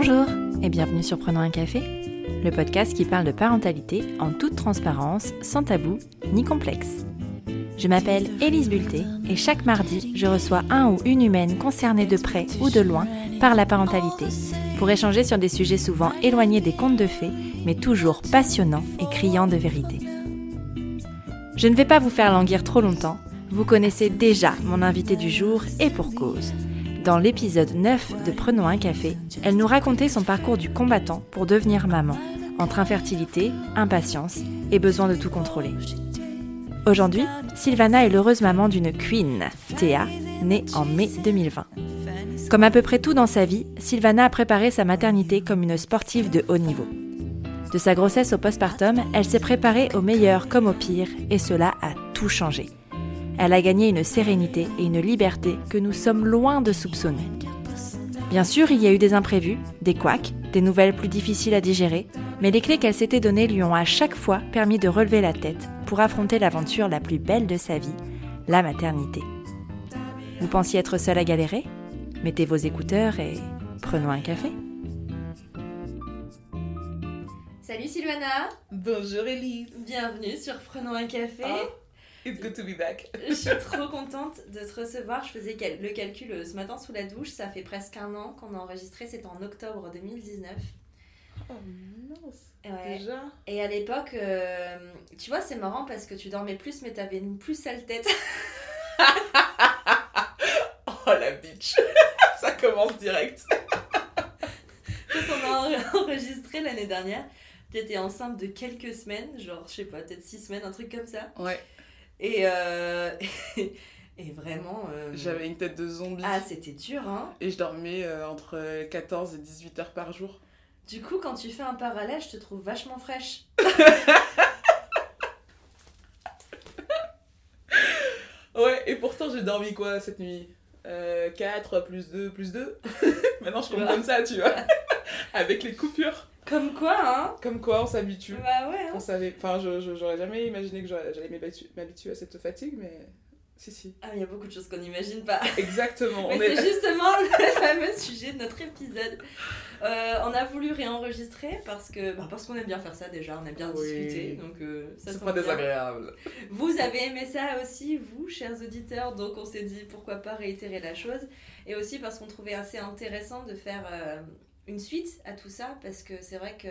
Bonjour et bienvenue sur Prenons un café, le podcast qui parle de parentalité en toute transparence, sans tabou ni complexe. Je m'appelle Élise Bulté et chaque mardi, je reçois un ou une humaine concernée de près ou de loin par la parentalité pour échanger sur des sujets souvent éloignés des contes de fées, mais toujours passionnants et criants de vérité. Je ne vais pas vous faire languir trop longtemps, vous connaissez déjà mon invité du jour et pour cause. Dans l'épisode 9 de Prenons un café, elle nous racontait son parcours du combattant pour devenir maman, entre infertilité, impatience et besoin de tout contrôler. Aujourd'hui, Sylvana est l'heureuse maman d'une queen, Théa, née en mai 2020. Comme à peu près tout dans sa vie, Sylvana a préparé sa maternité comme une sportive de haut niveau. De sa grossesse au postpartum, elle s'est préparée au meilleur comme au pire, et cela a tout changé elle a gagné une sérénité et une liberté que nous sommes loin de soupçonner. Bien sûr, il y a eu des imprévus, des couacs, des nouvelles plus difficiles à digérer, mais les clés qu'elle s'était données lui ont à chaque fois permis de relever la tête pour affronter l'aventure la plus belle de sa vie, la maternité. Vous pensiez être seule à galérer? Mettez vos écouteurs et prenons un café. Salut Sylvana Bonjour Elise Bienvenue sur Prenons un café oh. It's good to be back. Je suis trop contente de te recevoir. Je faisais le calcul euh, ce matin sous la douche. Ça fait presque un an qu'on a enregistré. C'était en octobre 2019. Oh mince. Déjà. Et à l'époque, euh, tu vois, c'est marrant parce que tu dormais plus, mais t'avais une plus sale tête. oh la bitch. Ça commence direct. Quand on a enregistré l'année dernière, tu étais enceinte de quelques semaines, genre, je sais pas, peut-être six semaines, un truc comme ça. Ouais. Et, euh, et vraiment. Euh, J'avais une tête de zombie. Ah, c'était dur, hein. Et je dormais euh, entre 14 et 18 heures par jour. Du coup, quand tu fais un parallèle, je te trouve vachement fraîche. ouais, et pourtant j'ai dormi quoi cette nuit? 4 plus 2 plus 2. Maintenant je compte comme ça, tu vois. Avec les coupures. Comme quoi, hein Comme quoi, on s'habitue. Bah ouais. Hein. On savait... Enfin, je, j'aurais jamais imaginé que j'allais m'habituer à cette fatigue, mais si, si. Ah, il y a beaucoup de choses qu'on n'imagine pas. Exactement. mais c'est justement le fameux sujet de notre épisode. Euh, on a voulu réenregistrer parce que bah, parce qu'on aime bien faire ça déjà, on aime bien discuter, donc euh, ça C'est pas désagréable. Vous avez aimé ça aussi, vous, chers auditeurs, donc on s'est dit pourquoi pas réitérer la chose, et aussi parce qu'on trouvait assez intéressant de faire... Euh, une suite à tout ça parce que c'est vrai que.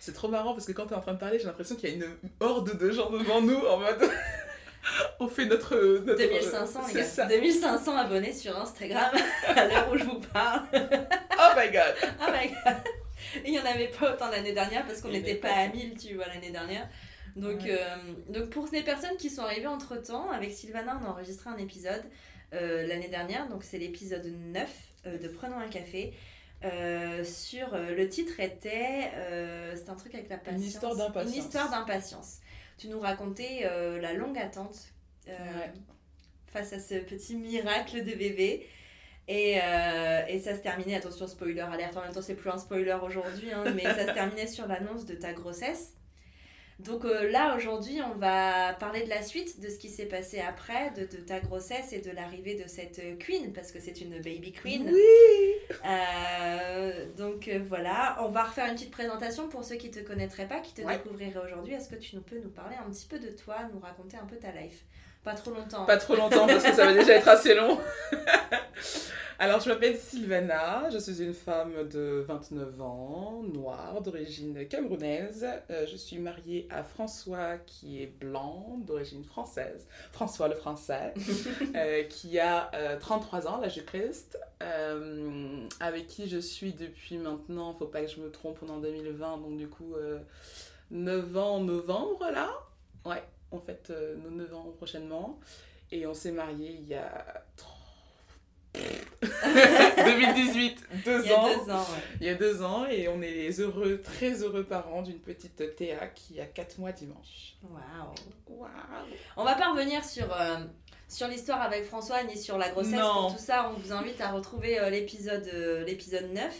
C'est trop marrant parce que quand tu es en train de parler, j'ai l'impression qu'il y a une horde de gens devant nous en mode. On fait notre. notre 2500, les gars. 2500 abonnés sur Instagram à l'heure où je vous parle. oh my god! Oh my god! Il n'y en avait pas autant l'année dernière parce qu'on n'était pas à 1000, tu vois, l'année dernière. Donc, euh, donc pour les personnes qui sont arrivées entre temps, avec Sylvana, on a enregistré un épisode euh, l'année dernière, donc c'est l'épisode 9 euh, de Prenons un café. Euh, sur euh, le titre était euh, c'est un truc avec la patience. une histoire d'impatience. Une histoire d'impatience. Tu nous racontais la longue attente face à ce petit miracle de bébé. Et, et, ça se terminait attention spoiler alerte en même temps c'est plus un spoiler aujourd'hui hein, mais ça se terminait sur l'annonce de ta grossesse donc euh, là, aujourd'hui, on va parler de la suite, de ce qui s'est passé après, de, ta grossesse et de l'arrivée de cette queen, parce que c'est une baby queen. Oui euh, Donc euh, voilà, on va refaire une petite présentation pour ceux qui ne te connaîtraient pas, qui te découvriraient aujourd'hui. Est-ce que tu peux nous parler un petit peu de toi, nous raconter un peu ta life? Pas trop longtemps. Pas trop longtemps, parce que ça va déjà être assez long. Alors, je m'appelle Sylvana, je suis une femme de 29 ans, noire, d'origine camerounaise. Euh, je suis mariée à François, qui est blanc, d'origine française. François le français, euh, qui a 33 euh, ans, l'âge du Christ, avec qui je suis depuis maintenant, faut pas que je me trompe, pendant 2020, donc du coup, 9 ans en novembre, là. Ouais, en fait, nos 9 ans prochainement. Et on s'est mariés il y a 3 2018, deux Il y a ans. Deux ans Il y a deux ans et on est les heureux, très heureux parents d'une petite Théa qui a quatre mois dimanche. Waouh. Wow. On va pas revenir sur, euh, sur l'histoire avec François ni sur la grossesse. Non. tout ça, on vous invite à retrouver euh, l'épisode euh, l'épisode 9.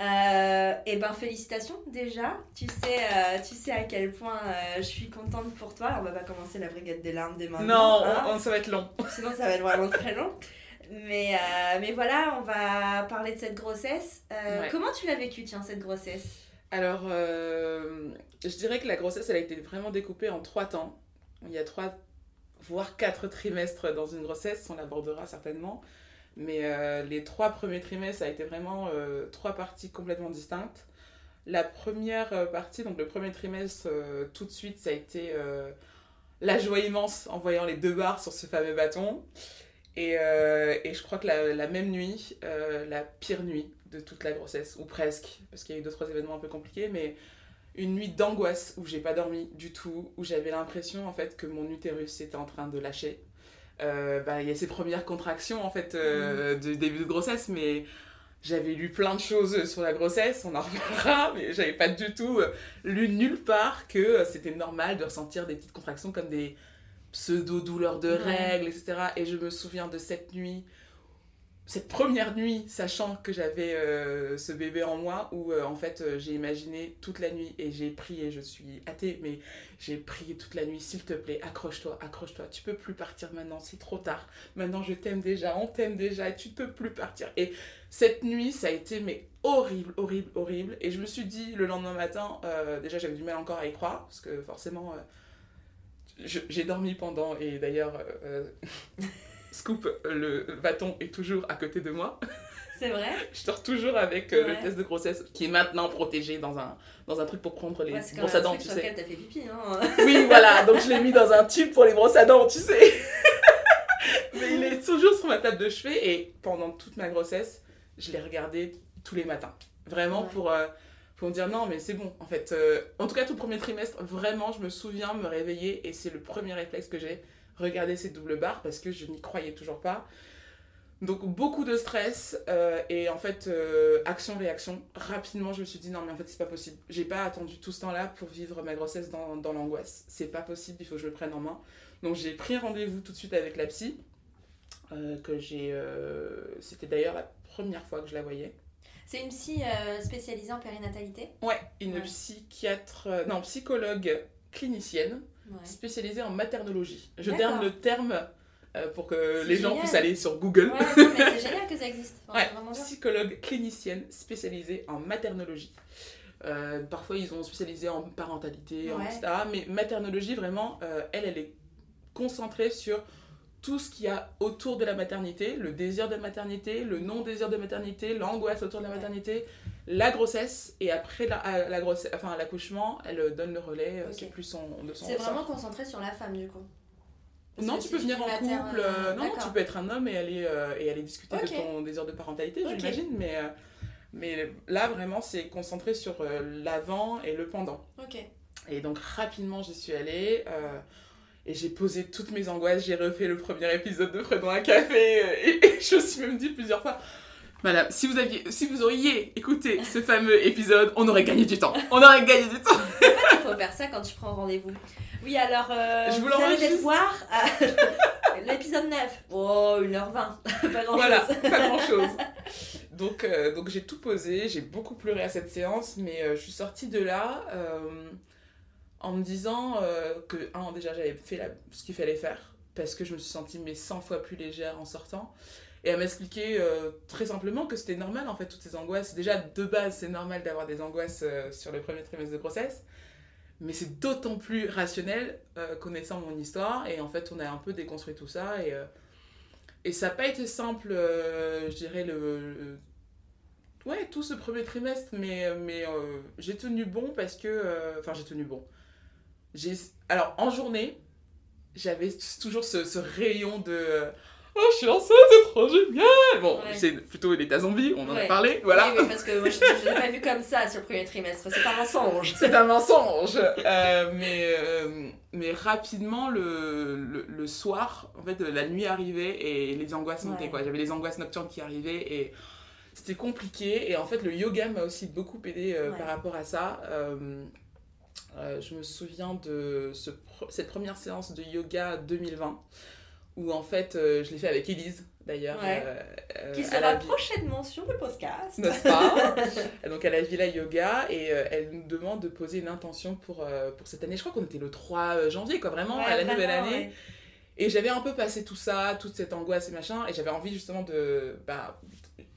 Et eh ben félicitations déjà, tu sais, tu sais à quel point je suis contente pour toi. On va pas commencer la brigade des larmes des mains. Non, hein. ça va être long. Sinon ça va être vraiment très long. Mais, euh, mais voilà, on va parler de cette grossesse. Euh, Ouais. Comment tu l'as vécue, tiens, cette grossesse? Alors, euh, je dirais que la grossesse, elle a été vraiment découpée en trois temps. Il y a trois, voire quatre trimestres dans une grossesse, on l'abordera certainement. Mais euh, les trois premiers trimestres, ça a été vraiment euh, trois parties complètement distinctes. La première euh, partie, donc le premier trimestre, tout de suite, ça a été la joie immense en voyant les deux barres sur ce fameux bâton. Et, et je crois que la, la même nuit, la pire nuit de toute la grossesse, ou presque, parce qu'il y a eu deux, trois événements un peu compliqués, mais une nuit d'angoisse où j'ai pas dormi du tout, où j'avais l'impression en fait que mon utérus était en train de lâcher. Euh, bah, Il y a ces premières contractions en fait euh, du début de grossesse, mais j'avais lu plein de choses sur la grossesse, on en reparlera, mais j'avais pas du tout euh, lu nulle part que c'était normal de ressentir des petites contractions comme des pseudo-douleurs de Ouais. règles, etc. Et je me souviens de cette nuit, cette première nuit, sachant que j'avais euh, ce bébé en moi, où euh, en fait euh, j'ai imaginé toute la nuit et j'ai prié, je suis athée, mais j'ai prié toute la nuit, s'il te plaît, accroche-toi, accroche-toi, tu peux plus partir maintenant, c'est trop tard. Maintenant je t'aime déjà, on t'aime déjà, et tu peux plus partir. Et cette nuit, ça a été mais horrible, horrible, horrible. Et je me suis dit le lendemain matin, déjà j'avais du mal encore à y croire, parce que forcément, j'ai dormi pendant, et d'ailleurs, scoop, le bâton est toujours à côté de moi. C'est vrai? Je dors toujours avec euh, Ouais. le test de grossesse, qui est maintenant protégé dans un, dans un truc pour prendre les Ouais, quand brosses à dents, tu sais. lequel t'as fait pipi. Hein. Oui, voilà, donc je l'ai mis dans un tube pour les brosses à dents, tu sais. Mais il est toujours sur ma table de chevet et pendant toute ma grossesse, je l'ai regardé tous les matins. Vraiment Ouais. pour, euh, pour me dire non, mais c'est bon. En fait, euh, en tout cas, tout le premier trimestre, vraiment, je me souviens me réveiller et c'est le premier réflexe que j'ai, regarder ces doubles barres parce que je n'y croyais toujours pas. Donc beaucoup de stress euh, et en fait euh, action-réaction. Rapidement je me suis dit non mais en fait c'est pas possible. J'ai pas attendu tout ce temps-là pour vivre ma grossesse dans, dans l'angoisse. C'est pas possible, il faut que je le prenne en main. Donc j'ai pris rendez-vous tout de suite avec la psy. euh, que j'ai... C'était d'ailleurs la première fois que je la voyais. C'est une psy spécialisée en périnatalité? Ouais, une Ouais. psychiatre... non, psychologue clinicienne Ouais. spécialisée en maternologie. Je donne le terme euh, pour que les gens puissent aller sur Google. Ouais, c'est génial que ça existe. Enfin, Ouais, psychologue clinicienne spécialisée en maternologie. Euh, parfois, ils ont spécialisé en parentalité, en Ouais. etc. Mais maternologie, vraiment, euh, elle, elle est concentrée sur tout ce qu'il y a autour de la maternité, le désir de maternité, le non-désir de maternité, l'angoisse autour de la maternité, la grossesse, et après la, à la grossesse, enfin, à l'accouchement, elle euh, donne le relais, euh, Ok. c'est plus son, de son C'est vraiment concentré sur la femme du coup. Parce Non, tu peux venir en couple. euh, euh, non, tu peux être un homme et aller, euh, et aller discuter de ton désir de parentalité, j'imagine. Mais, euh, mais là, vraiment, c'est concentré sur euh, l'avant et le pendant. Ok. Et donc, rapidement, j'y suis allée. euh, et j'ai posé toutes mes angoisses. J'ai refait le premier épisode de Prenons un café. euh, et, et je me suis même dit plusieurs fois. Madame, si vous, aviez, si vous auriez écouté ce fameux épisode, on aurait gagné du temps. On aurait gagné du temps. Il faut faire ça quand tu prends rendez-vous. Oui, alors, euh, Je vous vous allez voir euh, l'épisode 9. Oh, 1h20. Pas grand Voilà, pas grand chose. Donc, euh, donc j'ai tout posé, j'ai beaucoup pleuré à cette séance, mais je suis sortie de là en me disant que, un, déjà j'avais fait la- ce qu'il fallait faire, parce que je me suis sentie mais 100 fois plus légère en sortant. Et elle m'expliquait euh, très simplement que c'était normal en fait, toutes ces angoisses. Déjà, de base, c'est normal d'avoir des angoisses euh, sur le premier trimestre de grossesse. Mais c'est d'autant plus rationnel euh, connaissant mon histoire. Et en fait, on a un peu déconstruit tout ça. Et, et ça n'a pas été simple, je dirais, le, Ouais, tout ce premier trimestre. Mais, mais j'ai tenu bon parce que... Enfin, j'ai tenu bon. Alors, en journée, j'avais toujours ce rayon de... Oh, je suis enceinte, c'est trop génial Bon, Ouais. c'est plutôt l'état zombie, on en Ouais. a parlé, voilà. Oui, oui, parce que moi, je ne l'ai pas vu comme ça sur le premier trimestre. C'est un mensonge. C'est un mensonge. Euh, mais, euh, mais rapidement, le, le, le soir, en fait, la nuit arrivait et les angoisses montaient. Ouais. quoi. J'avais les angoisses nocturnes qui arrivaient et c'était compliqué. Et en fait, le yoga m'a aussi beaucoup aidé euh, par rapport à ça. Je me souviens de ce cette première séance de yoga 2020 où en fait, euh, je l'ai fait avec Elise d'ailleurs. Ouais. euh, euh, Qui à sera la prochainement sur le podcast. n'est-ce pas Donc elle a Villa Yoga et euh, elle nous demande de poser une intention pour, pour cette année. Je crois qu'on était le 3 janvier, quoi, vraiment, Ouais, à la nouvelle année. ouais. Et j'avais un peu passé tout ça, toute cette angoisse et machin, et j'avais envie justement de. Bah,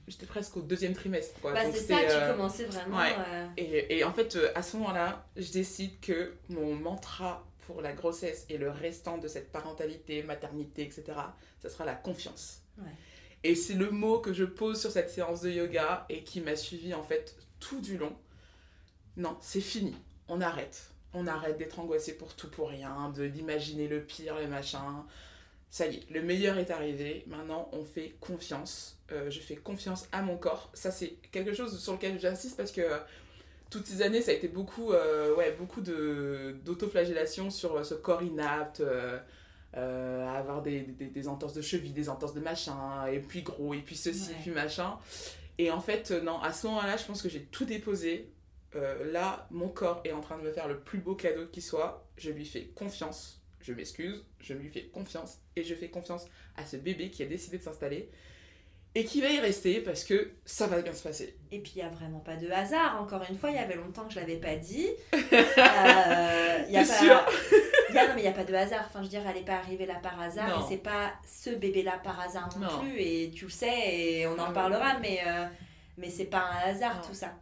j'étais presque au deuxième trimestre. Quoi. Bah, c'est ça, euh, tu commençais vraiment. ouais. euh, et, et en fait, euh, à ce moment-là, je décide que mon mantra pour la grossesse et le restant de cette parentalité, maternité, etc., ça sera la confiance. Ouais. Et c'est le mot que je pose sur cette séance de yoga et qui m'a suivi en fait tout du long. Non, c'est fini. On arrête. On arrête d'être angoissé pour tout, pour rien, de d'imaginer le pire, le machin. Ça y est, le meilleur est arrivé. Maintenant, on fait confiance. Euh, je fais confiance à mon corps. Ça, c'est quelque chose sur lequel j'insiste parce que toutes ces années, ça a été beaucoup, euh, ouais, beaucoup d'autoflagellation sur euh, ce corps inapte, euh, euh, avoir des, des, des entorses de cheville, des entorses de machin, et puis gros, et puis ceci, Ouais. puis machin. Et en fait, non, à ce moment-là, je pense que j'ai tout déposé. Là, mon corps est en train de me faire le plus beau cadeau qui soit. Je lui fais confiance. Je m'excuse, je lui fais confiance. Et je fais confiance à ce bébé qui a décidé de s'installer. Et qui va y rester parce que ça va bien se passer. Et puis il n'y a vraiment pas de hasard. Encore une fois, il y avait longtemps que je l'avais pas dit. Euh, il y a pas... sûre? Il y a- non, mais il n'y a pas de hasard. Enfin, je veux dire, elle n'est pas arrivée là par hasard. Non. Et c'est pas ce bébé-là par hasard non, Non. plus. Et tu le sais, et on en Ah, parlera, mais, euh, mais c'est pas un hasard tout ça.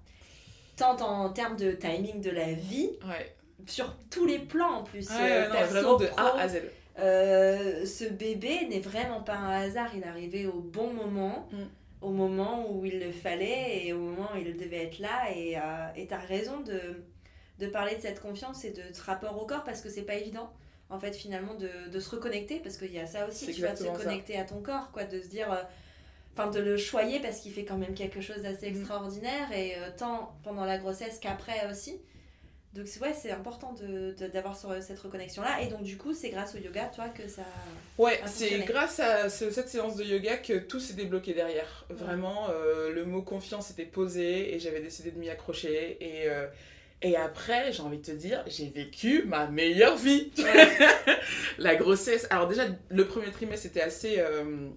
Tant en termes de timing de la vie, Ouais, sur tous les plans en plus. ouais, euh, non, vraiment de pro, A à Z. euh, ce bébé n'est vraiment pas un hasard, il est arrivé au bon moment, Mm. au moment où il le fallait et au moment où il devait être là. Et euh, et t'as raison de, de parler de cette confiance et de ce rapport au corps parce que c'est pas évident, en fait, finalement, de, de se reconnecter parce qu'il y a ça aussi, tu exactement ça. connecter à ton corps, quoi, de se dire. euh, Enfin, de le choyer parce qu'il fait quand même quelque chose d'assez Mm. extraordinaire et euh, tant pendant la grossesse qu'après aussi. Donc c'est- ouais, c'est important de, de- d'avoir ce- cette reconnexion-là. Et donc du coup, c'est grâce au yoga, toi, que ça... Ouais, c'est grâce à ce- cette séance de yoga que tout s'est débloqué derrière. Vraiment, euh, le mot confiance était posé et j'avais décidé de m'y accrocher. Et, euh, et après, j'ai envie de te dire, j'ai vécu ma meilleure vie. La grossesse. Alors, déjà, le premier trimestre était assez, euh,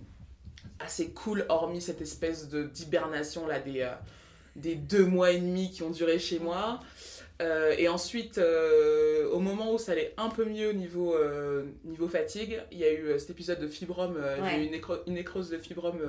assez cool, hormis cette espèce de d'hibernation là, des, des deux mois et demi qui ont duré chez moi. Euh, et ensuite, euh, au moment où ça allait un peu mieux au niveau, euh, niveau fatigue, il y a eu cet épisode de fibrome. J'ai eu une, nécro- une nécrose de fibrome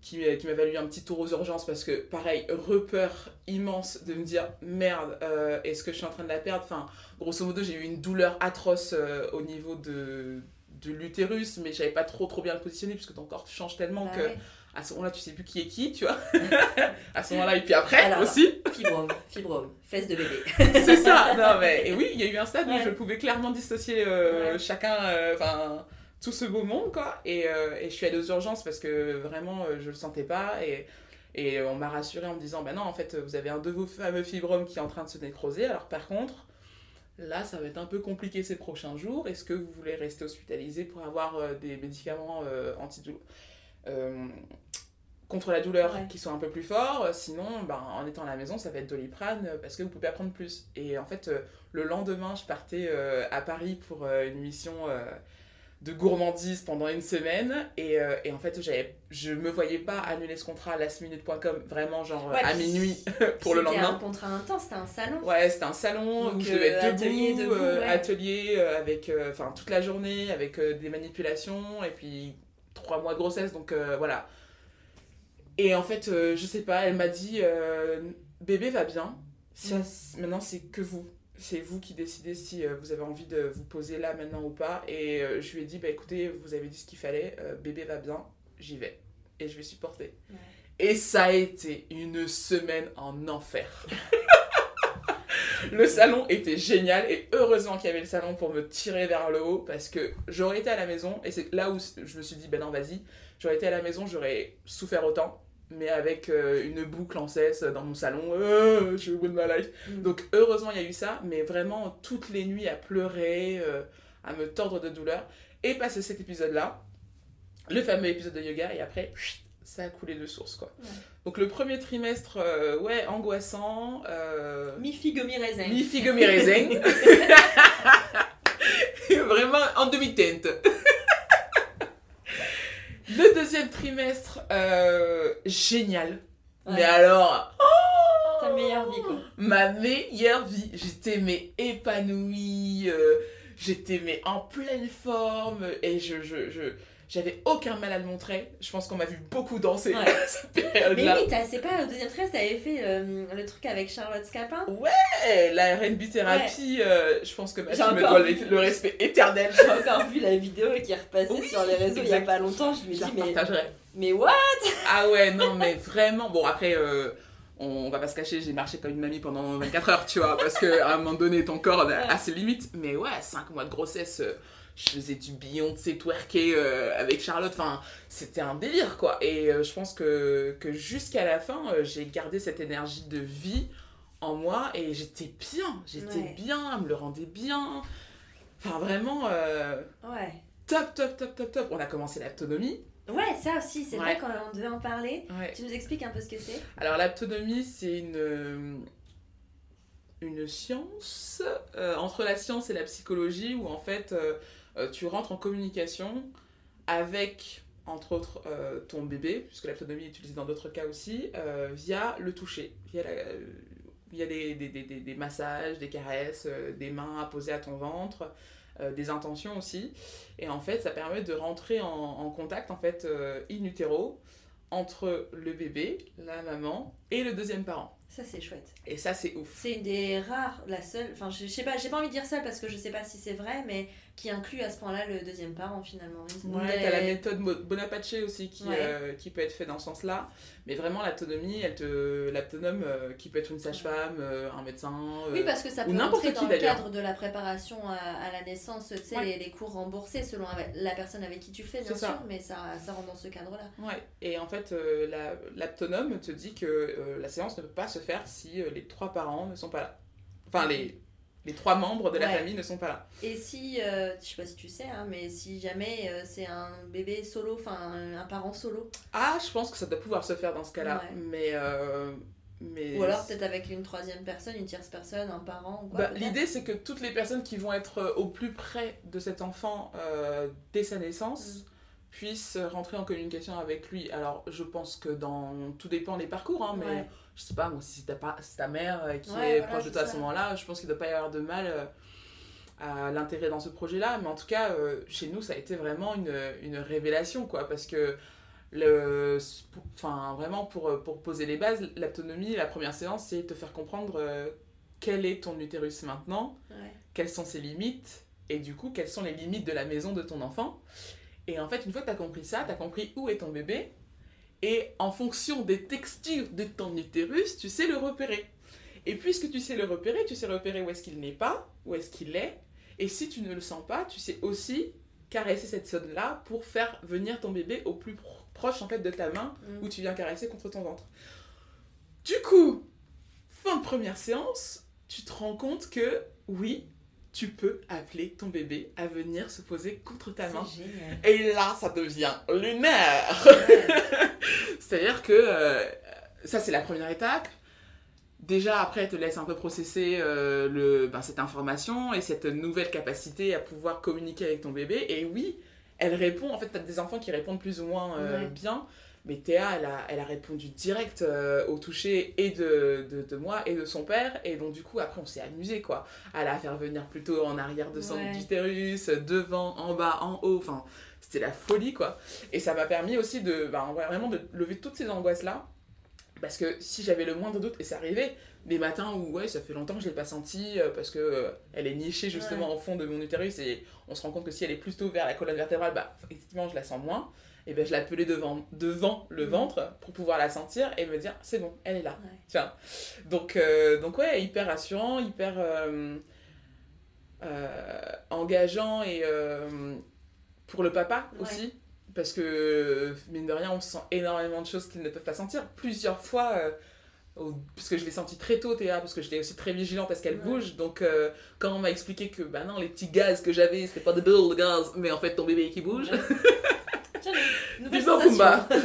qui, qui m'a valu un petit tour aux urgences parce que, pareil, repeur immense de me dire merde, est-ce que je suis en train de la perdre? Enfin, grosso modo, j'ai eu une douleur atroce au niveau de, de l'utérus, mais j'avais pas trop trop bien le positionner puisque ton corps change tellement Bah que ouais. À ce moment-là, tu sais plus qui est qui, tu vois. à ce moment-là, et puis après Alors. aussi. Fibrome, fibrome, fesse de bébé. C'est ça, non mais et oui, il y a eu un stade où je pouvais clairement dissocier euh, Ouais. chacun, euh, enfin tout ce beau monde quoi. Et, euh, et je suis allée aux urgences parce que vraiment je le sentais pas et, et on m'a rassurée en me disant bah non en fait vous avez un de vos fameux fibromes qui est en train de se nécroser. Alors par contre là ça va être un peu compliqué ces prochains jours. Est-ce que vous voulez rester hospitalisé pour avoir des médicaments antidouleurs? Contre la douleur Ouais. qui sont un peu plus forts, sinon ben, en étant à la maison ça va être doliprane euh, parce que vous pouvez pas prendre plus. Et en fait euh, le lendemain je partais euh, à Paris pour euh, une mission euh, de gourmandise pendant une semaine et, euh, et en fait j'avais je me voyais pas annuler ce contrat à lastminute.com vraiment genre euh, Ouais, à puis minuit pour le C'était lendemain. un contrat intense, c'était un salon. Ouais, c'était un salon Donc, où je devais euh, être atelier debout, debout, euh, ouais. atelier euh, avec, euh, enfin toute la journée avec euh, des manipulations et puis trois mois de grossesse, donc euh, voilà. Et en fait, euh, je sais pas, elle m'a dit, euh, bébé va bien, ça, Mm. maintenant c'est que vous. C'est vous qui décidez si euh, vous avez envie de vous poser là maintenant ou pas. Et euh, je lui ai dit, bah écoutez, vous avez dit ce qu'il fallait, euh, bébé va bien, j'y vais. Et je vais supporter. Ouais. Et ça a été une semaine en enfer. le salon était génial et heureusement qu'il y avait le salon pour me tirer vers le haut parce que j'aurais été à la maison et c'est là où je me suis dit ben non vas-y. J'aurais été à la maison j'aurais souffert autant mais avec euh, une boucle en cesse dans mon salon euh, je suis au bout de ma life. Mm. donc heureusement il y a eu ça mais vraiment toutes les nuits à pleurer euh, à me tordre de douleur. Et passer cet épisode là le fameux épisode de yoga et après ça a coulé de source quoi Ouais. donc le premier trimestre euh, ouais angoissant euh, Mi figue, mi raisin. mi figue mi raisin vraiment en demi-teinte le deuxième trimestre euh, génial Ouais. mais alors Ta meilleure vie, quoi. ma meilleure vie. J'étais mais épanouie. euh, J'étais mais en pleine forme et je, je, je- j'avais aucun mal à le montrer. Je pense qu'on m'a vu beaucoup danser Ouais. cette Mais période-là. oui, t'as- c'est pas au deuxième trimestre, t'avais fait euh, le truc avec Charlotte Scapin Eh, la R&B thérapie, euh, je pense que ma J'ai fille me vu. le, respect éternel. J'ai encore vu la vidéo qui est repassée Oui, sur les réseaux il y a pas longtemps. Je me Je dis, mais, mais what? Ah ouais, non, mais vraiment. Bon, après, euh, on va pas se cacher, j'ai marché comme une mamie pendant 24 heures, tu vois, parce qu'à un moment donné, ton corps a ses limites. Mais ouais, 5 mois de grossesse, je faisais du Beyoncé twerker euh, avec Charlotte. Enfin, c'était un délire, quoi. Et euh, je pense que, que jusqu'à la fin, euh, j'ai gardé cette énergie de vie en moi et j'étais bien. J'étais Ouais. bien, elle me le rendait bien. Enfin, vraiment, euh, Ouais. top, top, top, top, top. On a commencé l'autonomie. Ouais, ça aussi, c'est vrai qu'on devait en parler. Ouais. Tu nous expliques un peu ce que c'est? Alors l'autonomie, c'est une, une science euh, entre la science et la psychologie où en fait euh, euh, tu rentres en communication avec entre autres euh, ton bébé, puisque l'autonomie est utilisée dans d'autres cas aussi, euh, via le toucher, via, la- via des, des, des, des- des massages, des caresses, des mains à poser à ton ventre, des intentions aussi. Et en fait, ça permet de rentrer en, en contact en fait in utero entre le bébé, la maman et le deuxième parent. Ça, c'est chouette. Et ça, c'est ouf. C'est une des rares, la seule, enfin, je, je sais pas, j'ai pas envie de dire seule parce que je sais pas si c'est vrai, mais qui inclut à ce point-là le deuxième parent finalement. Une- Ouais, t'as la méthode Bonaparte aussi qui, Ouais. euh, qui peut être fait dans ce sens-là. Mais vraiment, l'autonomie, elle te, l'autonome euh, qui peut être une sage-femme, euh, un médecin. Oui, parce que ça peut qui, dans le cadre de la préparation à, à la naissance, tu sais, Ouais. les, les cours remboursés selon la personne avec qui tu fais, bien sûr, ça. mais ça, ça rentre dans ce cadre-là. Ouais, et en fait, la- l'aptonome te dit que la séance ne peut pas se faire si les trois parents ne sont pas là. Enfin, les, les trois membres de la Ouais. famille ne sont pas là. Et si, euh, je sais pas si tu sais, hein, mais si jamais euh, c'est un bébé solo, enfin un, un parent solo, Ah, je pense que ça doit pouvoir se faire dans ce cas-là. Ouais. Mais. euh, mais ou alors peut-être avec une troisième personne, une tierce personne, un parent ou quoi. Bah. L'idée, c'est que toutes les personnes qui vont être euh, au plus près de cet enfant dès sa naissance Mm. puissent rentrer en communication avec lui. Alors, je pense que dans tout dépend des parcours, hein, mais Ouais. Je sais pas, moi, si c'est ta, c'est ta mère euh, qui Ouais, est voilà, proche de toi à ce moment-là, je pense qu'il ne doit pas y avoir de mal euh, à l'intérêt dans ce projet-là. Mais en tout cas, euh, chez nous, ça a été vraiment une, une révélation, quoi, parce que le, enfin, vraiment, pour, pour poser les bases, l'autonomie, la première séance, c'est te faire comprendre quel est ton utérus maintenant, Ouais. quelles sont ses limites, et du coup, quelles sont les limites de la maison de ton enfant. Et en fait, une fois que tu as compris ça, tu as compris où est ton bébé, et en fonction des textures de ton utérus, tu sais le repérer. Et puisque tu sais le repérer, tu sais repérer où est-ce qu'il n'est pas, où est-ce qu'il est, et si tu ne le sens pas, tu sais aussi caresser cette zone-là pour faire venir ton bébé au plus pro- proche en fait de ta main Mm. où tu viens caresser contre ton ventre. Du coup, fin de première séance, tu te rends compte que oui, tu peux appeler ton bébé à venir se poser contre ta main. Génial. Et là, ça devient lunaire. Ouais. C'est-à-dire que euh, ça, c'est la première étape. Déjà, après, elle te laisse un peu processer euh, le, ben, cette information et cette nouvelle capacité à pouvoir communiquer avec ton bébé. Et oui, elle répond. En fait, tu as des enfants qui répondent plus ou moins euh, Ouais. bien. Mais Théa, elle a, elle a répondu direct euh, au toucher et de, de, de moi et de son père. Et donc, du coup, après, on s'est amusé, quoi. À la faire venir plutôt en arrière de son Ouais. utérus, devant, en bas, en haut. Enfin, c'était la folie, quoi. Et ça m'a permis aussi de ouais, vraiment de lever toutes ces angoisses-là. Parce que si j'avais le moindre doute, et ça arrivait, des matins où ouais, ça fait longtemps que je l'ai pas sentie, euh, parce que euh, elle est nichée justement au fond de mon utérus, et on se rend compte que si elle est plutôt vers la colonne vertébrale, bah effectivement je la sens moins. Et ben je l'appelais devant, devant le Mhm. ventre pour pouvoir la sentir et me dire c'est bon, elle est là. Ouais. Tiens. Donc, euh, donc ouais, hyper rassurant, hyper euh, euh, engageant et euh, pour le papa Ouais. aussi. Parce que, mine de rien, on sent énormément de choses qu'ils ne peuvent pas sentir. Plusieurs fois, au- parce que je l'ai senti très tôt, Théa, parce que j'étais aussi très vigilante à ce qu'elle Ouais. bouge. Donc, quand on m'a expliqué que, bah non, les petits gaz que j'avais, c'était pas de gaz, mais en fait ton bébé qui bouge. Nouvelle. Pumba.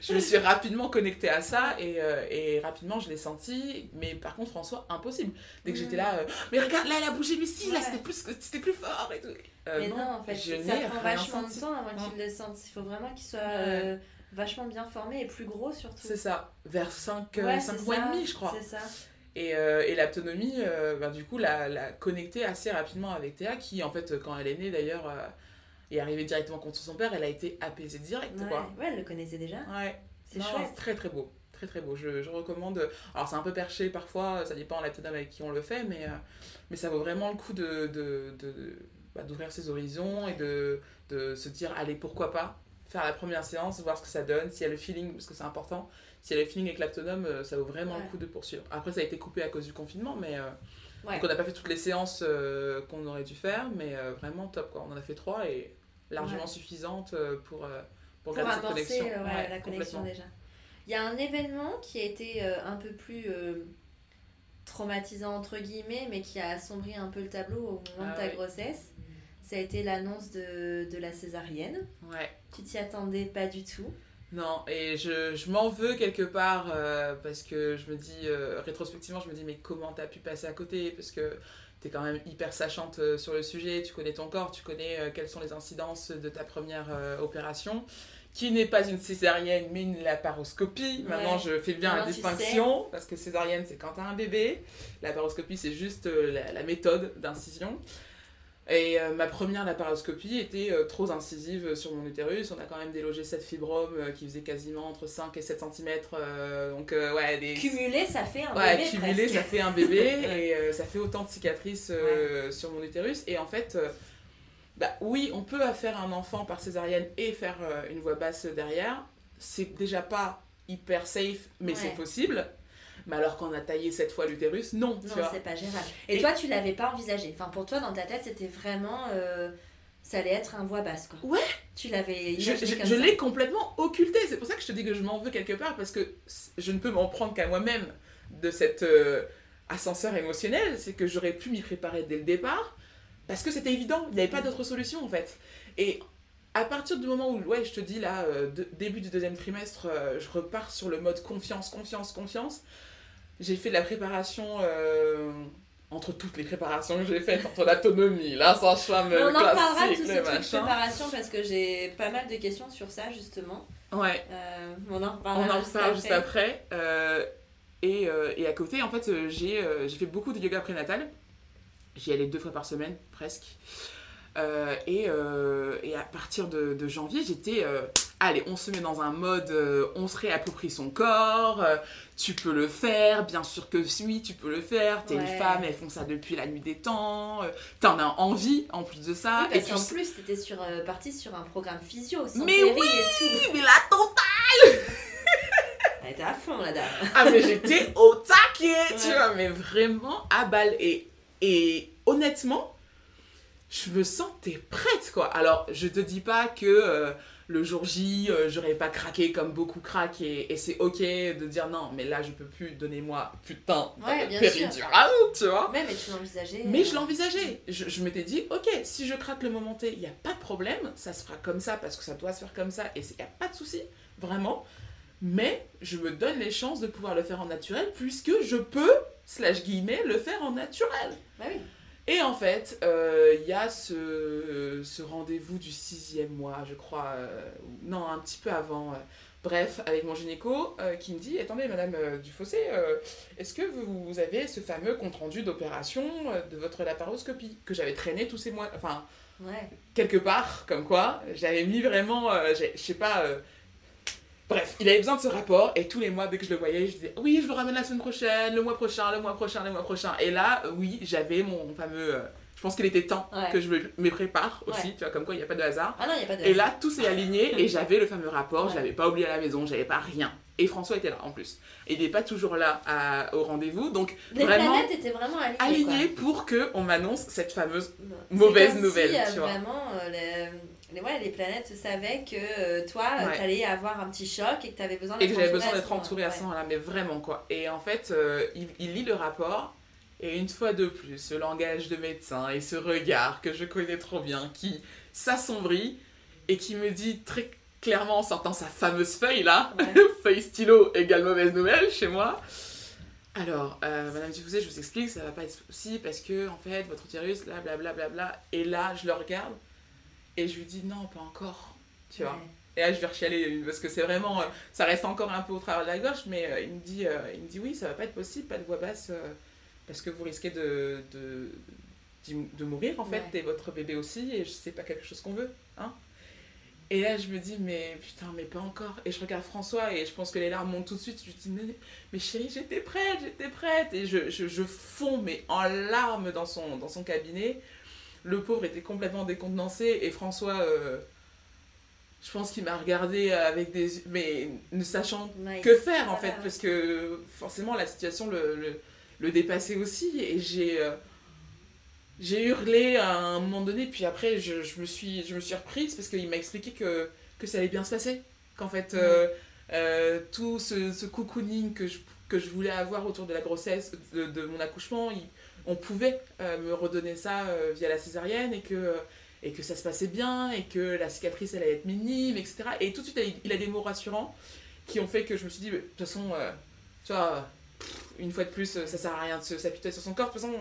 je me suis rapidement connectée à ça et, euh, et rapidement je l'ai senti. Mais par contre, François, impossible. Dès que j'étais là, euh, mais regarde, là elle a bougé, mais si, là Ouais. c'était plus, c'était plus fort et tout. Euh, Mais non, en fait, je ça prend vachement de temps avant Ouais. qu'il le sente. Il faut vraiment qu'il soit vachement bien formé et plus gros surtout. C'est ça, vers 5, Ouais, 5 c'est mois et demi, je crois. C'est ça. Et, euh, et l'autonomie, euh, ben, du coup, l'a, l'a connectée assez rapidement avec Théa, qui, en fait, quand elle est née, d'ailleurs, est arrivée directement contre son père, elle a été apaisée direct, Ouais. quoi. ouais, elle le connaissait déjà. Ouais. C'est chouette. Très, très beau. Très, très beau. Je, je recommande. Alors, c'est un peu perché parfois, ça dépend de l'autonome avec qui on le fait, mais, euh, mais ça vaut vraiment le coup de, de, de- bah, d'ouvrir ses horizons et de, de se dire, allez, pourquoi pas faire la première séance, voir ce que ça donne, s'il y a le feeling, parce que c'est important, s'il y a le feeling avec l'autonome, euh, ça vaut vraiment Ouais. le coup de poursuivre. Après, ça a été coupé à cause du confinement, mais euh, Ouais. donc on n'a pas fait toutes les séances euh, qu'on aurait dû faire, mais euh, vraiment top, quoi. On en a fait trois et largement Ouais. suffisantes euh, pour, euh, pour, Pour garder cette connexion. euh, ouais, Ouais, la connexion déjà. Il y a un événement qui a été euh, un peu plus euh, traumatisant entre guillemets, mais qui a assombri un peu le tableau au moment Ah de ta oui. grossesse. Ça a été l'annonce de, de la césarienne. Ouais. Tu t'y attendais pas du tout? Non, et je, je m'en veux quelque part euh, parce que je me dis, euh, rétrospectivement, je me dis, mais comment t'as pu passer à côté? Parce que t'es quand même hyper sachante euh, sur le sujet, tu connais ton corps, tu connais euh, quelles sont les incidences de ta première euh, opération, qui n'est pas une césarienne mais une laparoscopie. Maintenant, Ouais. je fais bien la Maintenant, tu distinction parce que césarienne, c'est quand t'as un bébé, laparoscopie, c'est juste la, la méthode d'incision. Et euh, ma première laparoscopie était euh, trop incisive sur mon utérus. On a quand même délogé 7 fibromes euh, qui faisaient quasiment entre 5 et 7 cm. donc, ouais, des. Cumulé, ça fait un Ouais, bébé cumulé, presque. ça fait un bébé et ça fait autant de cicatrices sur mon utérus. Et en fait, bah oui, on peut faire un enfant par césarienne et faire une voix basse derrière. C'est déjà pas hyper safe, mais Ouais. c'est possible. Mais alors qu'on a taillé cette fois l'utérus, non, Non, c'est pas gérable. Et, Et- toi, tu l'avais pas envisagé. Enfin, pour toi, dans ta tête, c'était vraiment. euh, ça allait être un voix basse, quoi. Ouais. Tu l'avais Je, l'ai complètement occulté. C'est pour ça que je te dis que je m'en veux quelque part parce que je ne peux m'en prendre qu'à moi-même de cet euh, ascenseur émotionnel. C'est que j'aurais pu m'y préparer dès le départ parce que c'était évident. Il n'y avait pas d'autre solution en fait. Et à partir du moment où, ouais, je te dis là, euh, de- début du deuxième trimestre, euh, je repars sur le mode confiance, confiance, confiance. J'ai fait de la préparation. euh, entre toutes les préparations que j'ai faites, entre l'autonomie, la sage-femme Mais on en parlera de classique, trucs de machin. préparation parce que j'ai pas mal de questions sur ça, justement. Ouais. Euh, on en On reparlera juste après. Euh, et, euh, et à côté, en fait, j'ai fait beaucoup de yoga prénatal. J'y allais deux fois par semaine, presque. Et, et à partir de, de janvier, j'étais. Allez, on se met dans un mode. euh, on se réapproprie son corps. euh, tu peux le faire. Bien sûr que oui, tu peux le faire. T'es Ouais. une femme, elles font ça depuis la nuit des temps. euh, T'en as envie en plus de ça. Oui, et tu qu'en plus, t'étais sur, partie sur un programme physio, sans Mais oui et tout. mais la totale Elle était à fond, la dame. Ah mais j'étais au taquet, tu vois, mais vraiment à balle. Et, et honnêtement, je me sentais prête, quoi. Alors, je te dis pas que le jour J, euh, j'aurais pas craqué comme beaucoup craquent et, et c'est ok de dire non, mais là, je peux plus, donnez-moi putain Ouais, bien péridurale, tu vois. Ouais, mais tu l'envisageais. Mais euh, je l'envisageais. Je, je m'étais dit, ok, si je craque le moment T, il n'y a pas de problème, ça se fera comme ça parce que ça doit se faire comme ça et il n'y a pas de souci, vraiment. Mais je me donne les chances de pouvoir le faire en naturel puisque je peux, slash guillemets, le faire en naturel. Bah oui. Et en fait, euh, il y a ce, ce rendez-vous du sixième mois, je crois, euh, non, un petit peu avant. euh, bref, avec mon gynéco qui me dit Attendez, madame Dufossé, est-ce que vous, vous avez ce fameux compte-rendu d'opération de votre laparoscopie que j'avais traîné tous ces mois Enfin, Ouais. quelque part, comme quoi, j'avais mis vraiment, je sais pas. Bref, il avait besoin de ce rapport et tous les mois, dès que je le voyais, je disais oui, je le ramène la semaine prochaine, le mois prochain, le mois prochain, le mois prochain. Et là, euh, oui, j'avais mon fameux. euh, je pense qu'il était temps Ouais. que je me, prépare aussi, Ouais. tu vois, comme quoi il n'y a pas de hasard. Ah non, il n'y a pas de. Et là, tout s'est aligné et j'avais le fameux rapport, je l'avais pas oublié à la maison, j'avais pas rien. Et François était là en plus. Il n'est pas toujours là à- au rendez-vous, donc Les vraiment planètes étaient vraiment alignées. aligné quoi. pour qu'on m'annonce cette fameuse mauvaise nouvelle, si, euh, tu vois. Vraiment, euh, ouais, les planètes savaient que euh, toi, euh, Ouais. t'allais avoir un petit choc et que t'avais besoin et d'être que j'avais besoin d'être entourée à ce moment-là, mais vraiment quoi. Et en fait, euh, il, il lit le rapport, et une fois de plus, ce langage de médecin et ce regard que je connais trop bien, qui s'assombrit et qui me dit très clairement en sortant sa fameuse feuille là, Ouais. feuille stylo égale mauvaise nouvelle chez moi. Alors, euh, Madame Dufouzé, je vous explique, ça va pas être possible parce que, en fait, votre utérus, bla, bla, bla. Et là, je le regarde et je lui dis non, pas encore. Tu vois. Et là, je vais rechialer parce que c'est vraiment. euh, Ça reste encore un peu au travers de la gorge, mais euh, il, me dit, euh, il me dit oui, ça va pas être possible, pas de voix basse, euh, parce que vous risquez de, de, de mourir en fait, Ouais. et votre bébé aussi, et c'est pas quelque chose qu'on veut. Hein et là, je me dis, mais putain, mais pas encore. Et je regarde François, et je pense que les larmes montent tout de suite. Je lui dis, mais, mais chérie, j'étais prête, j'étais prête. Et je, je, je fonds, mais en larmes dans son, dans son cabinet. Le pauvre était complètement décontenancé, et François. euh, je pense qu'il m'a regardé avec des mais ne sachant que faire en fait, ouais. parce que forcément la situation le, le, le dépassait aussi, et j'ai euh, j'ai hurlé à un moment donné, puis après je, je me, suis, je me suis reprise parce qu'il m'a expliqué que, que ça allait bien se passer, qu'en fait euh, euh, tout ce, ce cocooning que je, que je voulais avoir autour de la grossesse, de, de mon accouchement, il- on pouvait euh, me redonner ça euh, via la césarienne et que, et que ça se passait bien et que la cicatrice elle allait être minime, etc. Et tout de suite il- a des mots rassurants qui ont fait que je me suis dit, de toute façon, euh, tu vois, une fois de plus, ça sert à rien de se- s'apitoyer sur son corps, de toute façon,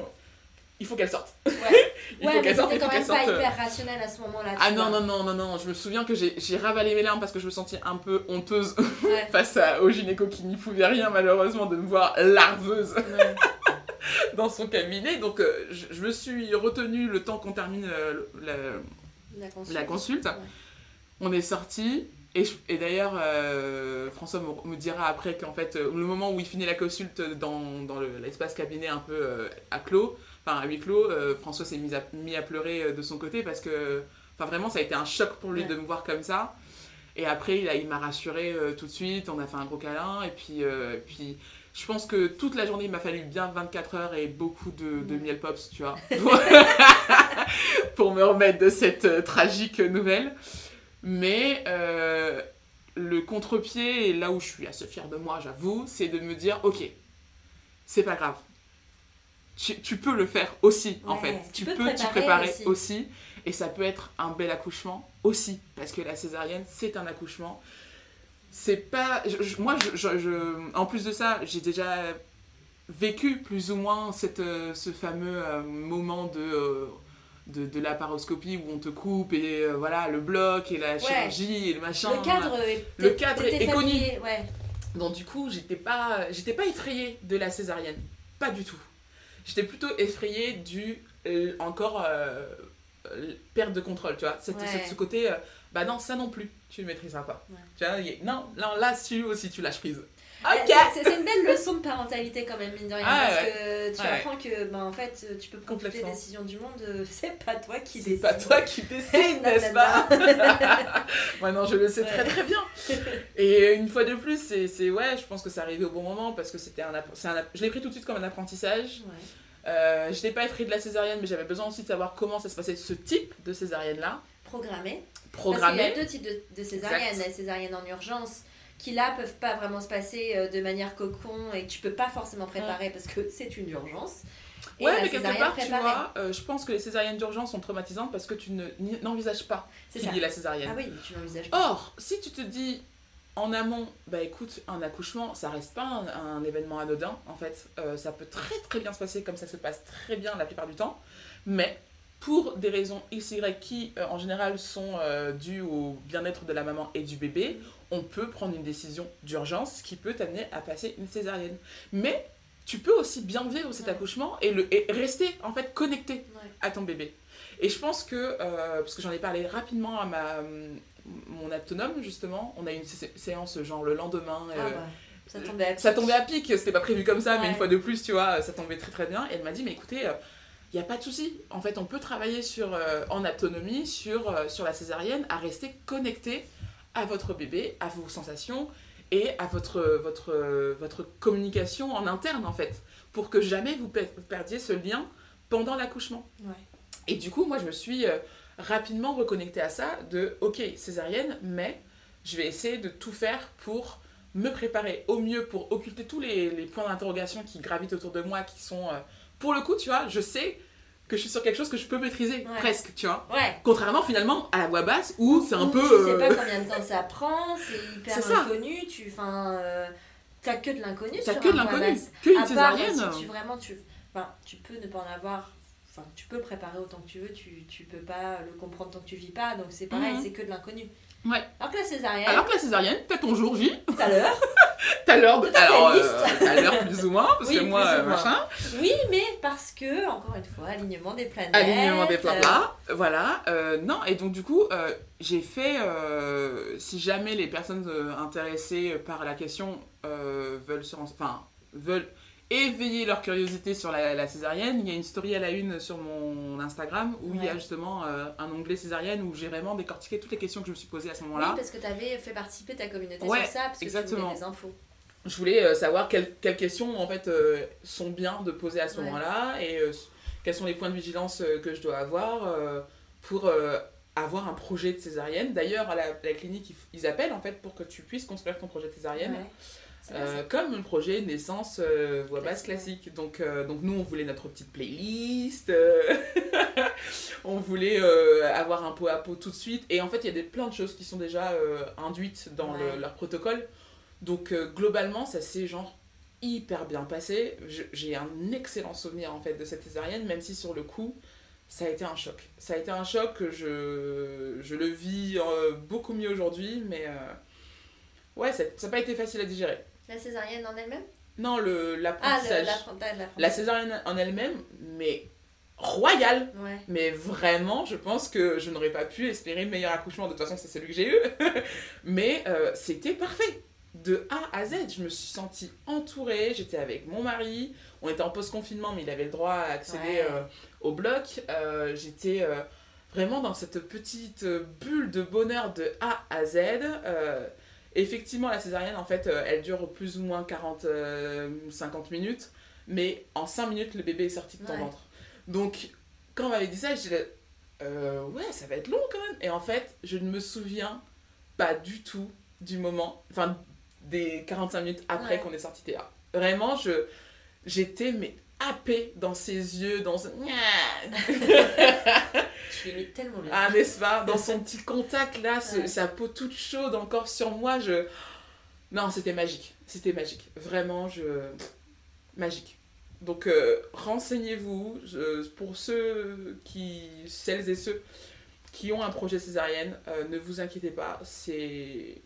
il faut qu'elle sorte. Ouais, Il ouais faut qu'elle sorte, quand même pas euh. hyper rationnel à ce moment-là. Ah non, non, non, non, non, je me souviens que j'ai j'ai ravalé mes larmes parce que je me sentais un peu honteuse Ouais. face à, au gynéco qui n'y pouvait rien malheureusement de me voir larveuse Ouais. dans son cabinet. Donc euh, je, je me suis retenue le temps qu'on termine euh, la, La consulte. la consulte. Ouais. On est sorti. Et, et d'ailleurs, euh, François me, me dira après qu'en fait, le moment où il finit la consulte dans, dans le- l'espace cabinet un peu à clos, enfin à huis clos, François s'est mis à, mis à pleurer de son côté parce que, enfin vraiment, ça a été un choc pour lui Ouais. de me voir comme ça. Et après, il, a- il m'a rassuré euh, tout de suite, on a fait un gros câlin, et puis, euh, puis je pense que toute la journée, il m'a fallu bien 24 heures et beaucoup de, de Ouais. miel pops, tu vois, pour me remettre de cette euh, tragique nouvelle. Mais euh, le contre-pied, et là où je suis assez fière de moi, j'avoue, c'est de me dire, ok, c'est pas grave. Tu, tu peux le faire aussi, en fait. tu Tu, peux te t'y préparer préparer aussi. aussi. Et ça peut être un bel accouchement aussi. Parce que la césarienne, c'est un accouchement. C'est pas. je- je- moi, je, en plus de ça, j'ai déjà vécu plus ou moins cette, euh, ce fameux euh, moment de. euh, de, de la paroscopie où on te coupe et euh, voilà le bloc et la chirurgie et le machin. Le cadre est, Le cadre est connu. Ouais. Donc du coup, j'étais pas, j'étais pas effrayée de la césarienne, pas du tout. J'étais plutôt effrayée du euh, encore euh, perte de contrôle, tu vois. Cette- Ouais. cette- ce côté, bah non, ça non plus, tu ne maîtriseras pas. Ouais. Tu vois, y est- non, non, là, dessus aussi, tu lâches prise. Euh, Ok. c'est- C'est une belle leçon de parentalité quand même, mine de rien. Ah, parce ouais. que tu Ouais. apprends que ben, en fait, tu peux prendre toutes les décisions du monde, euh, c'est pas toi qui C'est décides. pas toi qui décides, n'est-ce pas Ouais, non, je le sais très Ouais. très bien. Et une fois de plus, c'est, c'est- ouais, je pense que c'est arrivé au bon moment parce que c'était un, c'est un je l'ai pris tout de suite comme un apprentissage. Euh, je n'étais pas effrayée de la césarienne, mais j'avais besoin aussi de savoir comment ça se passait, ce type de césarienne-là, Programmé. Parce qu'il y a deux types de, de césariennes. Exact. La césarienne en urgence, qui là peuvent pas vraiment se passer euh, de manière cocon et que tu peux pas forcément préparer parce que c'est une urgence. Et Ouais, mais quelque césarienne part, tu préparée. vois, euh, je pense que les césariennes d'urgence sont traumatisantes parce que tu ne, n'envisages pas C'est qu'il ça. y ait la césarienne. Ah oui, tu n'envisages pas. Or, si tu te dis en amont, bah écoute, un accouchement, ça reste pas un, un événement anodin, en fait. Euh, ça peut très très bien se passer comme ça se passe très bien la plupart du temps. Mais pour des raisons X, Y qui, euh, en général, sont euh, dues au bien-être de la maman et du bébé, on peut prendre une décision d'urgence qui peut t'amener à passer une césarienne. Mais tu peux aussi bien vivre cet Ouais. accouchement et, le, et rester en fait connecté Ouais. à ton bébé. Et je pense que, euh, parce que j'en ai parlé rapidement à ma, mon autonome justement, on a eu une sé- séance genre le lendemain. Ah bah, ça tombait à ça pic. tombait à pic, c'était pas prévu comme ça, mais Ouais. une fois de plus, tu vois, ça tombait très très bien. Et elle m'a dit, mais écoutez, il n'y a pas de souci. En fait, on peut travailler sur, euh, en autonomie sur, euh, sur la césarienne, à rester connecté à votre bébé, à vos sensations et à votre, votre, votre communication en interne, en fait, pour que jamais vous per- perdiez ce lien pendant l'accouchement. Ouais. Et du coup, moi, je me suis euh, rapidement reconnectée à ça, de, ok, césarienne, mais je vais essayer de tout faire pour me préparer au mieux, pour occulter tous les, les points d'interrogation qui gravitent autour de moi, qui sont... euh, pour le coup, tu vois, je sais que je suis sur quelque chose que je peux maîtriser, Ouais. presque, tu vois. Ouais. Contrairement, finalement, à la voix basse, où c'est un peu... Tu sais euh, pas combien de temps ça prend, c'est hyper inconnu, tu. Enfin. euh, T'as que de l'inconnu T'as que de l'inconnu, À part césarienne. si tu vraiment tu. Enfin, tu peux ne pas en avoir enfin, tu peux préparer autant que tu veux, tu, tu peux pas le comprendre tant que tu vis pas, donc c'est pareil, Mhm. c'est que de l'inconnu. Ouais. Alors que la césarienne, Alors que la césarienne, t'as ton jour J, à l'heure, t'as l'heure de. Alors, liste. euh, t'as l'heure plus ou moins, parce Oui, que moi, euh, machin. oui, mais parce que, encore une fois, alignement des planètes. Alignement des euh, plats, voilà. euh, non, et donc du coup, j'ai fait, si jamais les personnes intéressées par la question veulent se rense- enfin, veulent éveiller leur curiosité sur la, la césarienne, il y a une story à la une sur mon Instagram où il y a justement euh, un onglet césarienne où j'ai vraiment décortiqué toutes les questions que je me suis posées à ce Oui, moment-là. parce que tu avais fait participer ta communauté Ouais, sur ça, parce que tu exactement. voulais des infos. je voulais euh, savoir quelles, quelles questions en fait euh, sont bien de poser à ce Ouais. moment-là et quels sont les points de vigilance que je dois avoir pour avoir un projet de césarienne. D'ailleurs, à la, clinique, ils, ils appellent en fait pour que tu puisses construire ton projet de césarienne. Euh, comme un projet naissance euh, voix basse Classique. Donc, euh, donc nous, on voulait notre petite playlist, on voulait avoir un pot à pot tout de suite. Et en fait, il y a des, plein de choses qui sont déjà induites dans le- leur protocole. Donc globalement, ça s'est genre hyper bien passé. J'ai un excellent souvenir en fait de cette césarienne, même si sur le coup, ça a été un choc. Ça a été un choc que je, je le vis beaucoup mieux aujourd'hui, mais ouais, ça n'a pas été facile à digérer. La césarienne en elle-même? Non, le- Ah, le- l'apprentissage. l'apprentissage. la césarienne en elle-même, mais royale. Ouais. Mais vraiment, je pense que je n'aurais pas pu espérer le meilleur accouchement. De toute façon, c'est celui que j'ai eu. mais euh, c'était parfait. De A à Z, je me suis sentie entourée. J'étais avec mon mari. On était en post-confinement, mais il avait le droit à accéder Ouais. euh, au bloc. Euh, J'étais vraiment dans cette petite bulle de bonheur de A à Z. Euh, effectivement, la césarienne, en fait, euh, elle dure plus ou moins 40, euh, 50 minutes. Mais en 5 minutes, le bébé est sorti de ton Ouais. ventre. Donc, quand on m'avait dit ça, je disais, euh, ouais, ça va être long quand même. Et en fait, je ne me souviens pas du tout du moment, enfin, des 45 minutes après Ouais. qu'on est sorti de là. Vraiment, je, j'étais, mais happée dans ses yeux, dans ce... Tu l'imites tellement bien. Ah, n'est-ce pas Dans son petit contact là, ce- Ouais. sa peau toute chaude encore sur moi, je. Non, c'était magique. C'était magique. Vraiment, je. Magique. Donc, euh, renseignez-vous. Pour ceux qui. Celles et ceux qui ont un projet césarienne, euh, ne vous inquiétez pas. C'est.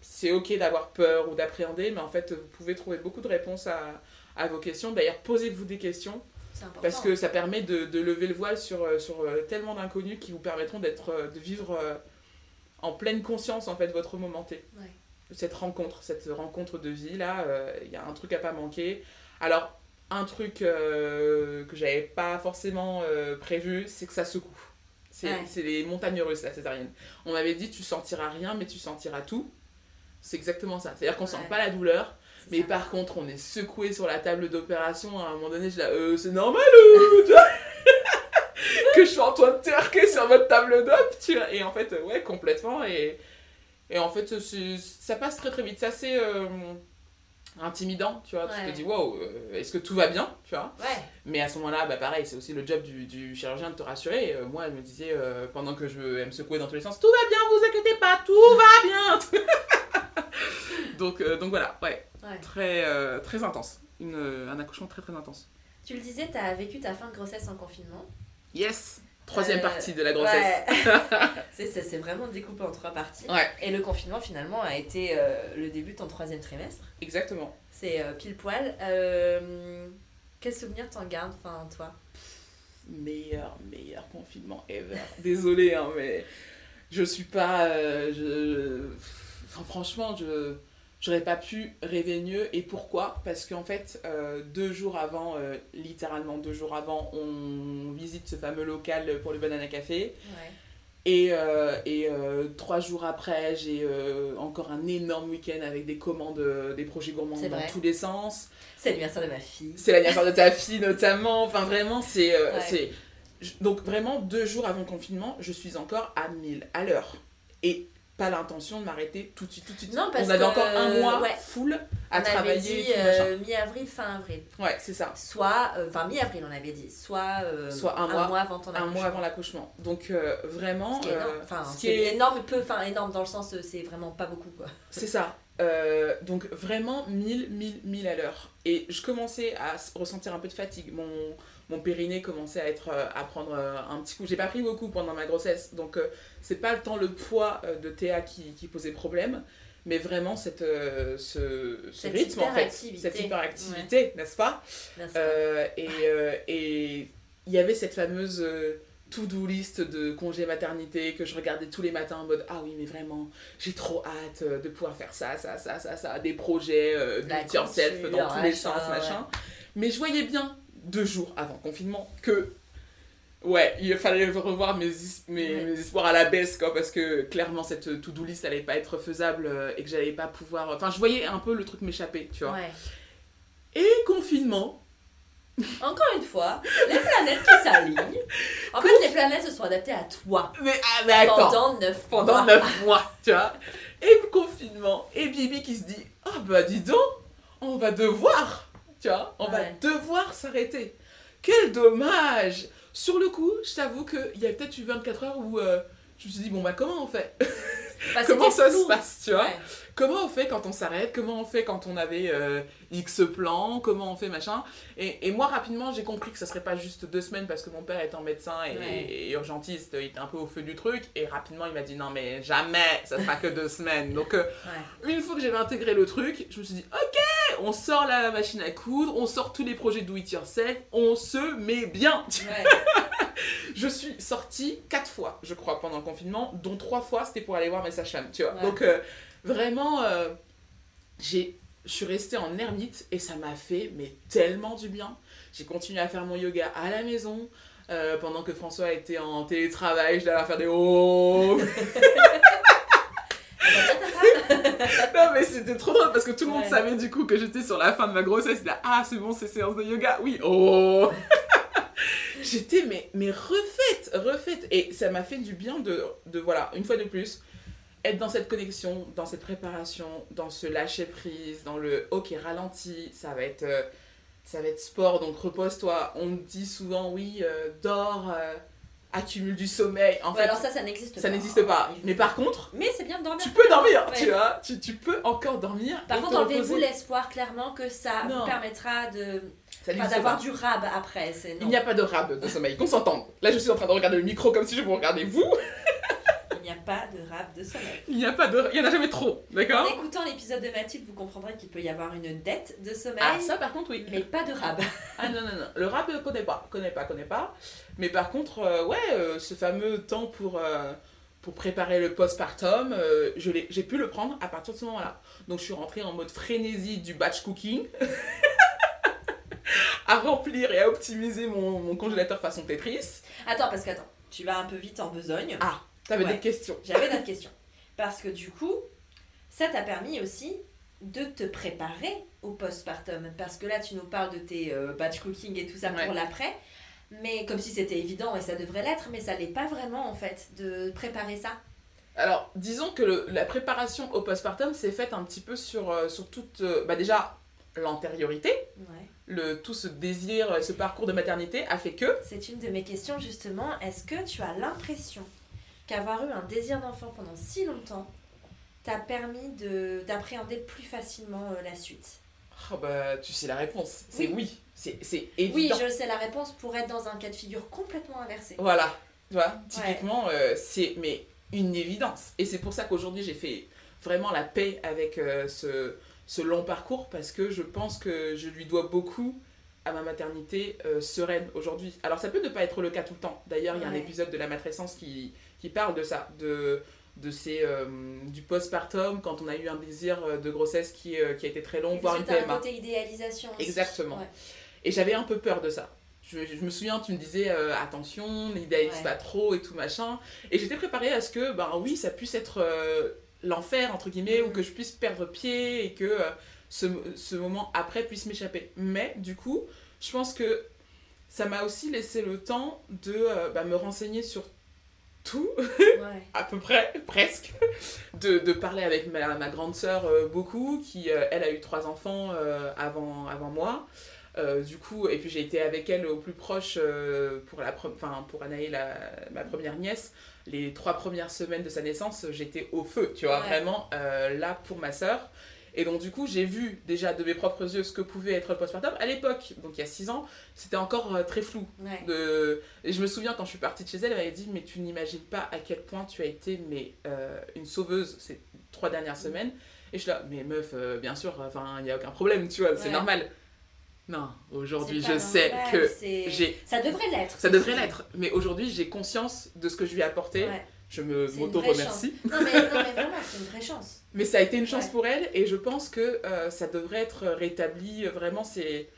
C'est ok d'avoir peur ou d'appréhender, mais en fait, vous pouvez trouver beaucoup de réponses à, à vos questions. D'ailleurs, posez-vous des questions. Important. Parce que ça permet de, de lever le voile sur, euh, sur euh, tellement d'inconnus qui vous permettront d'être, euh, de vivre en pleine conscience en fait votre moment T. Ouais. Cette rencontre, cette rencontre de vie là, euh, il y a un truc à pas manquer. Alors, un truc euh, que j'avais pas forcément euh, prévu, c'est que ça secoue. C'est Ouais. les montagnes russes la césarienne. On m'avait dit tu sentiras rien mais tu sentiras tout. C'est exactement ça. C'est-à-dire qu'on Ouais. sent pas la douleur, mais ça. par contre, on est secoué sur la table d'opération. À un moment donné, je dis, euh, c'est normal vois que je suis en train de terquer sur votre table d'op, tu vois. Et en fait, euh, ouais, complètement. Et, et en fait, ça passe très très vite. C'est assez euh, intimidant, tu vois. Tu te dis, wow, euh, est-ce que tout va bien, tu vois? Ouais. mais à ce moment-là, bah pareil, c'est aussi le job du, du chirurgien de te rassurer. Euh, moi, elle me disait, euh, pendant que je, elle me secouait dans tous les sens, tout va bien, vous inquiétez pas, tout va bien. donc, euh, donc voilà, ouais, Ouais. très, euh, très intense. Une, euh, un accouchement très très intense. Tu le disais, tu as vécu ta fin de grossesse en confinement. Yes Troisième Euh, partie de la grossesse. Ouais. c'est, vraiment découpé en trois parties. Ouais. Et le confinement, finalement, a été euh, le début de ton troisième trimestre. Exactement. C'est euh, pile poil. Quel souvenir t'en gardes, enfin, toi? Meilleur, meilleur confinement ever. Désolée, hein, mais je suis pas. je... enfin, franchement, je. J'aurais pas pu rêver mieux. Et pourquoi? Parce qu'en fait, euh, deux jours avant, euh, littéralement deux jours avant, on visite ce fameux local pour le Banana Café. Ouais. Et, euh, et trois jours après, j'ai encore un énorme week-end avec des commandes, des projets gourmands dans tous les sens. C'est l'anniversaire de ma fille. C'est l'anniversaire de ta fille notamment. Enfin vraiment, c'est... Ouais. Donc vraiment, deux jours avant le confinement, je suis encore à 1000 à l'heure. Et pas l'intention de m'arrêter tout de suite, tout de suite. Non, parce On avait que, encore un mois ouais. full à on travailler. euh, mi-avril, fin avril. Ouais, c'est ça. Soit, euh, enfin mi-avril, on avait dit. Soit, euh, Soit un mois- avant ton Un accouchement. mois avant l'accouchement. Donc euh, vraiment... Ce qui est énorme. Enfin, c'est est- énorme, peu, enfin énorme dans le sens, c'est vraiment pas beaucoup quoi. C'est ça. Donc vraiment 1000, 1000, 1000 à l'heure. Et je commençais à ressentir un peu de fatigue. Mon, mon périnée commençait à être euh, à prendre euh, un petit coup. J'ai pas pris beaucoup pendant ma grossesse, donc euh, c'est pas tant le poids de Théa qui, qui posait problème, mais vraiment cette, ce, ce Cette rythme en fait, cette hyperactivité, n'est-ce pas? Et et il y avait cette fameuse to-do list de congé maternité que je regardais tous les matins en mode ah oui mais vraiment j'ai trop hâte de pouvoir faire ça ça ça ça ça des projets euh, couture, dans tous les machin, sens ouais. machin mais je voyais bien deux jours avant le confinement que ouais il fallait revoir mes, mes, Ouais. mes espoirs à la baisse quoi parce que clairement cette to-do list allait pas être faisable euh, et que j'allais pas pouvoir enfin je voyais un peu le truc m'échapper tu vois Ouais. et confinement Encore une fois, les planètes qui s'alignent. En fait, les planètes se sont adaptées à toi mais, ah, mais attends pendant 9 pendant mois. 9 mois, tu vois. Et le confinement, et Bibi qui se dit Ah bah dis donc, on va devoir, tu vois, on va devoir s'arrêter. Quel dommage Sur le coup, je t'avoue qu'il y a peut-être eu 24 heures où euh, je me suis dit Bon bah comment on fait? Bah, Comment ça flou. se passe, tu vois? Ouais. Comment on fait quand on s'arrête Comment on fait quand on avait euh, X plans Comment on fait machin et, et moi, rapidement, j'ai compris que ça serait pas juste deux semaines parce que mon père étant médecin et, Ouais. et urgentiste, il était un peu au feu du truc. Et rapidement, il m'a dit non, mais jamais, ça sera que deux semaines. Donc, euh, Ouais. une fois que j'avais intégré le truc, je me suis dit ok, on sort la machine à coudre, on sort tous les projets do it yourself, on se met bien. Ouais. Je suis sortie quatre fois, je crois, pendant le confinement, dont trois fois c'était pour aller voir mes sages-femmes, tu vois. Ouais. Donc, euh, vraiment, euh, j'ai, je suis restée en ermite et ça m'a fait mais tellement du bien. J'ai continué à faire mon yoga à la maison. euh, pendant que François était en télétravail, je l'allais faire des oh Non mais c'était trop drôle parce que tout le monde Ouais. savait du coup que j'étais sur la fin de ma grossesse. Là, ah c'est bon, c'est séance de yoga. Oui, oh J'étais mais, mais refaite, refaite. Et ça m'a fait du bien de, de, voilà, une fois de plus, être dans cette connexion, dans cette préparation, dans ce lâcher prise, dans le ok, ralenti, ça va être, euh, ça va être sport, donc repose-toi. On me dit souvent, oui, euh, dors, euh, accumule du sommeil. En Ouais, fait, alors ça, ça n'existe pas. ça n'existe pas. Mais par contre, Mais c'est bien de dormir. tu peux dormir, Ouais. tu vois. Tu, tu peux encore dormir. Par contre, enlevez-vous l'espoir clairement que ça Non. vous permettra de enfin, d'avoir du rab après. Il n'y a pas de rab de sommeil, qu'on s'entende. Là, je suis en train de regarder le micro comme si je vous regardais vous. Il n'y a pas de rab de sommeil. Il n'y a pas de... Il y en a jamais trop, En d'accord écoutant l'épisode de Mathilde, vous comprendrez qu'il peut y avoir une dette de sommeil, Ah, ça par contre, oui. mais pas de rab. Ah non, non, non. Le rap, euh, connais pas, connais pas, connais pas. Mais par contre, euh, ouais, euh, ce fameux temps pour, euh, pour préparer le postpartum, je l'ai- j'ai pu le prendre à partir de ce moment-là. Donc je suis rentrée en mode frénésie du batch cooking. à remplir et à optimiser mon, mon congélateur façon Tetris. Attends, parce que attends, tu vas un peu vite en besogne. Ah, t'avais Ouais. des questions. J'avais d'autres questions. Parce que du coup, ça t'a permis aussi de te préparer au postpartum. Parce que là, tu nous parles de tes euh, batch cooking et tout ça Ouais. pour l'après. Mais comme si c'était évident et ça devrait l'être, mais ça l'est pas vraiment en fait de préparer ça. Alors, disons que le- la préparation au postpartum s'est faite un petit peu sur, euh, sur toute... euh, bah déjà, l'antériorité, Ouais. le, tout ce désir, euh, ce parcours de maternité a fait que... C'est une de mes questions justement. Est-ce que tu as l'impression qu'avoir eu un désir d'enfant pendant si longtemps t'a permis de- d'appréhender plus facilement euh, la suite Oh bah, tu sais la réponse. C'est Oui. oui. C'est c'est Oui, évident. je sais la réponse pour être dans un cas de figure complètement inversé. Voilà. Tu vois, typiquement, euh, c'est mais une évidence. Et c'est pour ça qu'aujourd'hui, j'ai fait vraiment la paix avec euh, ce, ce long parcours parce que je pense que je lui dois beaucoup à ma maternité euh, sereine aujourd'hui. Alors, ça peut ne pas être le cas tout le temps. D'ailleurs, il y a un épisode de la matrescence qui, qui parle de ça, de, de ces, euh, du postpartum, quand on a eu un désir euh, de grossesse qui, euh, qui a été très long, voire une PMA. un côté idéalisation aussi. Exactement. Ouais. Et j'avais un peu peur de ça. Je, je me souviens, tu me disais euh, attention, n'idéalise Ouais. pas trop et tout machin. Et j'étais préparée à ce que, ben oui, ça puisse être l'enfer, entre guillemets, ou que je puisse perdre pied et que ce, ce moment après puisse m'échapper. Mais du coup, je pense que ça m'a aussi laissé le temps de bah, me renseigner sur tout, Ouais. à peu près, presque, de, de parler avec ma, ma grande sœur euh, beaucoup, qui, euh, elle, a eu trois enfants euh, avant, avant moi. Du coup, et puis j'ai été avec elle au plus proche pour, la pour Anaï, la, ma première nièce. Les trois premières semaines de sa naissance, j'étais au feu, tu vois, Ouais. vraiment là pour ma sœur. Et donc, du coup, j'ai vu déjà de mes propres yeux ce que pouvait être le postpartum. À l'époque, donc il y a 6 ans, c'était encore euh, très flou. Ouais. De... Et je me souviens quand je suis partie de chez elle, elle m'avait dit Mais tu n'imagines pas à quel point tu as été mais, euh, une sauveuse ces trois dernières semaines. Et je suis là Mais meuf, euh, bien sûr, enfin, il n'y a aucun problème, tu vois, c'est normal. Non, aujourd'hui, je sais que j'ai. Ça devrait l'être. Ça devrait l'être, mais aujourd'hui, j'ai conscience de ce que je lui ai apporté. Ouais. Je me m'auto-remercie. Non mais, non, mais vraiment, c'est une vraie chance. Mais ça a été une chance Ouais. pour elle et je pense que euh, ça devrait être rétabli. Vraiment, c'est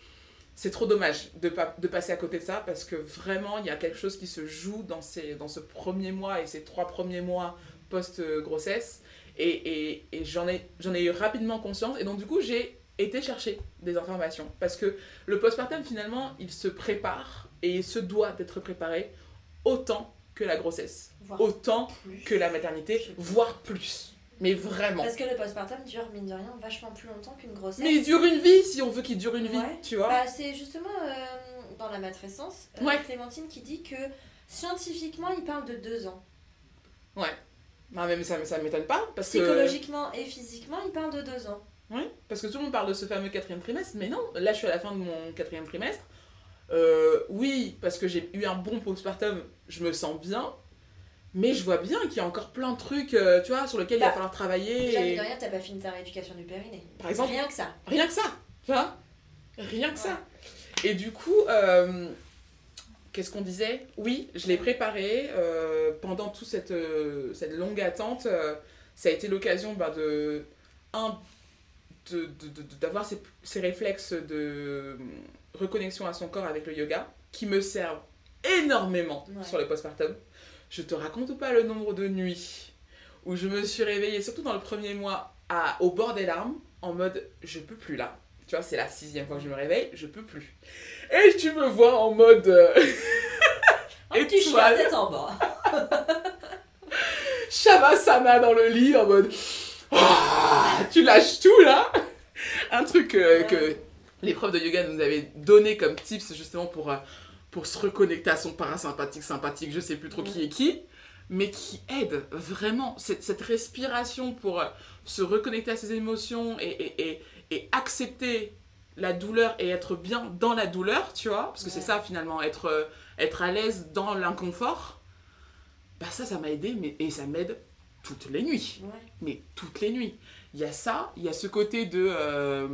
c'est trop dommage de, pas, de passer à côté de ça parce que vraiment, il y a quelque chose qui se joue dans, ces, dans ce premier mois et ces trois premiers mois post-grossesse. Et, et, et j'en ai, j'en ai eu rapidement conscience. Et donc, du coup, j'ai été chercher des informations. Parce que le postpartum, finalement, il se prépare et il se doit d'être préparé autant que la grossesse, Voire autant plus. que la maternité, voire plus. Mais vraiment. Parce que le postpartum dure, mine de rien, vachement plus longtemps qu'une grossesse. Mais il dure une vie si on veut qu'il dure une vie, Ouais. tu vois. Bah, c'est justement euh, dans la matrescence, euh, Ouais. Clémentine qui dit que scientifiquement, il parle de deux ans. Non, mais ça, ça m'étonne pas parce que. Psychologiquement et physiquement, il parle de deux ans. Oui, parce que tout le monde parle de ce fameux quatrième trimestre, mais non, là je suis à la fin de mon quatrième trimestre. Euh, oui, parce que j'ai eu un bon postpartum, je me sens bien, mais je vois bien qu'il y a encore plein de trucs, euh, tu vois, sur lesquels il va Bah, falloir travailler. Déjà, et- de rien, t'as pas fini ta rééducation du périnée. Par exemple, Rien que ça. Rien que ça, tu vois Rien que ça. Et du coup, euh, qu'est-ce qu'on disait? Oui, je l'ai préparé euh, pendant toute cette, cette longue attente. ça a été l'occasion bah, de, un, de, de- de- d'avoir ces, ces réflexes de reconnexion à son corps avec le yoga qui me servent énormément Ouais. sur le postpartum. Je te raconte pas le nombre de nuits où je me suis réveillée, surtout dans le premier mois, à, au bord des larmes, en mode je peux plus là. Tu vois, c'est la sixième fois que je me réveille, je peux plus. Et tu me vois en mode euh, Un petit chien Étoile. tête en bas. Shavasana dans le lit, en mode Ah, tu lâches tout là. Un truc euh, que les profs de yoga nous avaient donné comme tips justement pour, euh, pour se reconnecter à son parasympathique, sympathique, je sais plus trop qui est qui, mais qui aide vraiment cette, cette respiration pour euh, se reconnecter à ses émotions et, et, et, et accepter la douleur et être bien dans la douleur, tu vois, parce que c'est ça finalement, être, euh, être à l'aise dans l'inconfort, bah ça, ça m'a aidé, mais, et ça m'aide toutes les nuits Ouais. mais toutes les nuits. Il y a ça, il y a ce côté de euh,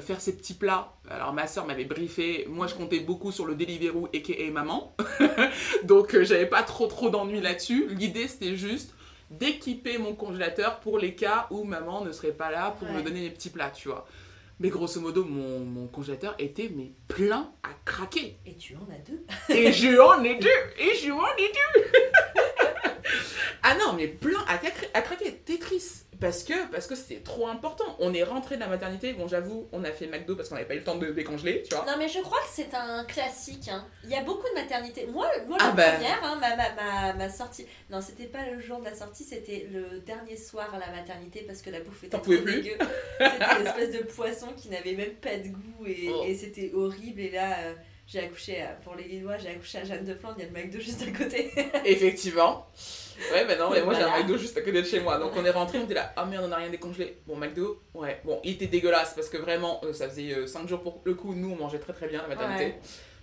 faire ces petits plats. Alors ma soeur m'avait briefé, moi je comptais beaucoup sur le Deliveroo et maman, donc euh, j'avais pas trop trop d'ennuis là-dessus. L'idée c'était juste d'équiper mon congélateur pour les cas où maman ne serait pas là pour me donner les petits plats, tu vois. Mais grosso modo, mon, mon congélateur était mais plein à craquer. Et tu en as deux. Et je en ai deux Et je en ai deux Ah non, mais plein à, craquer- à craquer, Tetris parce que parce que c'était trop important. On est rentré de la maternité, bon j'avoue, on a fait McDo parce qu'on n'avait pas eu le temps de décongeler, tu vois. Non mais je crois que c'est un classique. hein. Il y a beaucoup de maternités. Moi, moi Ah la bah. première, hein, ma, ma, ma, ma sortie. Non, c'était pas le jour de la sortie, c'était le dernier soir à la maternité parce que la bouffe était trop dégueu. C'était une espèce de poisson qui n'avait même pas de goût et, Oh. et c'était horrible. Et là, euh, j'ai accouché, à- pour les Lillois, j'ai accouché à Jeanne de Flandre, il y a le McDo juste à côté. Effectivement. Ouais, bah non, mais moi j'ai un McDo juste à côté de chez moi. Donc on est rentré, on était là, ah merde, on a rien décongelé. Bon, McDo, ouais. Bon, il était dégueulasse parce que vraiment, euh, ça faisait 5 jours pour le coup. Nous, on mangeait très très bien la maternité. Ouais.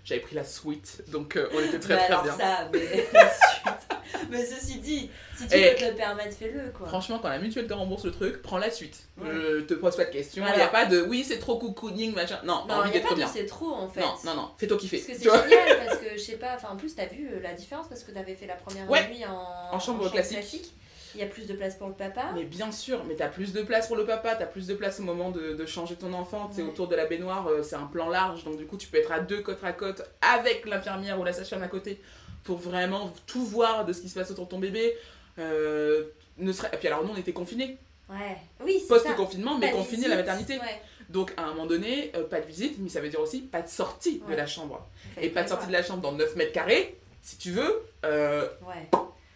J'avais pris la suite, donc euh, on était très très alors bien. ça, mais ceci dit, si tu Eh. peux te le permettre, fais-le quoi. Franchement, quand la mutuelle te rembourse le truc, prends la suite. Ouais. Je te pose pas de questions. Il n'y a pas de oui, c'est trop cocooning, machin. Non, Non, envie il n'y a pas de c'est trop en fait. Non, non, non, fais-toi kiffer. Parce que c'est génial, parce que je sais pas, enfin en plus t'as vu euh, la différence parce que t'avais fait la première Ouais. nuit en, En chambre classique. Il y a plus de place pour le papa. Mais bien sûr, mais t'as plus de place pour le papa, t'as plus de place au moment de, de changer ton enfant. Tu sais, Ouais. autour de la baignoire, euh, c'est un plan large, donc du coup, tu peux être à deux côte à côte avec l'infirmière ou la sage-femme à côté pour vraiment tout voir de ce qui se passe autour de ton bébé. Euh, ne serait... Et puis alors, nous, on était confinés, Ouais. Oui, c'est post-confinement, mais confinés à la maternité. Ouais. Donc, à un moment donné, euh, pas de visite, mais ça veut dire aussi pas de sortie de la chambre. Et pas de sortie de la chambre dans 9 mètres carrés, si tu veux. euh, Ouais.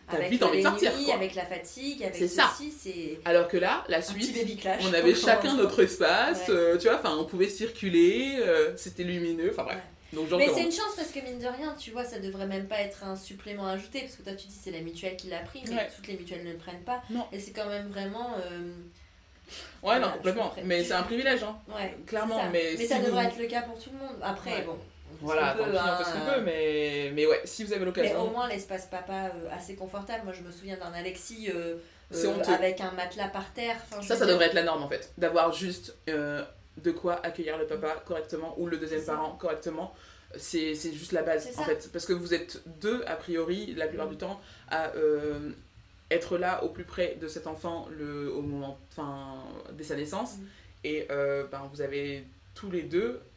T'as Avec vite envie de les sortir, nuits, quoi. avec la fatigue, avec C'est ça. ceci, c'est alors que là, la suite, on avait chacun notre espace, Ouais. euh, tu vois, enfin, on pouvait circuler, euh, c'était lumineux, enfin bref. Ouais. Donc, Mais c'est une chance parce que mine de rien, tu vois, ça devrait même pas être un supplément ajouté parce que toi tu dis c'est la mutuelle qui l'a pris, mais Ouais. toutes les mutuelles ne le prennent pas. Non. Et c'est quand même vraiment. euh, Ouais, non, complètement. Mais c'est un privilège, hein. Ouais, Clairement, mais si ça vous- devrait être le cas pour tout le monde. Après, Ouais. bon. On fait Voilà, tant pis, on fait ce hein. qu'on peut, mais, mais ouais, si vous avez Mais l'occasion. au moins l'espace papa euh, assez confortable. Moi je me souviens d'un Alexis euh, euh, avec un matelas par terre. Enfin, Ça, ça dire, devrait être la norme en fait. D'avoir juste de quoi accueillir le papa correctement ou le deuxième parent correctement. C'est juste la base en fait. Parce que vous êtes deux, a priori, la plupart du temps, à être là au plus près de cet enfant le, au moment enfin, dès sa naissance. Mm. Et ben, vous avez tous les deux Mais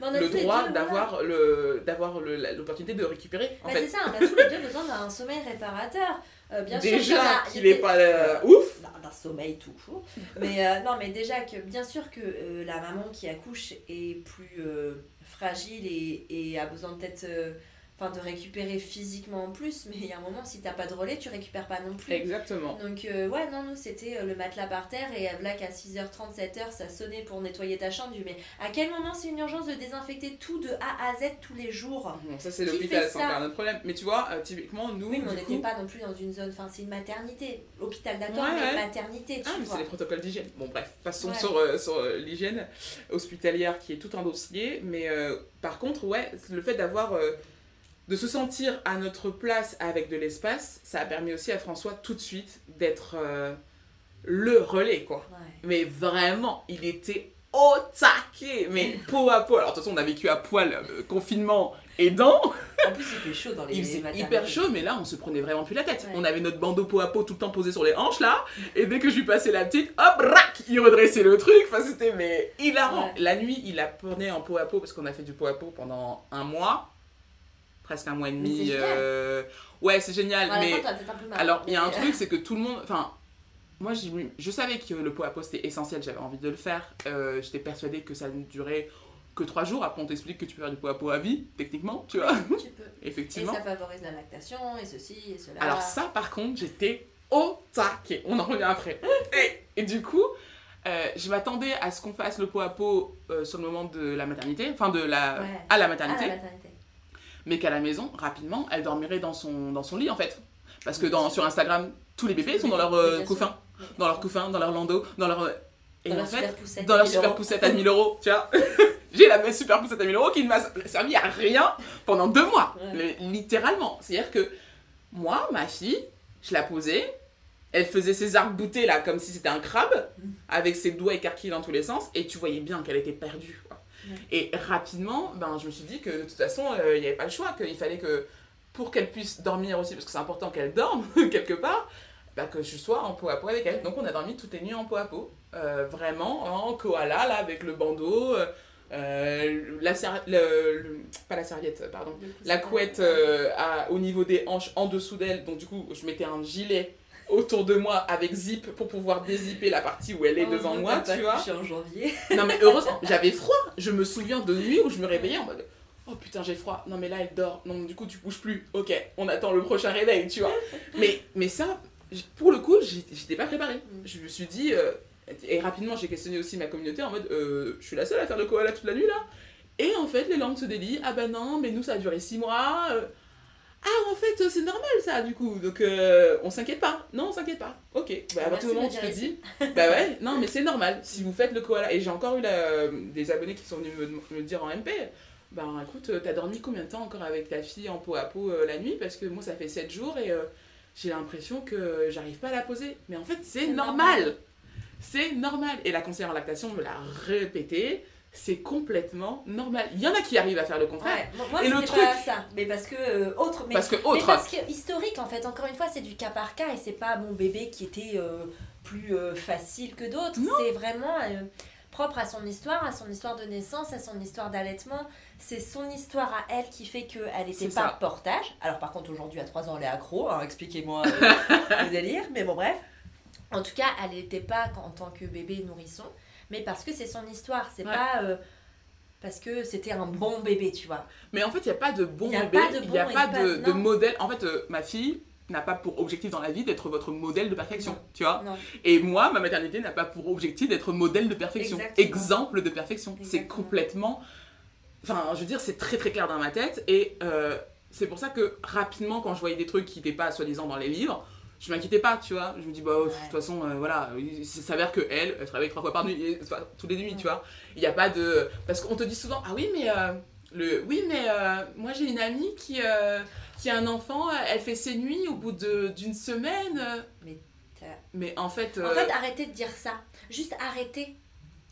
le droit d'avoir le d'avoir l'opportunité de récupérer en Bah. C'est ça, on a tous les deux besoin d'un sommeil réparateur. Euh, bien sûr Déjà a- qu'il est pas euh, ouf. d'un sommeil tout court. Mais euh, non, mais déjà que bien sûr que euh, la maman qui accouche est plus euh, fragile et, et a besoin peut-être euh, enfin, de récupérer physiquement en plus. Mais il y a un moment, si t'as pas de relais, tu récupères pas non plus. Exactement. Donc euh, ouais, non, nous c'était euh, le matelas par terre et là qu'à 6h30, 7h, ça sonnait pour nettoyer ta chambre. Mais à quel moment c'est une urgence de désinfecter tout de A à Z tous les jours? Bon, ça c'est l'hôpital, c'est encore un autre problème. Mais tu vois, euh, typiquement, nous, Oui, mais on n'était coup- pas non plus dans une zone, enfin c'est une maternité. Hôpital d'accord, Ouais, maternité, tu Ah, mais c'est les protocoles d'hygiène. Bon, bref, passons Ouais. sur, euh, sur euh, l'hygiène hospitalière qui est tout un dossier. Mais euh, par contre, ouais, le fait d'avoir. De se sentir à notre place avec de l'espace, ça a permis aussi à François tout de suite d'être euh, le relais, quoi. Ouais. Mais vraiment, il était au taquet, mais peau à peau. Alors, de toute façon, on a vécu à poil, euh, confinement aidant. En plus, il fait chaud dans les Il faisait hyper chaud, mais là, on se prenait vraiment plus la tête. Ouais. On avait notre bandeau peau à peau tout le temps posé sur les hanches, là. Et dès que je lui passais la petite, hop, rac, il redressait le truc. Enfin, c'était mais hilarant. Ouais. La nuit, il la prenait en peau à peau parce qu'on a fait du peau à peau pendant un mois. Presque un mois et demi. euh, Ouais, c'est génial. À la mais fin, alors, il y a un truc, c'est que tout le monde. Enfin, moi, je savais que le pot à pot c'était essentiel, j'avais envie de le faire. Euh, J'étais persuadée que ça ne durait que trois jours. Après, on t'explique que tu peux faire du pot à pot à vie, techniquement, tu vois. Tu peux. Et Effectivement. ça favorise la lactation, et ceci, et cela. Alors, ça, par contre, j'étais au taquet. On en revient après. Et, et du coup. euh, je m'attendais à ce qu'on fasse le pot à pot euh, sur le moment de la maternité, enfin de la, Ouais. à la maternité, la maternité. Mais qu'à la maison, rapidement, elle dormirait dans son, dans son lit en fait. Parce que dans, sur Instagram, tous les bébés sont dans leur euh, couffin. dans leur couffin, dans leur landau, dans leur. Et Dans en la fait, super poussette. dans leur 1000 super poussette à 1000 euros, tu vois. J'ai la même super poussette à 1000 euros qui ne m'a servi à rien pendant deux mois. Ouais. Littéralement. C'est-à-dire que moi, ma fille, je la posais, elle faisait ses arcs-boutés là comme si c'était un crabe, Mm. avec ses doigts écarquillés dans tous les sens, et tu voyais bien qu'elle était perdue. quoi. Ouais. Et rapidement, ben, je me suis dit que de toute façon, euh, il n'y avait pas le choix, qu'il fallait que pour qu'elle puisse dormir aussi, parce que c'est important qu'elle dorme quelque part, bah, que je sois en peau à peau avec elle. Donc on a dormi toutes les nuits en peau à peau, Euh, vraiment en koala là avec le bandeau, euh, la ser- le- le- pas la serviette, pardon, la couette à- au niveau des hanches en dessous d'elle. Donc du coup je mettais un gilet autour de moi avec zip pour pouvoir dézipper la partie où elle est devant Heureusement moi, t'as tu pas vois. en janvier. Non mais heureusement, j'avais froid. Je me souviens de nuit où je me réveillais en mode Oh putain, j'ai froid. Non mais là elle dort. Non, du coup tu bouges plus. Ok, on attend le prochain réveil, tu vois. Mais, mais ça, pour le coup, j'étais pas préparée. Je me suis dit, euh, et rapidement j'ai questionné aussi ma communauté en mode euh, Je suis la seule à faire le koala toute la nuit là Et en fait, les langues se délient. Ah bah non, mais nous ça a duré 6 mois. euh. Ah en fait, c'est normal ça du coup. Donc euh, on s'inquiète pas. Non, on s'inquiète pas. Ok, bah à Merci partir du moment où tu te dis bah ouais, non mais c'est normal. Si vous faites le koala, et j'ai encore eu la- des abonnés qui sont venus me, me dire en MP, ben écoute, euh, t'as dormi combien de temps encore avec ta fille en peau à peau euh, la nuit? Parce que moi ça fait 7 jours et euh, j'ai l'impression que j'arrive pas à la poser. Mais en fait c'est C'est normal. normal. C'est normal. Et la conseillère en lactation me l'a répété, c'est complètement normal. Il y en a qui arrivent à faire le contraire. Ouais, moi, Et le truc- pas ça. Mais parce que euh, autre. Mais, Parce que mais autre, parce que historique en fait. Encore une fois, c'est du cas par cas et c'est pas mon bébé qui était euh, plus euh, facile que d'autres. C'est vraiment propre à son histoire, à son histoire de naissance, à son histoire d'allaitement. C'est son histoire à elle qui fait qu'elle n'était C'est pas portage. Alors par contre aujourd'hui à 3 ans elle est accro. hein, Expliquez-moi le délire. Mais bon bref. En tout cas, elle n'était pas en tant que bébé nourrisson, mais parce que c'est son histoire. C'est Ouais. pas euh, parce que c'était un bon bébé, tu vois. Mais en fait, il n'y a pas de bon Il y a bébé, il n'y a pas de, modèle. En fait, euh, ma fille n'a pas pour objectif dans la vie d'être votre modèle de perfection, Non. tu vois. Non. Et moi, ma maternité n'a pas pour objectif d'être modèle de perfection, Exactement. exemple de perfection. C'est complètement... Enfin, je veux dire, c'est très très clair dans ma tête. Et euh, c'est pour ça que rapidement, quand je voyais des trucs qui n'étaient pas soi-disant dans les livres, je m'inquiétais pas, tu vois. Je me dis, bah, de Ouais. toute façon, euh, voilà, il s'avère que elle, elle travaille trois fois par nuit, et- enfin, toutes les nuits, tu vois. Il n'y a pas de. Parce qu'on te dit souvent, ah oui, mais. euh, le... Oui, mais euh, moi j'ai une amie qui, euh, qui a un enfant, elle fait ses nuits au bout de- d'une semaine. Mais Mais en fait. En fait, arrêtez de dire ça. Juste arrêtez.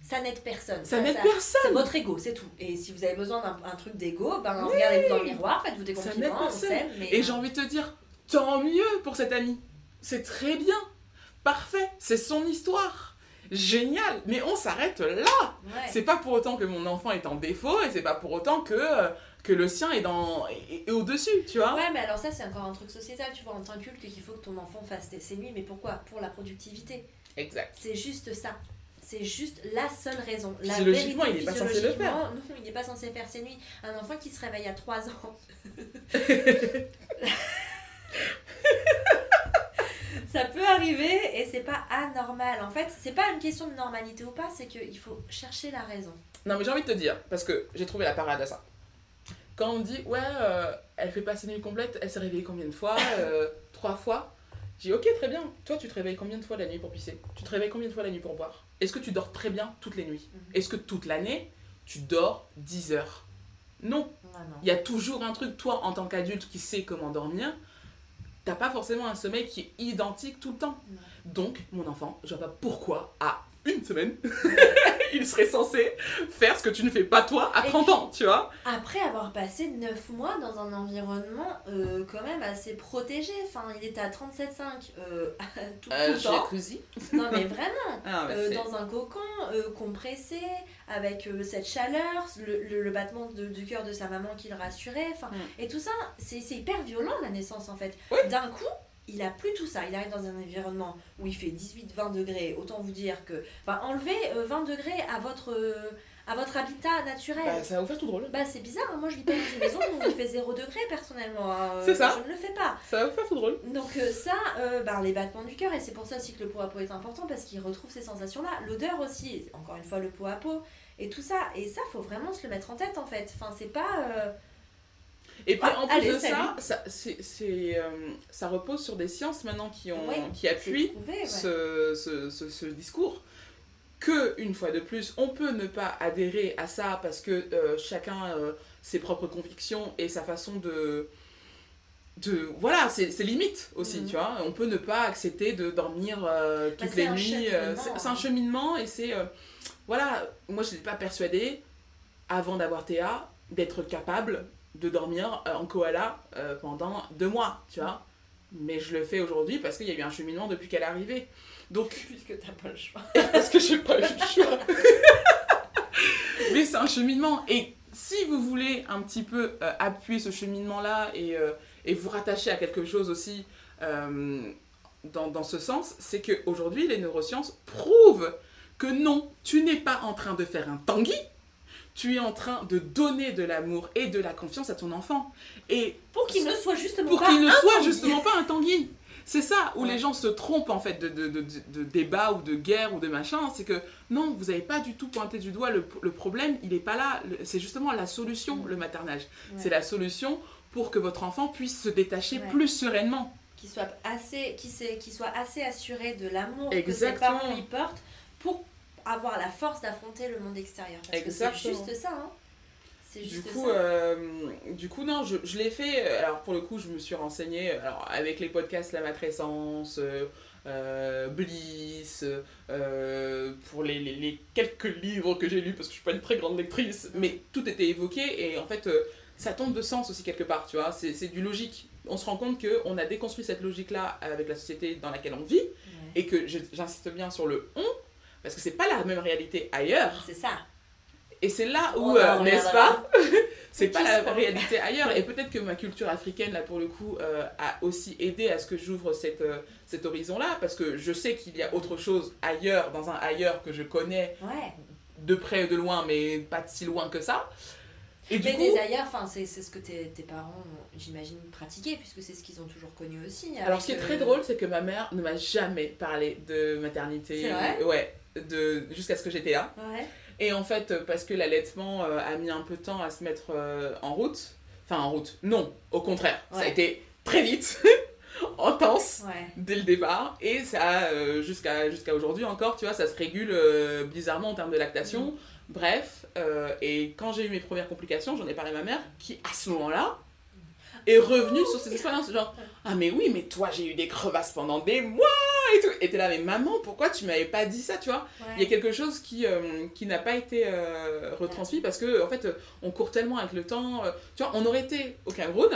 Ça n'aide personne. ça n'aide C'est personne. votre ego, c'est tout. Et si vous avez besoin d'un un truc d'ego, ben regardez-vous dans le miroir, faites-vous des compliments, on personne. s'aime. Mais Et j'ai envie de te dire, tant mieux pour cette amie. C'est très bien. Parfait. C'est son histoire. Génial. Mais on s'arrête là. Ouais. C'est pas pour autant que mon enfant est en défaut et c'est pas pour autant que, euh, que le sien est, dans, est, est au-dessus, tu vois. Ouais, mais alors ça, c'est encore un truc sociétal, tu vois. On t'inculque qu'il faut que ton enfant fasse ses- nuits, mais pourquoi? Pour la productivité. Exact. C'est juste ça. C'est juste la seule raison. La Physiologiquement, vérité, il est pas censé le faire. Non, il n'est pas censé faire ses nuits. Un enfant qui se réveille à 3 ans. ça peut arriver et c'est pas anormal. En fait, c'est pas une question de normalité ou pas, c'est qu'il faut chercher la raison. Non, mais j'ai envie de te dire, parce que j'ai trouvé la parade à ça. Quand on dit, ouais, euh, elle fait pas ses nuits complètes, elle s'est réveillée combien de fois Euh, Trois fois? J'ai dit, ok, très bien. Toi, tu te réveilles combien de fois la nuit pour pisser? Tu te réveilles combien de fois la nuit pour boire? Est-ce que tu dors très bien toutes les nuits? Mhm. Est-ce que toute l'année, tu dors 10 heures? Non. Non. Il y a toujours un truc, toi, en tant qu'adulte qui sait comment dormir, t'as pas forcément un sommeil qui est identique tout le temps. Donc, mon enfant, je vois pas pourquoi, à une semaine, il serait censé faire ce que tu ne fais pas toi à Et 30 puis- ans, tu vois Après avoir passé 9 mois dans un environnement euh, quand même assez protégé, enfin il était à 37,5 euh, tout, tout le temps. jacuzzi. Non mais vraiment, Ah, mais euh, dans un cocon euh, compressé, avec euh, cette chaleur, le, le- le battement de- du cœur de sa maman qui le rassurait, enfin Mm. et tout ça, c'est hyper violent la naissance en fait. D'un coup, il a plus tout ça, il arrive dans un environnement où il fait 18-20 degrés, autant vous dire que, bah enlever euh, 20 degrés à votre, euh, à votre habitat naturel. Bah, ça va vous faire tout drôle. Bah c'est bizarre, hein. moi je vis pas dans une maison où il fait 0 degré personnellement. hein. Euh, C'est ça. Je ne le fais pas. Ça va vous faire tout drôle. Donc euh, ça, euh, bah, les battements du cœur, et c'est pour ça aussi que le pot à peau est important parce qu'il retrouve ces sensations-là. L'odeur aussi, encore une fois le pot à peau, et tout ça. Et ça, faut vraiment se le mettre en tête en fait. Enfin, c'est pas... euh, Et puis Ah, en plus allez, de ça, ça, c'est, c'est, euh, ça repose sur des sciences maintenant qui, ont, Ouais, qui appuient prouvé, ouais. ce, ce, ce, ce discours que une fois de plus on peut ne pas adhérer à ça parce que euh, chacun a ses propres convictions et sa façon de de voilà c'est limite aussi Mhm. tu vois on peut ne pas accepter de dormir euh, Bah, toutes c'est les nuits euh, cheminement, c'est un hein. cheminement et c'est euh, voilà moi je n'étais pas persuadée avant d'avoir Théa d'être capable de dormir euh, en koala euh, pendant deux mois tu vois mais je le fais aujourd'hui parce qu'il y a eu un cheminement depuis qu'elle est arrivée donc Puisque t'as pas le choix. parce que j'ai pas eu le choix. Mais c'est un cheminement. Et si vous voulez un petit peu euh, appuyer ce cheminement-là et, euh, et vous rattacher à quelque chose aussi euh, dans, dans ce sens, c'est qu'aujourd'hui, les neurosciences prouvent que non, tu n'es pas en train de faire un tanguy. Tu es en train de donner de l'amour et de la confiance à ton enfant. Et Pour qu'il ne soit justement pour pas qu'il ne un soit Tanguy. justement pas un Tanguy. C'est ça où Ouais. les gens se trompent en fait de, de, de, débat ou de guerre ou de machin. C'est que non, vous n'avez pas du tout pointé du doigt le, le problème, il n'est pas là. C'est justement la solution, Mm. le maternage. Ouais. C'est la solution pour que votre enfant puisse se détacher Ouais. plus sereinement. Qu'il soit, assez, s'est- qu'il soit assez assuré de l'amour que ses parents lui portent pour avoir la force d'affronter le monde extérieur. Parce que c'est juste ça. Hein. C'est Du juste coup, ça. euh, du coup, non, je, je l'ai fait. euh, Alors, pour le coup, je me suis renseignée alors, avec les podcasts La Matrescence, euh, euh, Bliss, euh, pour les, les- les quelques livres que j'ai lus, parce que je suis pas une très grande lectrice, mais tout était évoqué et en fait, euh, ça tombe de sens aussi quelque part, tu vois. C'est c'est du logique. On se rend compte qu'on a déconstruit cette logique-là avec la société dans laquelle on vit Ouais. et que je- j'insiste bien sur le on, parce que c'est pas la même réalité ailleurs. C'est ça. Et c'est là où, euh, n'est-ce pas? C'est pas la réalité ailleurs. Et peut-être que ma culture africaine, là, pour le coup, euh, a aussi aidé à ce que j'ouvre cette, euh, cet horizon-là, parce que je sais qu'il y a autre chose ailleurs, dans un ailleurs que je connais Ouais. de près ou de loin, mais pas de si loin que ça. Et du Mais coup, des ailleurs, c'est c'est ce que tes, tes parents, j'imagine, pratiquaient, puisque c'est ce qu'ils ont toujours connu aussi. alors avec, ce qui est très drôle, c'est que ma mère ne m'a jamais parlé de maternité. C'est vrai? Ouais, de, jusqu'à ce que j'étais là. Ouais. Et en fait, euh, parce que l'allaitement euh, a mis un peu de temps à se mettre euh, en route, enfin en route, non, au contraire, ça a été très vite. intense Ouais. dès le départ. Et ça, jusqu'à jusqu'à aujourd'hui encore, tu vois, ça se régule euh, bizarrement en termes de lactation. Bref, euh, et quand j'ai eu mes premières complications, j'en ai parlé à ma mère, qui à ce moment-là est revenue sur ses expériences. Genre, ah mais oui, mais toi j'ai eu des crevasses pendant des mois et tout. Et t'es là, mais maman, pourquoi tu m'avais pas dit ça, tu vois? Il y a quelque chose qui, euh, qui n'a pas été euh, retransmis parce que, en fait, on court tellement avec le temps. euh, tu vois, on aurait été au Cameroun,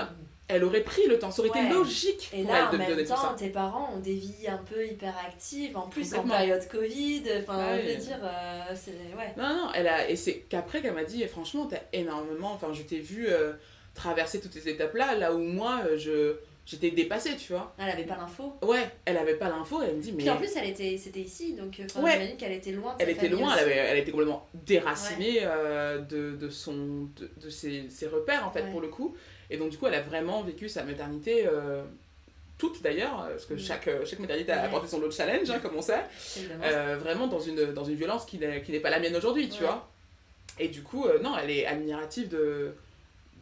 elle aurait pris le temps, ça aurait Ouais. été logique Et pour là, elle en de même tout temps, ça. tes parents ont des vies un peu hyperactives, en plus en période Covid. Enfin, Ouais. je veux dire, euh, c'est. Ouais. Non, non, elle a, et c'est qu'après qu'elle m'a dit, franchement, t'as énormément, enfin, je t'ai vu euh, traverser toutes ces étapes-là, là où moi, euh, je, j'étais dépassée, tu vois. Elle avait pas l'info. Ouais, elle avait pas l'info, elle me dit, mais Puis en plus, elle était, c'était ici, donc euh, enfin, Ouais. j'imagine qu'elle était loin de elle était loin, elle, avait, elle était complètement déracinée euh, de, de, son, de, de ses, ses repères, en fait, Ouais. pour le coup. Et donc, du coup, elle a vraiment vécu sa maternité, euh, toute d'ailleurs, parce que chaque, chaque maternité a apporté son lot de challenge, hein, comme on sait. Euh, vraiment dans une, dans une violence qui n'est qui n'est pas la mienne aujourd'hui, tu vois. Et du coup, non, elle est admirative de,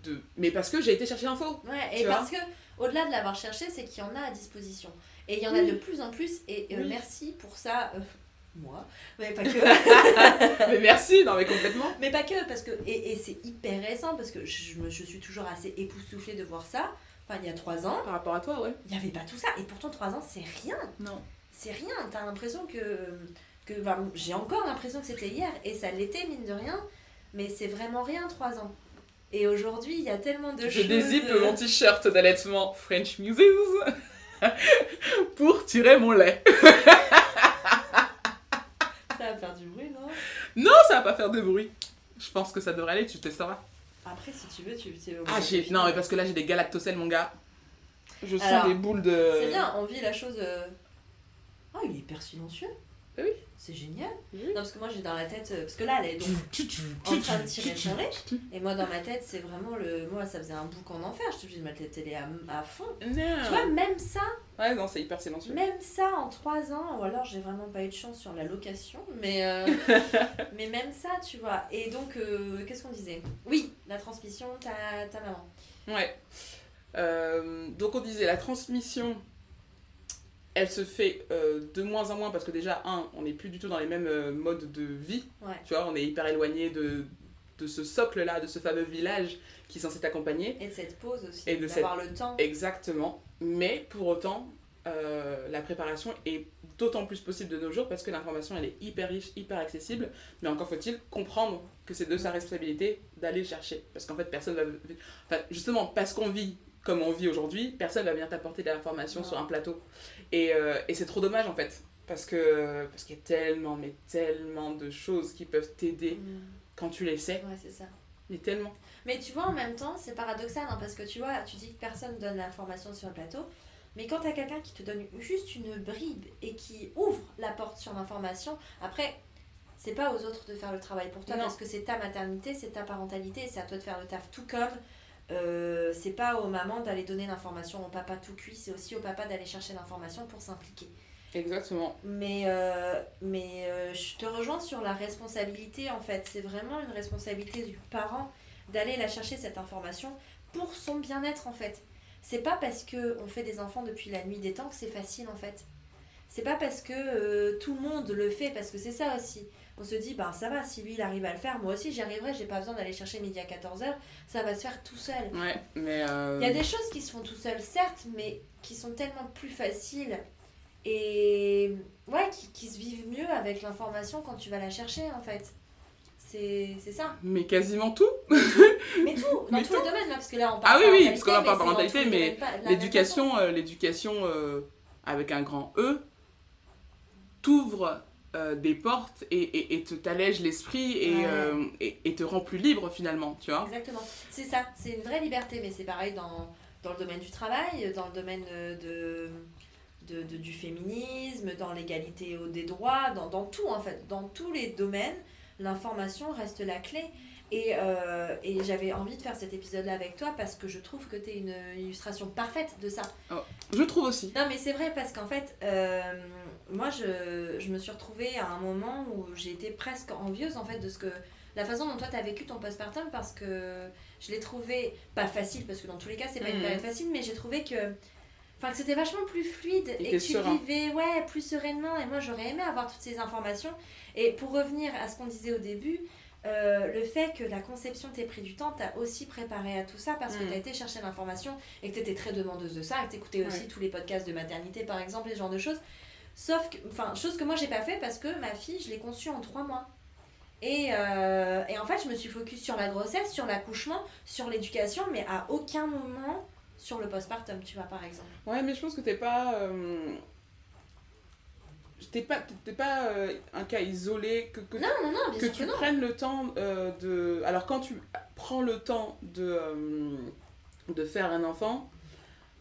de... Mais parce que j'ai été chercher l'info. Ouais, et parce que au-delà de l'avoir cherché, c'est qu'il y en a à disposition. Et il y en a de plus en plus, et euh, merci pour ça, euh, moi, mais pas que. mais merci, non mais complètement. mais pas que, parce que. Et, et c'est hyper récent, parce que je, je suis toujours assez époustouflée de voir ça. Enfin, il y a trois ans, Par rapport à toi, ouais. il n'y avait pas tout ça. Et pourtant, trois ans, c'est rien. Non. C'est rien. T'as l'impression que. que J'ai encore l'impression que c'était hier, et ça l'était, mine de rien. Mais c'est vraiment rien, trois ans. Et aujourd'hui, il y a tellement de Je choses. dézippe euh, mon t-shirt d'allaitement French Muses pour tirer mon lait. Ça va faire du bruit, non? Non, ça va pas faire de bruit. Je pense que ça devrait aller, tu testeras. Après, si tu veux, tu Ah, j'ai... Non, mais parce que là, j'ai des galactocèles, mon gars. Je sens Alors, des boules de... C'est bien, on vit la chose. Ah, il est hyper silencieux. Ah oui. C'est génial. Oui. Non, parce que moi j'ai dans la tête. euh, Parce que là, elle est donc en train de tirer son. Et moi, dans ma tête, c'est vraiment le. Moi, ça faisait un bouc en enfer. Je suis obligée de mettre la télé à, à fond. Tu vois, même ça, Ouais, non, c'est hyper silencieux. même ça en 3 ans, ou alors j'ai vraiment pas eu de chance sur la location, mais, euh, mais même ça, tu vois. Et donc, euh, qu'est-ce qu'on disait? Oui, la transmission, ta, ta maman. Ouais. Euh, donc on disait la transmission, elle se fait euh, de moins en moins parce que déjà, un, on n'est plus du tout dans les mêmes euh, modes de vie. Ouais. Tu vois, on est hyper éloigné de, de ce socle-là, de ce fameux village qui est censé t'accompagner. Et de cette pause aussi, Et de d'avoir le temps. Exactement. Mais pour autant, euh, la préparation est d'autant plus possible de nos jours parce que l'information, elle est hyper riche, hyper accessible. Mais encore faut-il comprendre que c'est de sa responsabilité d'aller le chercher. Parce qu'en fait, personne va... Enfin, justement, parce qu'on vit comme on vit aujourd'hui, personne va venir t'apporter de l'information sur un plateau. Et, euh, et c'est trop dommage, en fait. Parce que parce qu'il y a tellement, mais tellement de choses qui peuvent t'aider Mm. quand tu les sais. Ouais, c'est ça. Mais tellement. Mais tu vois, en même temps, c'est paradoxal, hein, parce que tu vois, tu dis que personne donne l'information sur le plateau, mais quand t'as quelqu'un qui te donne juste une bribe et qui ouvre la porte sur l'information, après, c'est pas aux autres de faire le travail pour toi, Non. parce que c'est ta maternité, c'est ta parentalité, c'est à toi de faire le taf tout comme. Euh, c'est pas aux mamans d'aller donner l'information au papa tout cuit, c'est aussi au papa d'aller chercher l'information pour s'impliquer. Exactement. Mais, euh, mais euh, je te rejoins sur la responsabilité en fait. C'est vraiment une responsabilité du parent d'aller la chercher cette information pour son bien-être en fait. C'est pas parce que on fait des enfants depuis la nuit des temps que c'est facile en fait. C'est pas parce que tout le monde le fait, parce que c'est ça aussi. On se dit, ben ça va, si lui il arrive à le faire, moi aussi j'y arriverai, j'ai pas besoin d'aller chercher midi à 14h, ça va se faire tout seul. Ouais, mais... euh, Il y a des choses qui se font tout seul, certes, mais qui sont tellement plus faciles et ouais, qui, qui se vivent mieux avec l'information quand tu vas la chercher en fait. C'est ça. Mais quasiment tout. Mais tout, dans Mais tous les domaines, là, parce que là on Ah parle oui, oui, parentalité, parce qu'on parle dans parentalité, mais pas- L'éducation, euh, l'éducation euh, avec un grand E t'ouvre euh, des portes et, et, et te t'allège l'esprit et, Ouais. euh, et, et te rend plus libre finalement, tu vois. Exactement. C'est ça, c'est une vraie liberté, mais c'est pareil dans, dans le domaine du travail, dans le domaine euh, de, de, de- du féminisme, dans l'égalité des droits, dans, dans tout en fait. Dans tous les domaines, l'information reste la clé. Et, euh, et j'avais envie de faire cet épisode-là avec toi parce que je trouve que tu es une illustration parfaite de ça. Je trouve aussi. Non, mais c'est vrai parce qu'en fait, euh, moi, je, je me suis retrouvée à un moment où j'ai été presque envieuse en fait de ce que la façon dont toi t'as vécu ton postpartum parce que je l'ai trouvé pas facile parce que dans tous les cas c'est pas une Mhm. période facile, mais j'ai trouvé que Enfin, que c'était vachement plus fluide Et que tu serein. vivais ouais, plus sereinement. Et moi, j'aurais aimé avoir toutes ces informations. Et pour revenir à ce qu'on disait au début, euh, le fait que la conception t'ait pris du temps t'a aussi préparé à tout ça parce que Mm. t'as été chercher l'information et que t'étais très demandeuse de ça, et que t'écoutais aussi tous les podcasts de maternité par exemple, et ce genre de choses. Sauf que, enfin, chose que moi j'ai pas fait parce que ma fille, je l'ai conçue en trois mois. Et, euh, et en fait, je me suis focus sur la grossesse, sur l'accouchement, sur l'éducation, mais à aucun moment sur le postpartum, tu vois, par exemple. Ouais, mais je pense que t'es pas. euh, T'es pas, t'es pas euh, un cas isolé, que, que, Non, non, non, bien que tu que prennes le temps euh, de. Alors, quand tu prends le temps de, euh, de faire un enfant,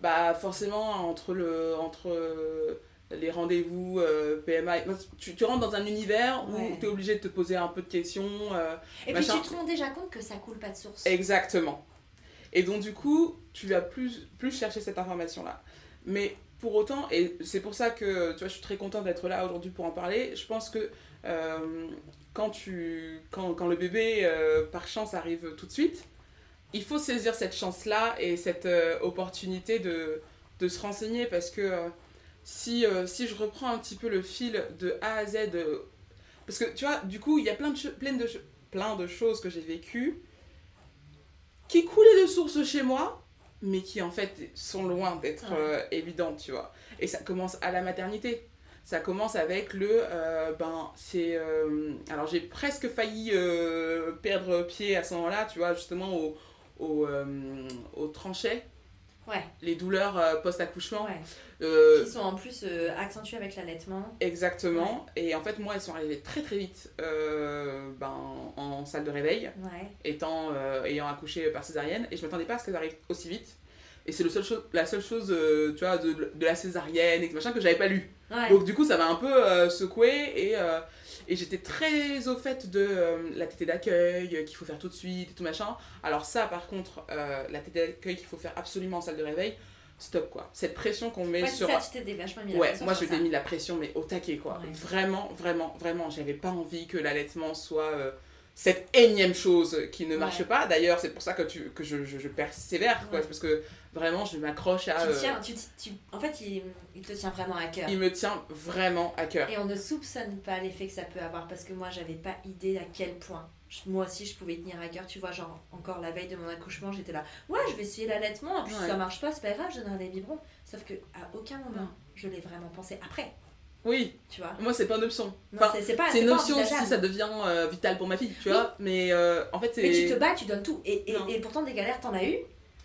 bah forcément, entre, le, entre les rendez-vous PMA, tu, tu rentres dans un univers Ouais. où tu es obligé de te poser un peu de questions. Et machin. puis tu te rends déjà compte que ça coule pas de source. Exactement. Et donc, du coup, tu vas plus, plus chercher cette information-là. Mais pour autant, et c'est pour ça que tu vois, je suis très contente d'être là aujourd'hui pour en parler, je pense que euh, quand, tu, quand, quand le bébé, euh, par chance, arrive tout de suite, il faut saisir cette chance-là et cette euh, opportunité de, de se renseigner parce que si, si je reprends un petit peu le fil de A à Z, parce que tu vois, du coup, il y a plein de, plein de, plein de choses que j'ai vécues qui coulaient de source chez moi, mais qui en fait sont loin d'être euh, évidentes, tu vois. Et ça commence à la maternité. Ça commence avec le. euh, ben, c'est. euh, alors, j'ai presque failli perdre pied à ce moment-là, tu vois, justement au, au, au tranchet, Ouais, les douleurs euh, post-accouchement. ouais. Euh, Qui sont en plus euh, accentuées avec l'allaitement. exactement. Et en fait, moi, elles sont arrivées très très vite ben, en salle de réveil. Étant ayant accouché par césarienne et je m'attendais pas à ce qu'elles arrivent aussi vite et c'est seul la seule chose tu vois de, de la césarienne et que machin que j'avais pas lu donc du coup ça m'a un peu secoué et, et j'étais très au fait de euh, la tétée d'accueil euh, qu'il faut faire tout de suite et tout machin alors ça par contre euh, la tétée d'accueil qu'il faut faire absolument en salle de réveil stop quoi cette pression qu'on met Ouais, sur ça, tu t'es vachement mis la Ouais, moi je t'ai mis la pression, mais au taquet quoi. Ouais. Vraiment, vraiment, vraiment, j'avais pas envie que l'allaitement soit euh, cette énième chose qui ne marche pas. D'ailleurs, c'est pour ça que, tu, que je, je, je persévère, quoi. Parce que vraiment je m'accroche à. Tu euh, tiens, tu, tu- en fait, il, il te tient vraiment à cœur. il me tient vraiment à cœur. Et on ne soupçonne pas l'effet que ça peut avoir parce que moi, j'avais pas idée à quel point. Je- Moi aussi, je pouvais tenir à cœur. Tu vois, genre, encore la veille de mon accouchement, j'étais là. Ouais, je vais essayer l'allaitement. Puis si Ouais. ça marche pas, c'est pas grave, je donnerai des biberons. Sauf que à aucun moment, Non. je l'ai vraiment pensé après. Oui, Tu vois? moi c'est pas une option. Enfin, c'est- une pas option si ça devient euh, vital pour ma fille, tu Oui. vois. Mais euh, en fait, c'est. Mais tu te bats, tu donnes tout. Et, et pourtant, des galères, t'en as eu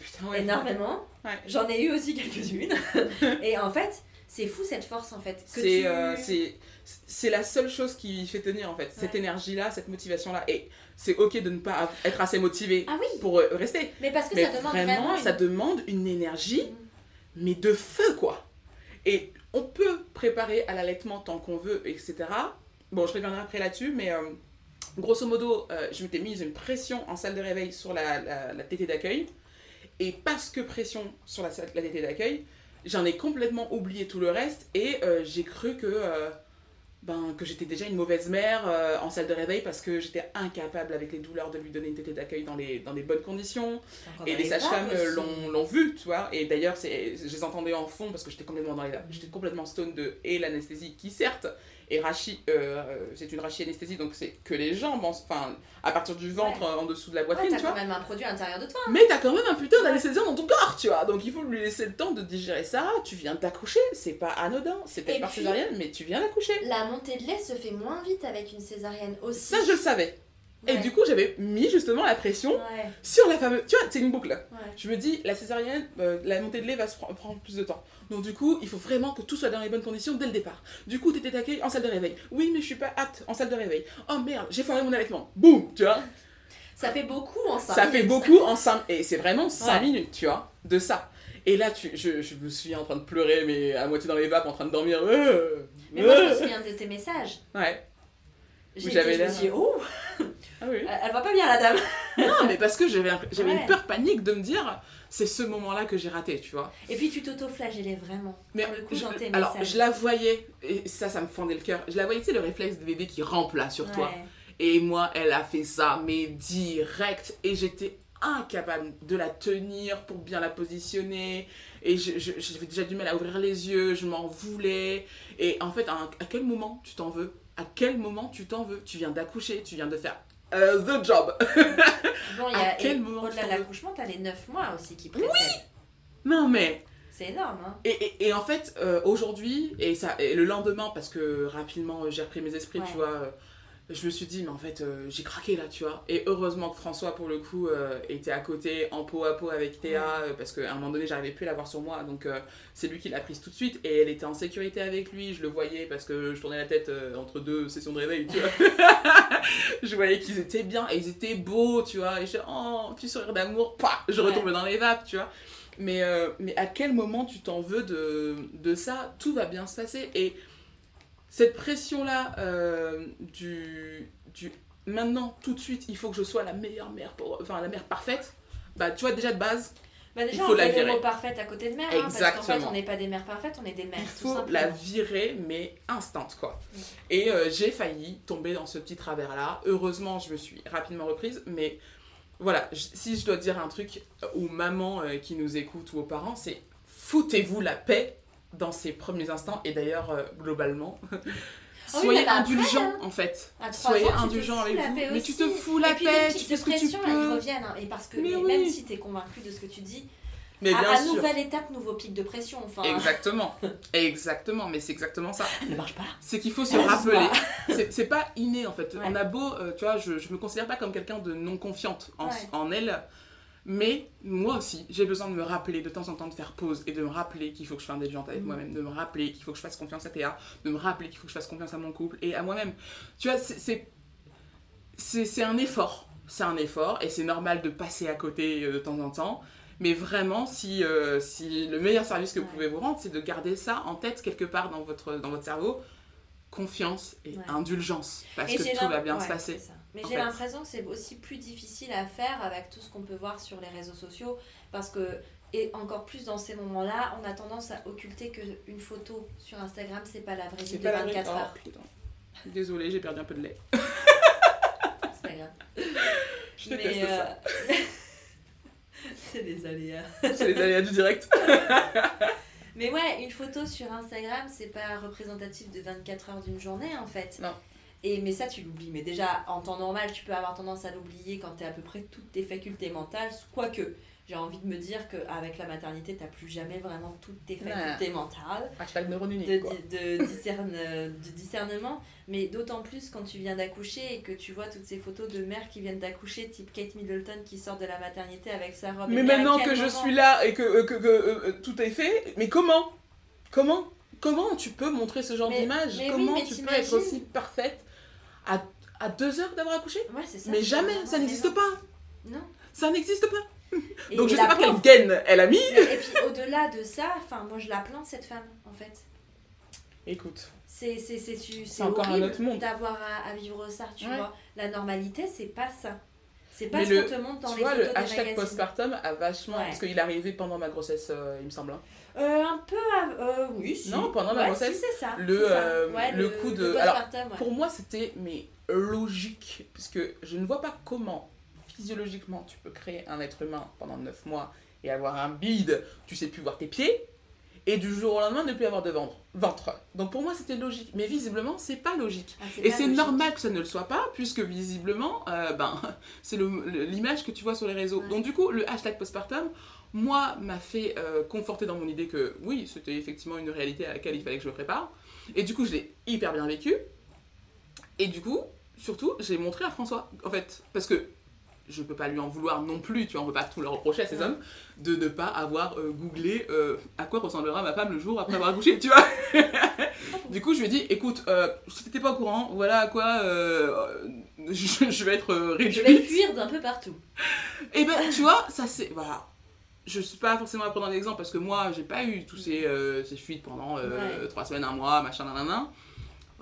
Putain, ouais. énormément. Ouais. J'en ai eu aussi quelques-unes. et en fait, c'est fou cette force en fait. que C'est tu- euh, c'est- la seule chose qui fait tenir en fait, cette énergie-là, cette motivation-là. Et c'est ok de ne pas être assez motivé Ah oui, pour euh, rester. mais parce que Mais ça demande vraiment, vraiment. ça demande une énergie, Mm. mais de feu quoi. Et on peut préparer à l'allaitement tant qu'on veut, etc. Bon, je reviendrai après là-dessus, mais euh, grosso modo, euh, je m'étais mise une pression en salle de réveil sur la, la, la tétée d'accueil. Et parce que pression sur la, la tétée d'accueil, j'en ai complètement oublié tout le reste et euh, j'ai cru que, euh, ben, que j'étais déjà une mauvaise mère euh, en salle de réveil parce que j'étais incapable avec les douleurs de lui donner une tétée d'accueil dans, les, dans des bonnes conditions. Et les sages-femmes l'ont vu, tu vois. Et d'ailleurs, je les entendais en fond parce que j'étais complètement dans les J'étais complètement stone de et l'anesthésie qui, certes, est rachis, euh, c'est une rachis-anesthésie, donc c'est que les jambes, en- enfin, à partir du ventre, en dessous de la Ouais, poitrine, t'as tu vois. quand même un produit à l'intérieur de toi. Mais t'as quand même un putain d'anesthésien dans ton corps, tu vois. Donc il faut lui laisser le temps de digérer ça. Tu viens d'accoucher, c'est pas anodin. C'est peut-être Et par césarienne, mais tu viens d'accoucher. La montée de lait se fait moins vite avec une césarienne aussi. Ça, je le savais. Et du coup, j'avais mis justement la pression Ouais, sur la fameuse. Tu vois, c'est une boucle. ouais. Je me dis, la césarienne, euh, la montée de lait va se pre- prendre plus de temps. Donc du coup, il faut vraiment que tout soit dans les bonnes conditions dès le départ. Du coup, t'étais d'accueil en salle de réveil. Oui, mais je suis pas apte en salle de réveil. Oh merde, j'ai foiré mon allaitement. Boum, tu vois. Ça fait beaucoup en cinq Ça fait beaucoup en 5 et c'est vraiment 5 Ouais. minutes, tu vois, de ça. Et là, tu, je, je me suis en train de pleurer, mais à moitié dans les vapes, en train de dormir. Euh, Mais moi, je me euh. souviens de tes messages. Ouais. J'ai j'avais été- je me suis dit, oh, Ah oui. elle va pas bien la dame. Non, mais parce que j'avais un- j'avais Ouais. une peur panique de me dire, c'est ce moment-là que j'ai raté, tu vois. Et puis tu t'auto-flagellais vraiment. Mais pour le coup, je- alors, messages. je la voyais, et ça, ça me fendait le cœur. Je la voyais, tu sais, le réflexe de bébé qui rampe là sur toi. Et moi, elle a fait ça, mais direct. Et j'étais incapable de la tenir pour bien la positionner. Et je- je- j'avais déjà du mal à ouvrir les yeux, je m'en voulais. Et en fait, à, à quel moment tu t'en veux? À quel moment tu t'en veux? Tu viens d'accoucher, tu viens de faire euh, the job. Bon, il y À a, quel et moment au-delà de l'accouchement, t'as les 9 mois aussi qui précèdent. non mais C'est énorme, hein. Et, et- et en fait, euh, aujourd'hui, et, ça, et le lendemain, parce que rapidement euh, j'ai repris mes esprits, Ouais. tu vois, je me suis dit, mais en fait, euh, j'ai craqué là, tu vois. Et heureusement que François, pour le coup, euh, était à côté, en peau à peau avec Théa, euh, parce qu'à un moment donné, j'arrivais plus à l'avoir sur moi. Donc, euh, c'est lui qui l'a prise tout de suite. Et elle était en sécurité avec lui, je le voyais parce que je tournais la tête entre deux sessions de réveil, tu vois. je voyais qu'ils étaient bien, et ils étaient beaux, tu vois. Et je oh, petit sourire d'amour, je Ouais. retombe dans les vapes, tu vois. Mais, mais à quel moment tu t'en veux de, de ça? Tout va bien se passer. Et cette pression-là euh, du, du maintenant, tout de suite, il faut que je sois la meilleure mère, pour, enfin la mère parfaite, bah tu vois, déjà de base, Bah déjà, Il faut on la virer. mot parfaite à côté de mère, hein, parce qu'en fait, on n'est pas des mères parfaites, on est des mères, il faut la virer, mais instant, quoi. Et euh, j'ai failli tomber dans ce petit travers-là. Heureusement, je me suis rapidement reprise, mais voilà, si je dois dire un truc aux mamans euh, qui nous écoutent ou aux parents, c'est foutez-vous la paix dans ces premiers instants, et d'ailleurs, euh, globalement. Ah Soyez mais après, indulgents hein. en fait. Soyez fous avec vous. Mais tu te fous la paix, tu fais ce que tu peux. reviennent. hein, et parce que Mais mais oui. même si tu es convaincu de ce que tu dis, Mais à, bien à nouvelle étape, nouveau pic de pression. Enfin, Exactement. Exactement, mais c'est exactement ça. elle ne marche pas. C'est qu'il faut se Laisse-moi. rappeler. C'est c'est pas inné en fait. Ouais. On a beau, euh, tu vois, je, je me considère pas comme quelqu'un de non confiante en, Ouais. en elle, mais moi aussi, j'ai besoin de me rappeler de temps en temps de faire pause et de me rappeler qu'il faut que je fasse intelligente avec Mhm. moi-même, de me rappeler qu'il faut que je fasse confiance à Théa, de me rappeler qu'il faut que je fasse confiance à mon couple et à moi-même. Tu vois, c'est- c'est un effort. C'est un effort et c'est normal de passer à côté euh, de temps en temps. Mais vraiment, si, euh, si le meilleur service que vous Ouais. pouvez vous rendre, c'est de garder ça en tête quelque part dans votre, dans votre cerveau. Confiance et Ouais. indulgence. Parce Et que tout va bien ouais, se passer. Mais j'ai l'impression que c'est aussi plus difficile à faire avec tout ce qu'on peut voir sur les réseaux sociaux parce que et encore plus dans ces moments-là, on a tendance à occulter que une photo sur Instagram, c'est pas la vraie vie C'est de pas la 24 vraie- heures. Oh. Désolée, j'ai perdu un peu de lait. C'est pas grave. Je ça. euh, c'est des aléas. C'est les aléas du direct. Mais ouais, une photo sur Instagram, c'est pas représentatif de 24 heures d'une journée en fait. Non. Et mais ça tu l'oublies. Mais déjà en temps normal, tu peux avoir tendance à l'oublier quand tu à peu près toutes tes facultés mentales. Quoique, j'ai envie de me dire qu'avec la maternité, t'as plus jamais vraiment toutes tes Ouais. facultés mentales Hashtag neurone de, unique, quoi. de, de discerne- de discernement. Mais d'autant plus quand tu viens d'accoucher et que tu vois toutes ces photos de mères qui viennent d'accoucher, type Kate Middleton qui sort de la maternité avec sa robe. Mais maintenant que je suis là et que, euh, que, que, euh, euh, tout est fait, mais comment? Comment? Comment tu peux montrer ce genre d'image? oui, Comment tu peux être aussi parfaite? À, à deux heures d'avoir accouché Ouais, c'est ça. Mais jamais, vraiment- ça n'existe pas Non. Ça n'existe pas Et- Donc je sais pas quelle gaine elle a mis Et puis au-delà de ça, enfin moi je la plains cette femme en fait. Écoute, C'est c'est c'est tu- c'est encore un horrible autre monde. d'avoir à, à vivre ça, tu Ouais. vois. La normalité c'est pas ça. C'est pas Mais ce le- qu'on te montre dans tu les vois, photos le hashtag postpartum a vachement... Ouais. Parce qu'il est arrivé pendant ma grossesse, euh, il me semble. hein. Euh, un peu, euh, oui, si. Non, pendant la Ouais, grossesse, si, c'est ça. le, ça. euh, Ouais, le coup de- alors, ouais. Pour moi, c'était mais logique, puisque je ne vois pas comment physiologiquement tu peux créer un être humain pendant 9 mois et avoir un bide, tu sais plus voir tes pieds, et du jour au lendemain ne plus avoir de ventre. ventre. Donc pour moi, c'était logique, mais visiblement, c'est pas logique. Ah, Et c'est normal que ça ne le soit pas, puisque visiblement, euh, ben, c'est l'image que tu vois sur les réseaux. Ouais. Donc du coup, le hashtag postpartum, moi, m'a fait euh, conforter dans mon idée que oui, c'était effectivement une réalité à laquelle il fallait que je me prépare. Et du coup, je l'ai hyper bien vécu. Et du coup, surtout, j'ai montré à François, en fait, parce que je peux pas lui en vouloir non plus, tu vois, on peut pas tout le reprocher à ces Ouais. hommes, de ne pas avoir euh, googlé euh, à quoi ressemblera ma femme le jour après avoir accouché, tu vois. du coup, je lui ai dit, écoute, euh, si t'étais pas au courant, voilà à quoi je, je vais être euh, Je réduite. vais fuir d'un peu partout. Et ben, tu vois, ça c'est. Voilà. Je suis pas forcément à prendre un exemple parce que moi, j'ai pas eu tous ces, euh, ces fuites pendant euh, Ouais. trois semaines, un mois, machin, nanana.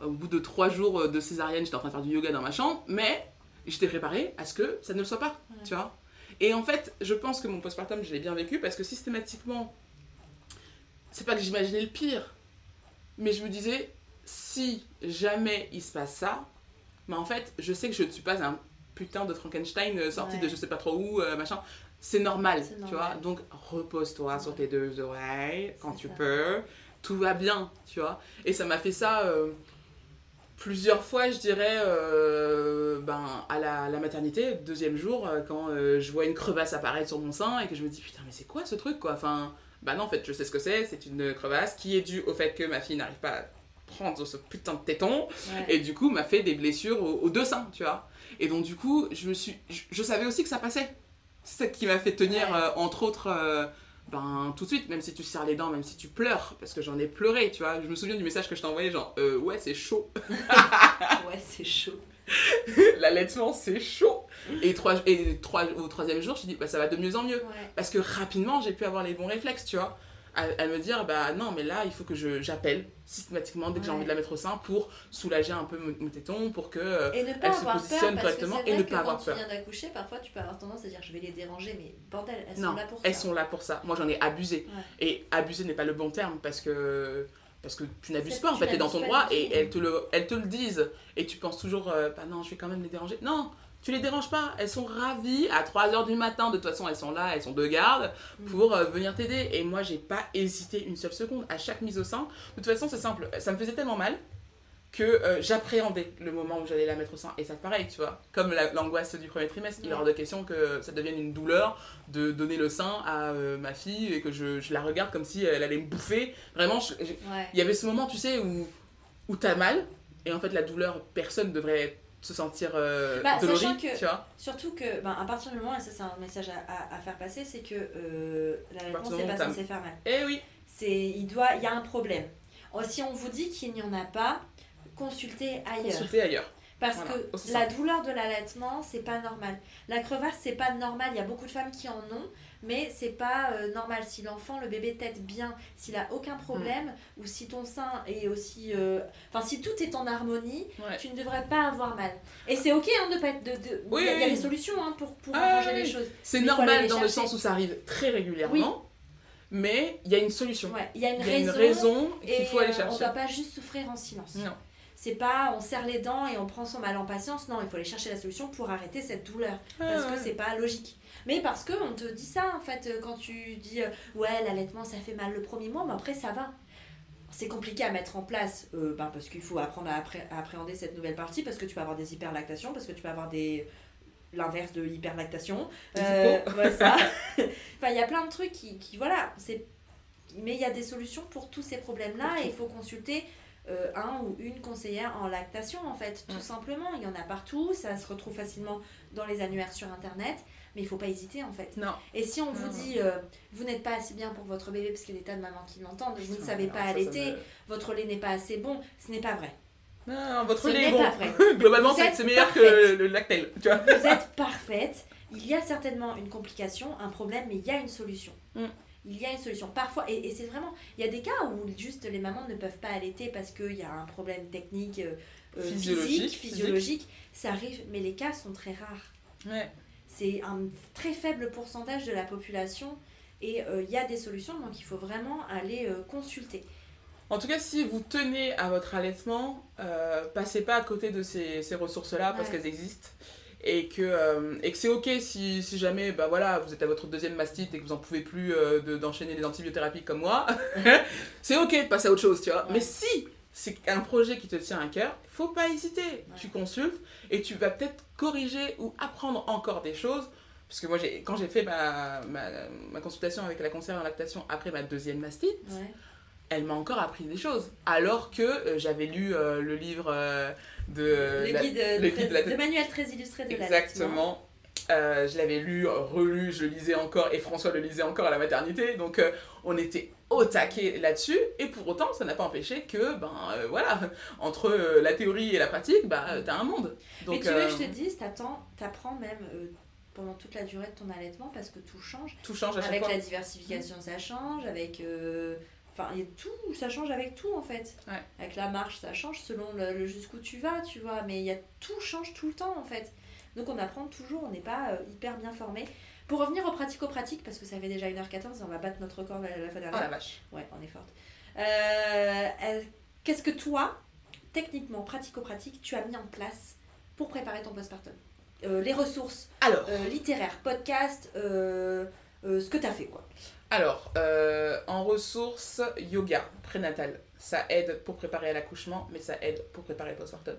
Au bout de trois jours de césarienne, j'étais en train de faire du yoga dans ma chambre, mais j'étais préparée à ce que ça ne le soit pas, Ouais. tu vois. Et en fait, je pense que mon postpartum, je l'ai bien vécu parce que systématiquement, c'est pas que j'imaginais le pire, mais je me disais, si jamais il se passe ça, mais en fait, je sais que je ne suis pas un putain de Frankenstein euh, sorti Ouais. de je sais pas trop où, euh, machin. C'est normal, tu vois. Donc repose-toi sur tes deux oreilles quand tu ça. peux. Tout va bien, tu vois. Et ça m'a fait ça euh, plusieurs fois, je dirais, euh, ben, à la, la maternité, deuxième jour, euh, quand euh, je vois une crevasse apparaître sur mon sein et que je me dis putain, mais c'est quoi ce truc quoi? Enfin, bah non, en fait, je sais ce que c'est. C'est une crevasse qui est due au fait que ma fille n'arrive pas à prendre ce putain de téton Ouais. et du coup m'a fait des blessures aux, aux deux seins, tu vois. Et donc du coup, je me suis, je, je savais aussi que ça passait. C'est ça qui m'a fait tenir, Ouais. euh, entre autres, euh, ben tout de suite, même si tu serres les dents, même si tu pleures, parce que j'en ai pleuré, tu vois. Je me souviens du message que je t'ai envoyé, genre, euh, ouais, c'est chaud. Ouais, c'est chaud. L'allaitement, c'est chaud. Et, trois, et trois, au troisième jour, je me dis, bah ça va de mieux en mieux. Ouais. Parce que rapidement, j'ai pu avoir les bons réflexes, tu vois. À, à me dire, bah non, mais là, il faut que je- j'appelle systématiquement dès que j'ai envie de la mettre au sein pour soulager un peu mon, téton, pour que. euh, Et ne pas Elle se positionne peur, parce que correctement et ne pas avoir quand peur. tu viens d'accoucher, parfois tu peux avoir tendance à dire je vais les déranger, mais bordel, elles non, sont là pour elles ça. sont là pour ça. Moi, j'en ai abusé. Ouais. Et abuser n'est pas le bon terme parce que. Parce que tu n'abuses pas, en tu fait, t'es dans n'abuses ton droit et elles te, le, elles te le disent. Et tu penses toujours, euh, bah non, je vais quand même les déranger. Non, tu les déranges pas. Elles sont ravies. À 3h du matin, de toute façon, elles sont là, elles sont de garde Mm. pour euh, venir t'aider. Et moi, j'ai pas hésité une seule seconde à chaque mise au sein. De toute façon, c'est simple. Ça me faisait tellement mal que euh, j'appréhendais le moment où j'allais la mettre au sein. Et ça, pareil, tu vois. Comme la- l'angoisse du premier trimestre, il est Ouais. hors de question que ça devienne une douleur de donner le sein à euh, ma fille et que je, je la regarde comme si elle allait me bouffer. Vraiment, Ouais. il y avait ce moment, tu sais, où, où t'as mal. Et en fait, la douleur, personne devrait se sentir euh, Bah, dolori, que- tu vois. Surtout que, ben, à partir du moment, et ça c'est un message à, à- à faire passer, c'est que euh, du c'est moment pas où t'as- censé faire mal. Eh oui, il doit, il y a un problème. Oh, Si on vous dit qu'il n'y en a pas, consultez ailleurs. consulter ailleurs. Parce Voilà, que la douleur de l'allaitement, c'est pas normal. La crevasse, c'est pas normal. Il y a beaucoup de femmes qui en ont, mais c'est pas euh, normal. Si l'enfant, le bébé tète bien, s'il a aucun problème, Mm. ou si ton sein est aussi. euh, Enfin, si tout est en harmonie, Ouais. tu ne devrais pas avoir mal. Et c'est ok hein, de pas être. De, de- Oui, il y a, il y a oui. des solutions hein, pour, pour Ah, arranger oui. les choses. C'est normal dans le chercher. sens où ça arrive très régulièrement, mais il y a une solution. Ouais, il y a une Il y a raison. raison qu'il faut aller euh, on chercher. doit pas juste souffrir en silence. Non. C'est pas on serre les dents et on prend son mal en patience. Non, il faut aller chercher la solution pour arrêter cette douleur. parce Ah, que c'est pas logique. Mais parce que on te dit ça en fait euh, quand tu dis euh, ouais l'allaitement ça fait mal le premier mois mais après ça va. C'est compliqué à mettre en place euh, ben, parce qu'il faut apprendre à, appré- à appréhender cette nouvelle partie parce que tu peux avoir des hyperlactations parce que tu peux avoir des l'inverse de hyperlactation. Euh, ouais, ça. enfin il y a plein de trucs qui, qui voilà c'est mais il y a des solutions pour tous ces problèmes là Pour et il faut consulter euh, un ou une conseillère en lactation en fait tout simplement il y en a partout ça se retrouve facilement dans les annuaires sur internet mais il faut pas hésiter en fait Non. et si on vous Non. dit euh, vous n'êtes pas assez bien pour votre bébé parce qu'il y a des tas de mamans qui l'entendent vous ne savez pas allaiter me- votre lait n'est pas assez bon ce n'est pas vrai Non, votre Ce lait n'est est bon. pas vrai. Globalement, c'est meilleur que le lactel, tu vois. vous êtes parfaite il y a certainement une complication un problème mais il y a une solution Mm. Il y a une solution parfois et, et c'est vraiment il y a des cas où juste les mamans ne peuvent pas allaiter parce qu'il y a un problème technique euh, euh, Physiologique, physique physiologique ça arrive mais les cas sont très rares Ouais. c'est un très faible pourcentage de la population et euh, il y a des solutions donc il faut vraiment aller euh, consulter En tout cas, si vous tenez à votre allaitement, passez pas à côté de ces, ces ressources-là parce Ouais. qu'elles existent. Et que, euh, et que c'est ok si, si jamais bah voilà, vous êtes à votre deuxième mastite et que vous en pouvez plus euh, de- d'enchaîner les antibiothérapies comme moi. c'est ok de passer à autre chose, tu vois. Ouais. Mais si c'est un projet qui te tient à cœur, faut pas hésiter. Tu consultes et tu vas peut-être corriger ou apprendre encore des choses. Parce que moi, quand j'ai fait ma, ma, ma consultation avec la conseillère en lactation après ma deuxième mastite, ouais. Elle m'a encore appris des choses. Alors que euh, j'avais lu euh, le livre euh, de... le, la- guide, le très- guide de la le manuel très illustré de l'allaitement. Exactement. Je l'avais lu, relu, je le lisais encore, et François le lisait encore à la maternité, donc on était au taquet là-dessus, et pour autant, ça n'a pas empêché que, ben voilà, entre la théorie et la pratique, bah, euh, t'as un monde. Donc, Mais tu veux que je te dise, t'apprends même pendant toute la durée de ton allaitement parce que tout change. tout change à chaque Avec fois. la diversification, ça change. Avec. euh, Enfin, il y a tout, ça change avec tout en fait. Ouais. Avec la marche, ça change selon le, le jusqu'où tu vas, tu vois. Mais il y a tout change tout le temps en fait. Donc on apprend toujours, on n'est pas euh, hyper bien formé. Pour revenir au pratico-pratique, parce que ça fait déjà 1h14 et on va battre notre record la, la fois Oh dernière. la vache. Ouais, on est forte. Euh, euh, Qu'est-ce que toi, techniquement, pratico-pratique, tu as mis en place pour préparer ton postpartum? Euh, les ressources Alors, littéraires, podcasts, euh, ce que tu as fait quoi. Alors euh, en ressources, yoga prénatal. Ça aide pour préparer à l'accouchement, mais ça aide pour préparer le postpartum.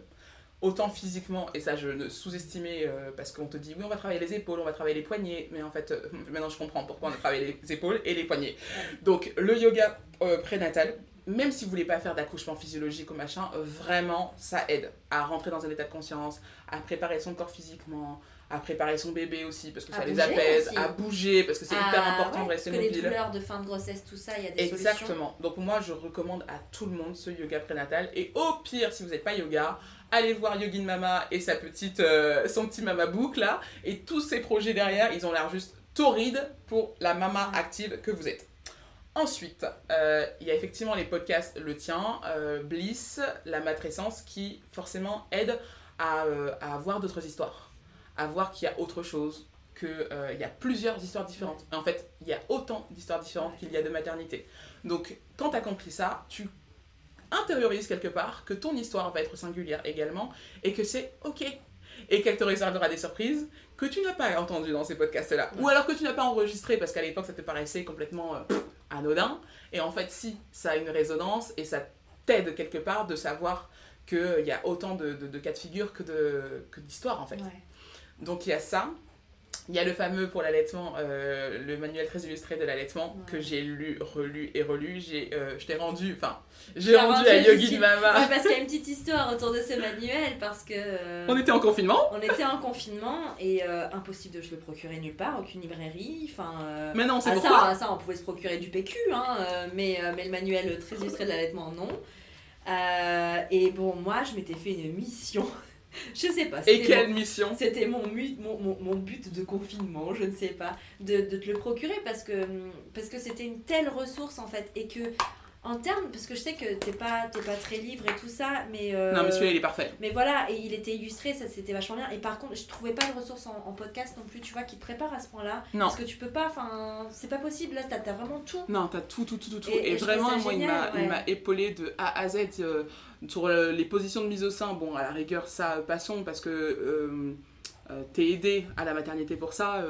Autant physiquement, et ça je ne sous-estimais euh, parce qu'on te dit oui on va travailler les épaules, on va travailler les poignets, mais en fait euh, maintenant je comprends pourquoi on a travaillé les épaules et les poignets. Donc le yoga prénatal, même si vous voulez pas faire d'accouchement physiologique ou machin, vraiment ça aide à rentrer dans un état de conscience, à préparer son corps physiquement, à préparer son bébé aussi parce que À ça les apaise, aussi. à bouger parce que c'est hyper Ah, important ouais, de rester parce que les mobile. douleurs de fin de grossesse, tout ça, il y a des solutions. Exactement. Donc moi, je recommande à tout le monde ce yoga prénatal. Et au pire, si vous n'êtes pas yoga, allez voir Yogin Mama et sa petite, euh, son petit mama book là. Et tous ces projets derrière, ils ont l'air juste torrides pour la mama active que vous êtes. Ensuite, euh, il y a effectivement les podcasts, le tien, euh, Bliss, la matrescence, qui forcément aident à, euh, à voir d'autres histoires, à voir qu'il y a autre chose, qu'il y a plusieurs histoires différentes. En fait, il y a autant d'histoires différentes qu'il y a de maternité. Donc, quand tu as compris ça, tu intériorises quelque part que ton histoire va être singulière également et que c'est ok. Et qu'elle te réservera des surprises que tu n'as pas entendues dans ces podcasts-là. Ou alors que tu n'as pas enregistré parce qu'à l'époque ça te paraissait complètement euh, anodin. Et en fait, si, ça a une résonance et ça t'aide quelque part de savoir qu'il y a autant de, de- de cas de figure que de- que d'histoires en fait. Ouais. Donc il y a ça. Il y a le fameux pour l'allaitement, euh, le manuel très illustré de l'allaitement Ouais. que j'ai lu, relu et relu. J'ai, euh, je t'ai rendu, enfin, j'ai rendu à Yogi Lucie. Mama. Ouais, parce qu'il y a une petite histoire autour de ce manuel, parce que. euh, On était en confinement, on était en confinement et euh, impossible de se le procurer nulle part, aucune librairie. Enfin, mais non, c'est ah, pourquoi. ça, ça, on pouvait se procurer du PQ, hein, mais, mais le manuel très illustré de l'allaitement, non. Et bon, moi, je m'étais fait une mission. je sais pas. Et quelle mon- mission? C'était mon, mon, mon but de confinement, je ne sais pas, de, de te le procurer parce que parce que c'était une telle ressource en fait et que en termes parce que je sais que t'es pas t'es pas très livre et tout ça mais euh, Non, mais celui-là, il est parfait. mais voilà et il était illustré ça c'était vachement bien et par contre je trouvais pas de ressources en, en podcast non plus tu vois qui te prépare à ce point là Non. parce que tu peux pas enfin c'est pas possible là t'as as vraiment tout Non, t'as tout, tout, tout, tout, tout. Et- Et, vraiment, moi, il m'a, ouais. épaulé de A à Z euh, sur euh, les positions de mise au sein. Bon, à la rigueur, ça, passons, parce que euh, t'es aidé à la maternité pour ça.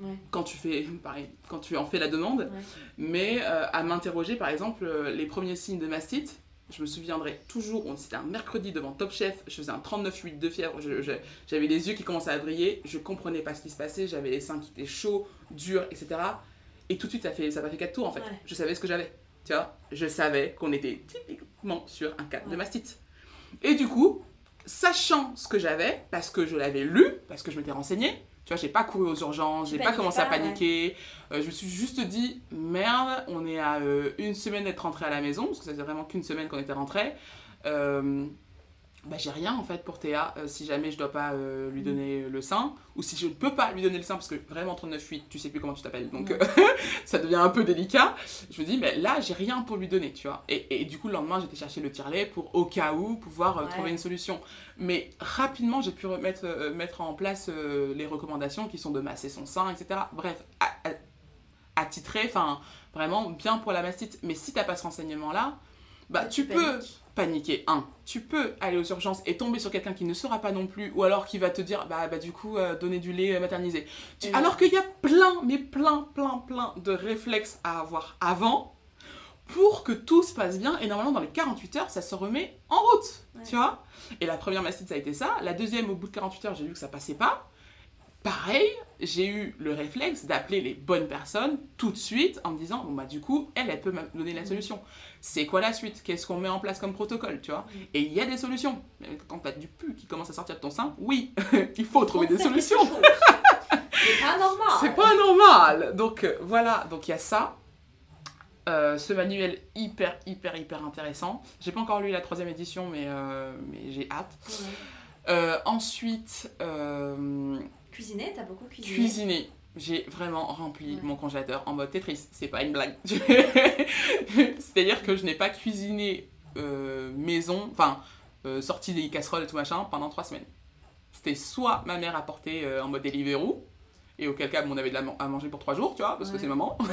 Ouais. quand tu fais pareil, quand tu en fais la demande Ouais. mais euh, à m'interroger par exemple euh, les premiers signes de mastite je me souviendrai toujours c'était un mercredi devant Top Chef je faisais un 39,8 de fièvre j'avais les yeux qui commençaient à briller je comprenais pas ce qui se passait j'avais les seins qui étaient chauds durs etc et tout de suite ça fait ça m'a fait quatre tours en fait Ouais. je savais ce que j'avais tu vois je savais qu'on était typiquement sur un cas de mastite et du coup sachant ce que j'avais parce que je l'avais lu parce que je m'étais renseignée tu vois, j'ai pas couru aux urgences, j'ai pas commencé à ouais. paniquer. Euh, je me suis juste dit, merde, on est à euh, une semaine d'être rentré à la maison, parce que ça faisait vraiment qu'une semaine qu'on était rentré. Euh, bah, j'ai rien en fait pour Théa euh, si jamais je dois pas euh, lui donner le sein ou si je ne peux pas lui donner le sein parce que vraiment 39,8 tu sais plus comment tu t'appelles donc euh, ça devient un peu délicat. Je me dis mais là j'ai rien pour lui donner tu vois. Et, et du coup le lendemain j'étais chercher le tire-lait pour au cas où pouvoir Ouais. trouver une solution. Mais rapidement j'ai pu remettre mettre en place les recommandations qui sont de masser son sein etc bref attitré enfin vraiment bien pour la mastite. Mais si t'as pas ce renseignement là bah Là, tu, tu peux paniques. Paniquer. Un, tu peux aller aux urgences et tomber sur quelqu'un qui ne saura pas non plus, ou alors qui va te dire, bah, bah du coup, euh, donner du lait euh, maternisé. Tu- Et Alors qu'il y a plein, mais plein, plein, plein de réflexes à avoir avant pour que tout se passe bien. Et normalement, dans les 48 heures, ça se remet en route. Ouais. Tu vois? Et la première mastite, ça a été ça. La deuxième, au bout de 48 heures, j'ai vu que ça passait pas. Pareil, j'ai eu le réflexe d'appeler les bonnes personnes tout de suite en me disant bon bah du coup elle elle peut me donner la solution. C'est quoi la suite? Qu'est-ce qu'on met en place comme protocole, tu vois? Mm. Et il y a des solutions. Quand t'as du pu qui commence à sortir de ton sein, oui, il faut trouver des solutions. C'est pas normal. C'est pas normal. Donc euh, voilà, donc il y a ça. Euh, ce manuel hyper hyper hyper intéressant. J'ai pas encore lu la troisième édition, mais, euh, mais j'ai hâte. Ouais. Ensuite, Cuisiner, t'as beaucoup cuisiné. cuisiner. J'ai vraiment rempli Ouais. mon congélateur en mode Tetris. C'est pas une blague. C'est-à-dire que je n'ai pas cuisiné euh, maison, enfin, euh, sorti des casseroles et tout machin pendant trois semaines. C'était soit ma mère apportait euh, en mode Deliveroo, et auquel cas on avait de la à manger pour trois jours, tu vois, parce que c'est maman.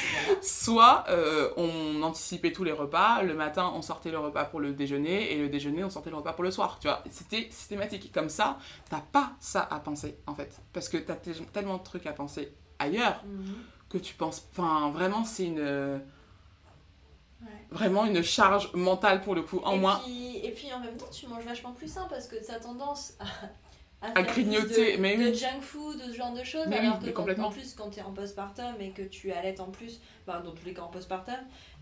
soit euh, on anticipait tous les repas, le matin on sortait le repas pour le déjeuner et le déjeuner on sortait le repas pour le soir, tu vois. C'était systématique. Comme ça, t'as pas ça à penser en fait. Parce que t'as tellement de trucs à penser ailleurs Mhm. que tu penses. Enfin, vraiment, c'est une. Ouais. Vraiment une charge mentale pour le coup en et moins. Puis, et puis en même temps, tu manges vachement plus sain parce que t'as tendance à, À faire grignoter, de, mais de junk food, de ce genre de choses. Mais alors oui, que quand- en plus, quand t'es en postpartum et que tu allaites en plus, bah, dans tous les cas en postpartum,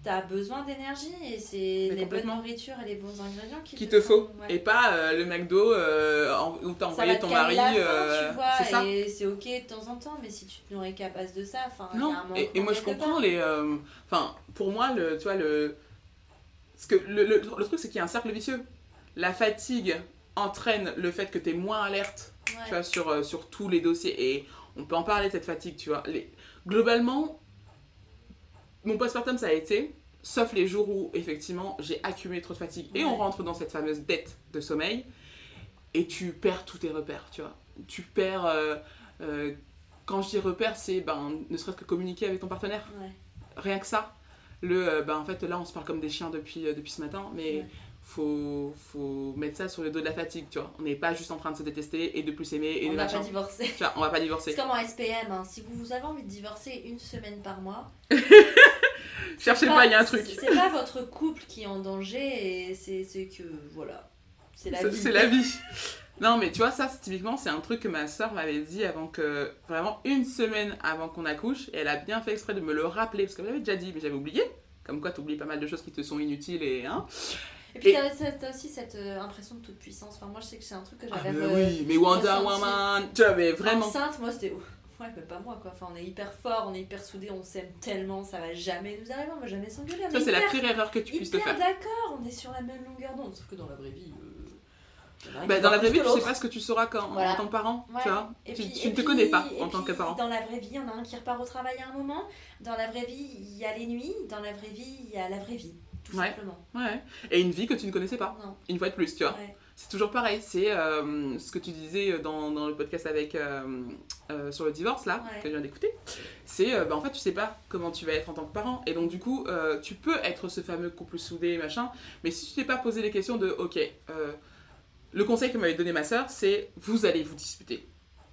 t'as besoin d'énergie et c'est les bonnes nourritures et les bons ingrédients qui, Qui te faut. ouais. Et pas euh, le McDo euh, où t'as envoyé te ton mari. euh, tu vois, c'est ça. et c'est ok de temps en temps, mais si tu te nourris qu'à base de ça, enfin, et, et moi je comprends part. les. euh, Enfin, pour moi, le, tu vois, le. Parce que le, le, le truc, c'est qu'il y a un cercle vicieux. La fatigue entraîne le fait que tu es moins alerte Ouais. tu vois, sur, euh, sur tous les dossiers. Et on peut en parler cette fatigue, tu vois. Les... Globalement, mon postpartum, ça a été, sauf les jours où, effectivement, j'ai accumulé trop de fatigue. Et on rentre dans cette fameuse dette de sommeil. Et tu perds tous tes repères, tu vois. Tu perds. euh, euh, quand je dis repères, c'est ben, ne serait-ce que communiquer avec ton partenaire. Ouais. Rien que ça. Le, ben, en fait, là, on se parle comme des chiens depuis, depuis ce matin, mais. Faut, faut mettre ça sur le dos de la fatigue, tu vois. On n'est pas juste en train de se détester et de plus s'aimer et On de machin. pas divorcé. Tu vois, on va pas C'est divorcer. comme en SPM, hein. si vous, vous avez envie de divorcer une semaine par mois, Cherchez pas- il y a un truc. C'est c'est pas votre couple qui est en danger, et c'est c'est que, voilà, c'est la C'est vie. c'est la vie. Non, mais tu vois, ça, c'est- typiquement, c'est un truc que ma soeur m'avait dit avant que. Vraiment, une semaine avant qu'on accouche. Et elle a bien fait exprès de me le rappeler, parce qu'elle m'avait déjà dit, mais j'avais oublié. Comme quoi, t'oublies pas mal de choses qui te sont inutiles et. Hein. Et puis t'as aussi cette euh, impression de toute puissance. Enfin, moi je sais que c'est un truc que Ah, j'avais. euh, oui, mais Wonder. Woman. Tu mais vraiment. Enceinte, moi c'était. Ouais, mais pas moi quoi. Enfin, on est hyper fort, on est hyper soudés, on s'aime tellement, ça va jamais nous arriver, on va jamais s'engueuler. on Ça, est c'est la pire erreur que tu puisses te faire. d'accord, on est sur la même longueur d'onde. Sauf que dans la vraie vie. euh, Bah, dans la vraie plus vie, tu sais pas ce que tu sauras quand, Voilà. en tant que parent. Ouais. Tu vois Et Tu, puis- tu et ne te puis- connais pas en tant que parent. Dans la vraie vie, en a un qui repart au travail à un moment. Dans la vraie vie, il y a les nuits. Dans la vraie vie, il y a la vraie vie. Tout Ouais. simplement. Ouais. Et une vie que tu ne connaissais pas. Non. Une fois de plus, tu vois. Ouais. C'est toujours pareil. C'est euh, ce que tu disais dans, dans le podcast avec euh, euh, sur le divorce là que je viens d'écouter. C'est bah, en fait tu sais pas comment tu vas être en tant que parent et donc du coup tu peux être ce fameux couple soudé machin. Mais si tu t'es pas posé les questions de ok le conseil que m'avait donné ma soeur c'est vous allez vous disputer,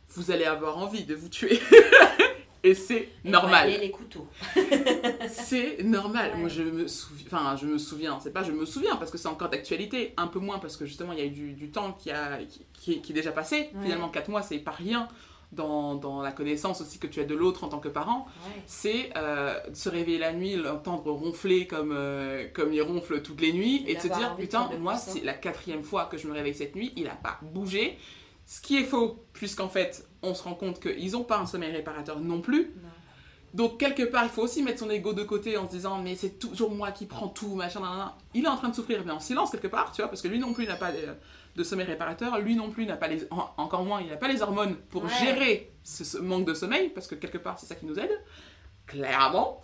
vous allez avoir envie de vous tuer et c'est Et normal. voilà, les couteaux. C'est normal. Ouais. Moi, je me souviens. Enfin, je me souviens. C'est pas je me souviens parce que c'est encore d'actualité. Un peu moins parce que justement, il y a eu du, du temps qui, a, qui, qui est- qui est déjà passé. Ouais. Finalement, 4 mois, c'est pas rien dans, dans la connaissance aussi que tu as de l'autre en tant que parent. Ouais. C'est euh, de se réveiller la nuit, l'entendre ronfler comme, euh, comme il ronfle toutes les nuits Et et de se dire putain, moi, c'est la quatrième fois que je me réveille cette nuit. Il a pas bougé. Ce qui est faux, puisqu'en fait, on se rend compte qu'ils n'ont pas un sommeil réparateur non plus. Non. Donc quelque part, il faut aussi mettre son ego de côté en se disant mais c'est toujours moi qui prends tout, machin, nan, nan. Il est en train de souffrir, mais en silence quelque part, tu vois, parce que lui non plus n'a pas de, de sommeil réparateur, lui non plus n'a pas les, en- encore moins, il n'a pas les hormones pour Ouais. gérer ce, ce manque de sommeil, parce que quelque part c'est ça qui nous aide, clairement.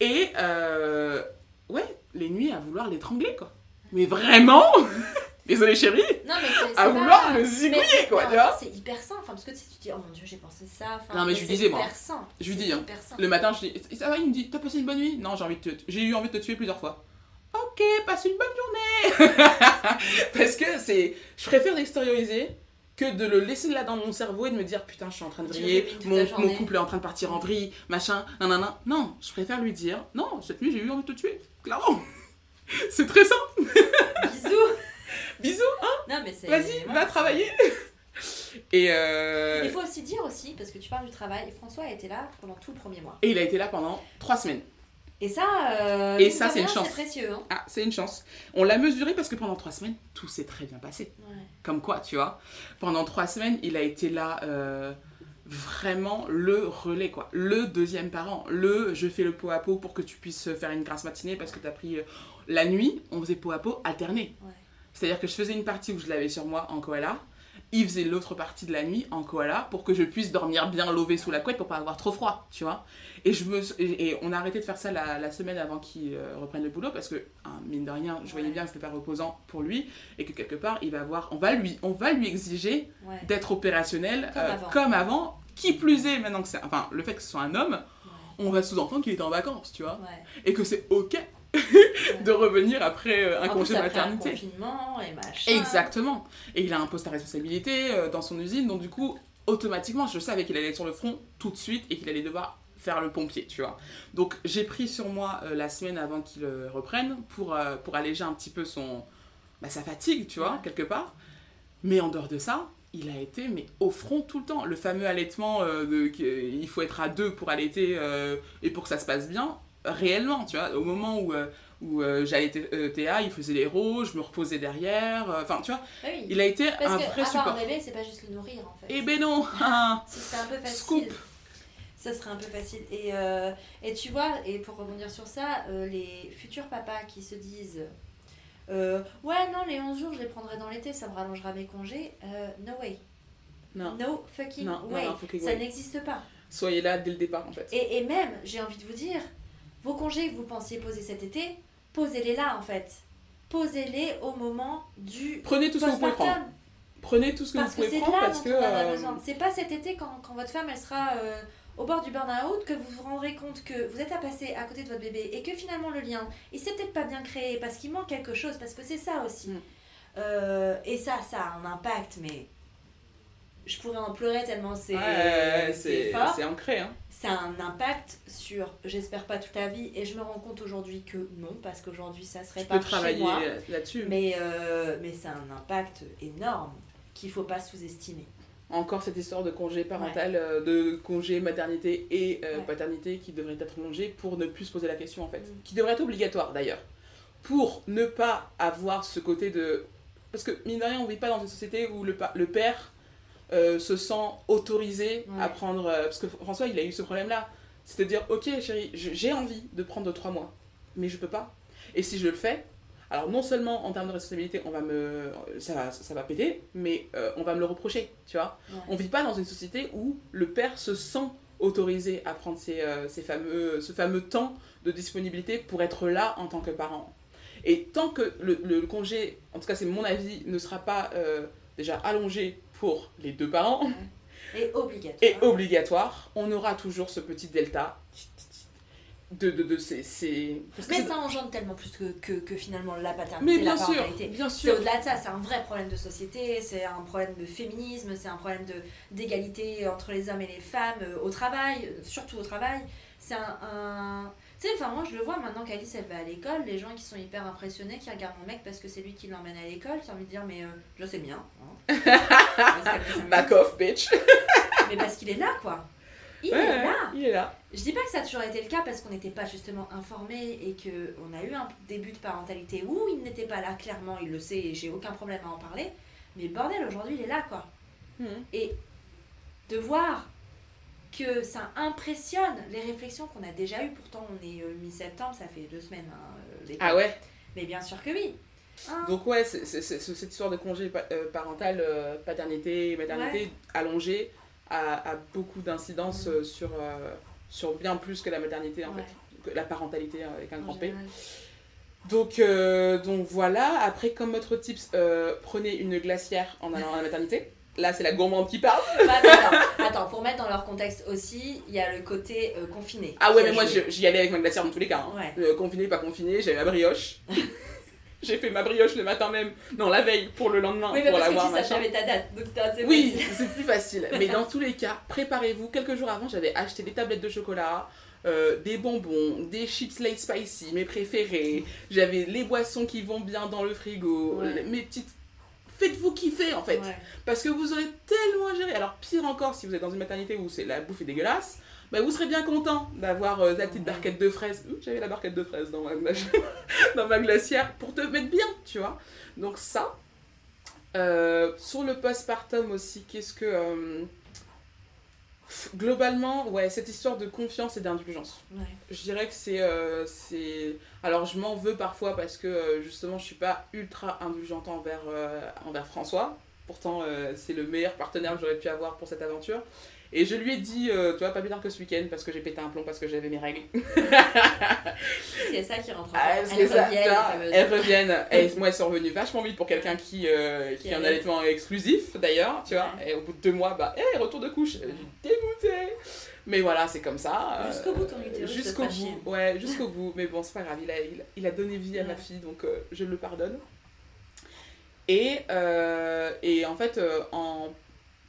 Et euh, ouais, les nuits à vouloir l'étrangler quoi. Mais vraiment? Désolée chérie, Non, mais c'est. à c'est vouloir pas- le zigouiller mais quoi, tu vois. C'est hyper sain. Enfin, parce que tu sais, tu te dis, oh mon dieu, j'ai pensé ça. Enfin, Non, mais je lui disais, moi. sain. Je lui dis, hein. Le matin, je dis, ça va, il me dit, t'as passé une bonne nuit? Non, j'ai envie de te... eu envie de te tuer plusieurs fois. Ok, passe une bonne journée Parce que c'est... Je préfère l'extérioriser que de le laisser là dans mon cerveau et de me dire, putain, je suis en train de vriller, mon, mon couple est en train de partir en vrille, machin, nanana. Non, je préfère lui dire, non, cette nuit, j'ai eu envie de te tuer, clairement C'est très simple Bisous. Bisous, Non, mais c'est. vas-y, va travailler Et euh... Il faut aussi dire aussi, parce que tu parles du travail, François a été là pendant tout le premier mois. Et il a été là pendant trois semaines. Et ça, euh, Et ça, c'est une chance. C'est précieux. Hein. Ah, c'est une chance. On l'a mesuré parce que pendant trois semaines, tout s'est très bien passé. Ouais. Comme quoi, tu vois. Pendant trois semaines, il a été là euh, vraiment le relais, quoi. Le deuxième parent. Le je fais le pot à pot pour que tu puisses faire une grasse matinée parce que tu as pris. euh, La nuit, on faisait pot à pot alterné. Ouais. C'est-à-dire que je faisais une partie où je l'avais sur moi en koala. Il faisait l'autre partie de la nuit en koala pour que je puisse dormir bien lové sous la couette pour pas avoir trop froid, tu vois. Et, je me, et, et on a arrêté de faire ça la, la semaine avant qu'il euh, reprenne le boulot parce que, hein, mine de rien, je voyais bien que c'était pas reposant pour lui et que quelque part, il va avoir, on va lui, on va lui exiger Ouais. d'être opérationnel Comme euh, avant. comme avant. Qui plus est, maintenant que c'est. Enfin, le fait que ce soit un homme, on va sous-entendre qu'il était en vacances, tu vois. Ouais. Et que c'est ok de revenir après euh, un En congé plus, après maternité. un confinement et machin. Exactement. Et il a un poste à responsabilité euh, dans son usine, donc du coup, automatiquement, je savais qu'il allait être sur le front tout de suite et qu'il allait devoir faire le pompier, tu vois. Donc j'ai pris sur moi euh, la semaine avant qu'il euh, reprenne pour, euh, pour alléger un petit peu son, bah, sa fatigue, tu vois, Ouais. quelque part. Mais en dehors de ça, il a été mais au front tout le temps. Le fameux allaitement, de, qu'il faut être à deux pour allaiter et pour que ça se passe bien, réellement, tu vois. Au moment où, euh, où euh, j'allais euh, Théa, il faisait les rôles, je me reposais derrière. euh, Enfin, tu vois, Ah oui. il a été Parce un que vrai support. un bébé, c'est pas juste le nourrir en fait. Eh ben non c'était un peu facile. Scoop. Ça serait un peu facile. Et, euh, et tu vois, et pour rebondir sur ça, euh, les futurs papas qui se disent euh, Ouais, non, les 11 jours, je les prendrai dans l'été, ça me rallongera mes congés. Euh, no way. Non, No fucking non, way. non, ça n'existe pas. Soyez là dès le départ, en fait. Et, et même, j'ai envie de vous dire, vos congés que vous pensiez poser cet été, posez-les là en fait. Posez-les au moment du Prenez tout ce que vous pouvez prendre. Prenez tout ce que Parce vous pouvez c'est prendre là parce que... euh. C'est pas cet été quand, quand votre femme elle sera euh, au bord du burn-out que vous vous rendrez compte que vous êtes à passer à côté de votre bébé et que finalement le lien il s'est peut-être pas bien créé parce qu'il manque quelque chose parce que c'est ça aussi. Mm. Euh, et ça, ça a un impact mais je pourrais en pleurer tellement c'est ouais, c'est c'est fort. c'est ancré, hein. Ça a un impact sur, j'espère pas toute la vie et je me rends compte aujourd'hui que non parce qu'aujourd'hui ça serait Tu pas peux chez travailler moi. là-dessus. Mais, euh, mais c'est un impact énorme qu'il faut pas sous-estimer. Encore cette histoire de congé parental, euh, de congé maternité et euh, Ouais. paternité qui devrait être allongé pour ne plus se poser la question en fait. Mm. Qui devrait être obligatoire d'ailleurs. Pour ne pas avoir ce côté de... Parce que mine de rien, on vit pas dans une société où le, pa- le père euh, se sent autorisé Ouais. à prendre... euh, parce que François, il a eu ce problème-là. C'est de dire, ok chérie, j'ai envie de prendre trois mois, mais je peux pas. Et si je le fais, alors non seulement en termes de responsabilité, on va me, ça, va- ça va péter, mais euh, on va me le reprocher, tu vois. Ouais. On vit pas dans une société où le père se sent autorisé à prendre euh, ces fameux, ce fameux temps de disponibilité pour être là en tant que parent. Et tant que le, le congé, en tout cas c'est mon avis, ne sera pas déjà allongé pour les deux parents Et obligatoire. et obligatoire, on aura toujours ce petit delta de, de, de ces... ces- parce que Mais c'est- ça engendre tellement plus que, que, que finalement la paternité mais et la bien sûr, bien C'est sûr. au-delà de ça, c'est un vrai problème de société, c'est un problème de féminisme, c'est un problème de- d'égalité entre les hommes et les femmes euh, au travail, euh, surtout au travail. C'est un. un- Tu sais, enfin, moi je le vois maintenant qu'Alice elle va à l'école, les gens qui sont hyper impressionnés, qui regardent mon mec parce que c'est lui qui l'emmène à l'école, j'ai envie de dire, mais euh, je sais bien. hein. Back off, bitch. Mais parce qu'il est là, quoi. Il Ouais, est là. il est là. Je dis pas que ça a toujours été le cas parce qu'on n'était pas justement informés et qu'on a eu un début de parentalité où il n'était pas là, clairement, il le sait et j'ai aucun problème à en parler. Mais bordel, aujourd'hui il est là quoi. Mhm. Et de voir que ça impressionne les réflexions qu'on a déjà eues, pourtant on est euh, mi-septembre, ça fait deux semaines. hein, euh, les- Ah ouais? Mais bien sûr que oui. Hein? Donc ouais, c'est c'est- c'est- c'est cette histoire de congé pa- euh, parental, euh, paternité, maternité allongée a, a beaucoup d'incidence Mhm. euh, sur, sur bien plus que la maternité en Ouais. fait, que la parentalité avec un En grand P. Donc, euh, donc voilà, après comme autre tips, euh, prenez une glacière en allant à la maternité. Là c'est la gourmande qui parle. Bah, attends, attends, pour mettre dans leur contexte aussi, il y a le côté euh, confiné. Ah ouais mais moi j'y allais avec ma glacière dans tous les cas. hein. Ouais. Euh, confiné, pas confiné, j'avais ma brioche. J'ai fait ma brioche le matin même, non la veille pour le lendemain Oui, mais pour parce que tu savais, ta date, donc assez Oui, c'est plus facile. Mais dans tous les cas, préparez-vous. Quelques jours avant, j'avais acheté des tablettes de chocolat, euh, des bonbons, des chips Late Spicy, mes préférés. J'avais les boissons qui vont bien dans le frigo, Ouais. les- mes petites. Faites-vous kiffer en fait. Ouais. Parce que vous aurez tellement à gérer. Alors, pire encore, si vous êtes dans une maternité où c'est la bouffe est dégueulasse, bah, vous serez bien content d'avoir euh, la petite barquette de fraises. Ouh, J'avais la barquette de fraises dans ma, dans ma glacière pour te mettre bien, tu vois. Donc, ça. Euh, sur le postpartum aussi, qu'est-ce que. euh, Globalement, ouais, cette histoire de confiance et d'indulgence. Ouais. Je dirais que c'est. euh, c'est... Alors, je m'en veux parfois parce que euh, justement, je suis pas ultra indulgente envers, euh, envers François. Pourtant, euh, c'est le meilleur partenaire que j'aurais pu avoir pour cette aventure. Et je lui ai dit, euh, tu vois, pas plus tard que ce week-end, parce que j'ai pété un plomb, parce que j'avais mes règles. C'est ça qui rentre en Ah, Elles ça, reviennent, elles. Et moi, elles sont revenues vachement vite pour quelqu'un qui, euh, qui Qui a un allait. allaitement exclusif, d'ailleurs, tu vois. Ouais. Et au bout de deux mois, bah, hé, retour de couche. J'ai dégoûté. Mais voilà, c'est comme ça. euh, Jusqu'au bout, ton utérus Jusqu'au chier. bout, ouais, jusqu'au bout. Mais bon, c'est pas grave, il a, il, a- il a donné vie à ma Ouais. fille, donc euh, je le pardonne. Et, euh, et en fait, euh, en,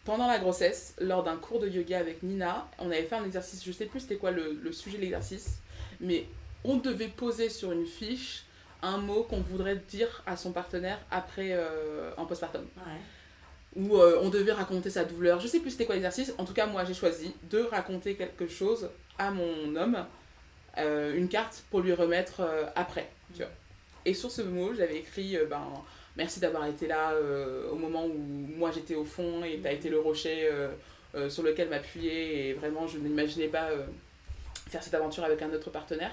pendant la grossesse, lors d'un cours de yoga avec Nina, on avait fait un exercice, je sais plus c'était quoi le, le sujet de l'exercice, mais on devait poser sur une fiche un mot qu'on voudrait dire à son partenaire après euh, en postpartum Ouais. où euh, on devait raconter sa douleur. Je sais plus c'était quoi l'exercice. En tout cas, moi, j'ai choisi de raconter quelque chose à mon homme, euh, une carte pour lui remettre euh, après. Tu vois. Et sur ce mot, j'avais écrit ben, merci d'avoir été là euh, au moment où moi j'étais au fond et tu as été le rocher euh, euh, sur lequel m'appuyer et vraiment je n'imaginais pas faire cette aventure avec un autre partenaire.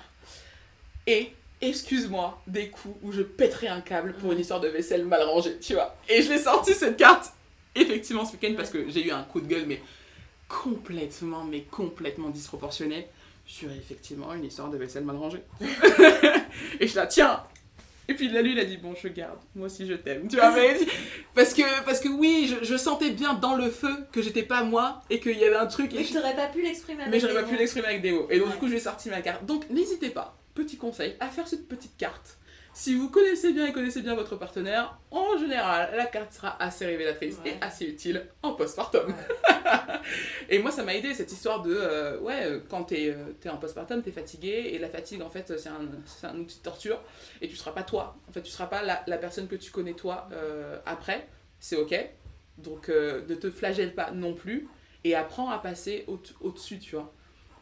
Et excuse-moi des coups où je pèterais un câble pour une histoire de vaisselle mal rangée, tu vois. Et je l'ai sorti cette carte effectivement ce week-end parce que j'ai eu un coup de gueule mais complètement mais complètement disproportionné sur effectivement une histoire de vaisselle mal rangée. et je la tiens. Et puis là lui il a dit bon je garde, moi aussi je t'aime, tu vois. mais- parce que parce que oui je, je sentais bien dans le feu que j'étais pas moi et qu'il y avait un truc. et Mais je- t'aurais pas pu l'exprimer avec mais j'aurais pas pu l'exprimer avec des mots. Et donc, Ouais. du coup, j'ai sorti ma carte. Donc, n'hésitez pas, petit conseil, à faire cette petite carte. Si vous connaissez bien et connaissez bien votre partenaire, en général, la carte sera assez révélatrice Ouais. et assez utile en postpartum. et moi, ça m'a aidé cette histoire de euh, ouais, euh, quand t'es euh, t'es en postpartum, t'es fatigué et la fatigue, en fait, c'est un, un outil de torture et tu seras pas toi. En fait, tu seras pas la, la personne que tu connais toi euh, après. C'est ok. Donc, ne te flagelle pas non plus et apprends à passer au- au-dessus, tu vois.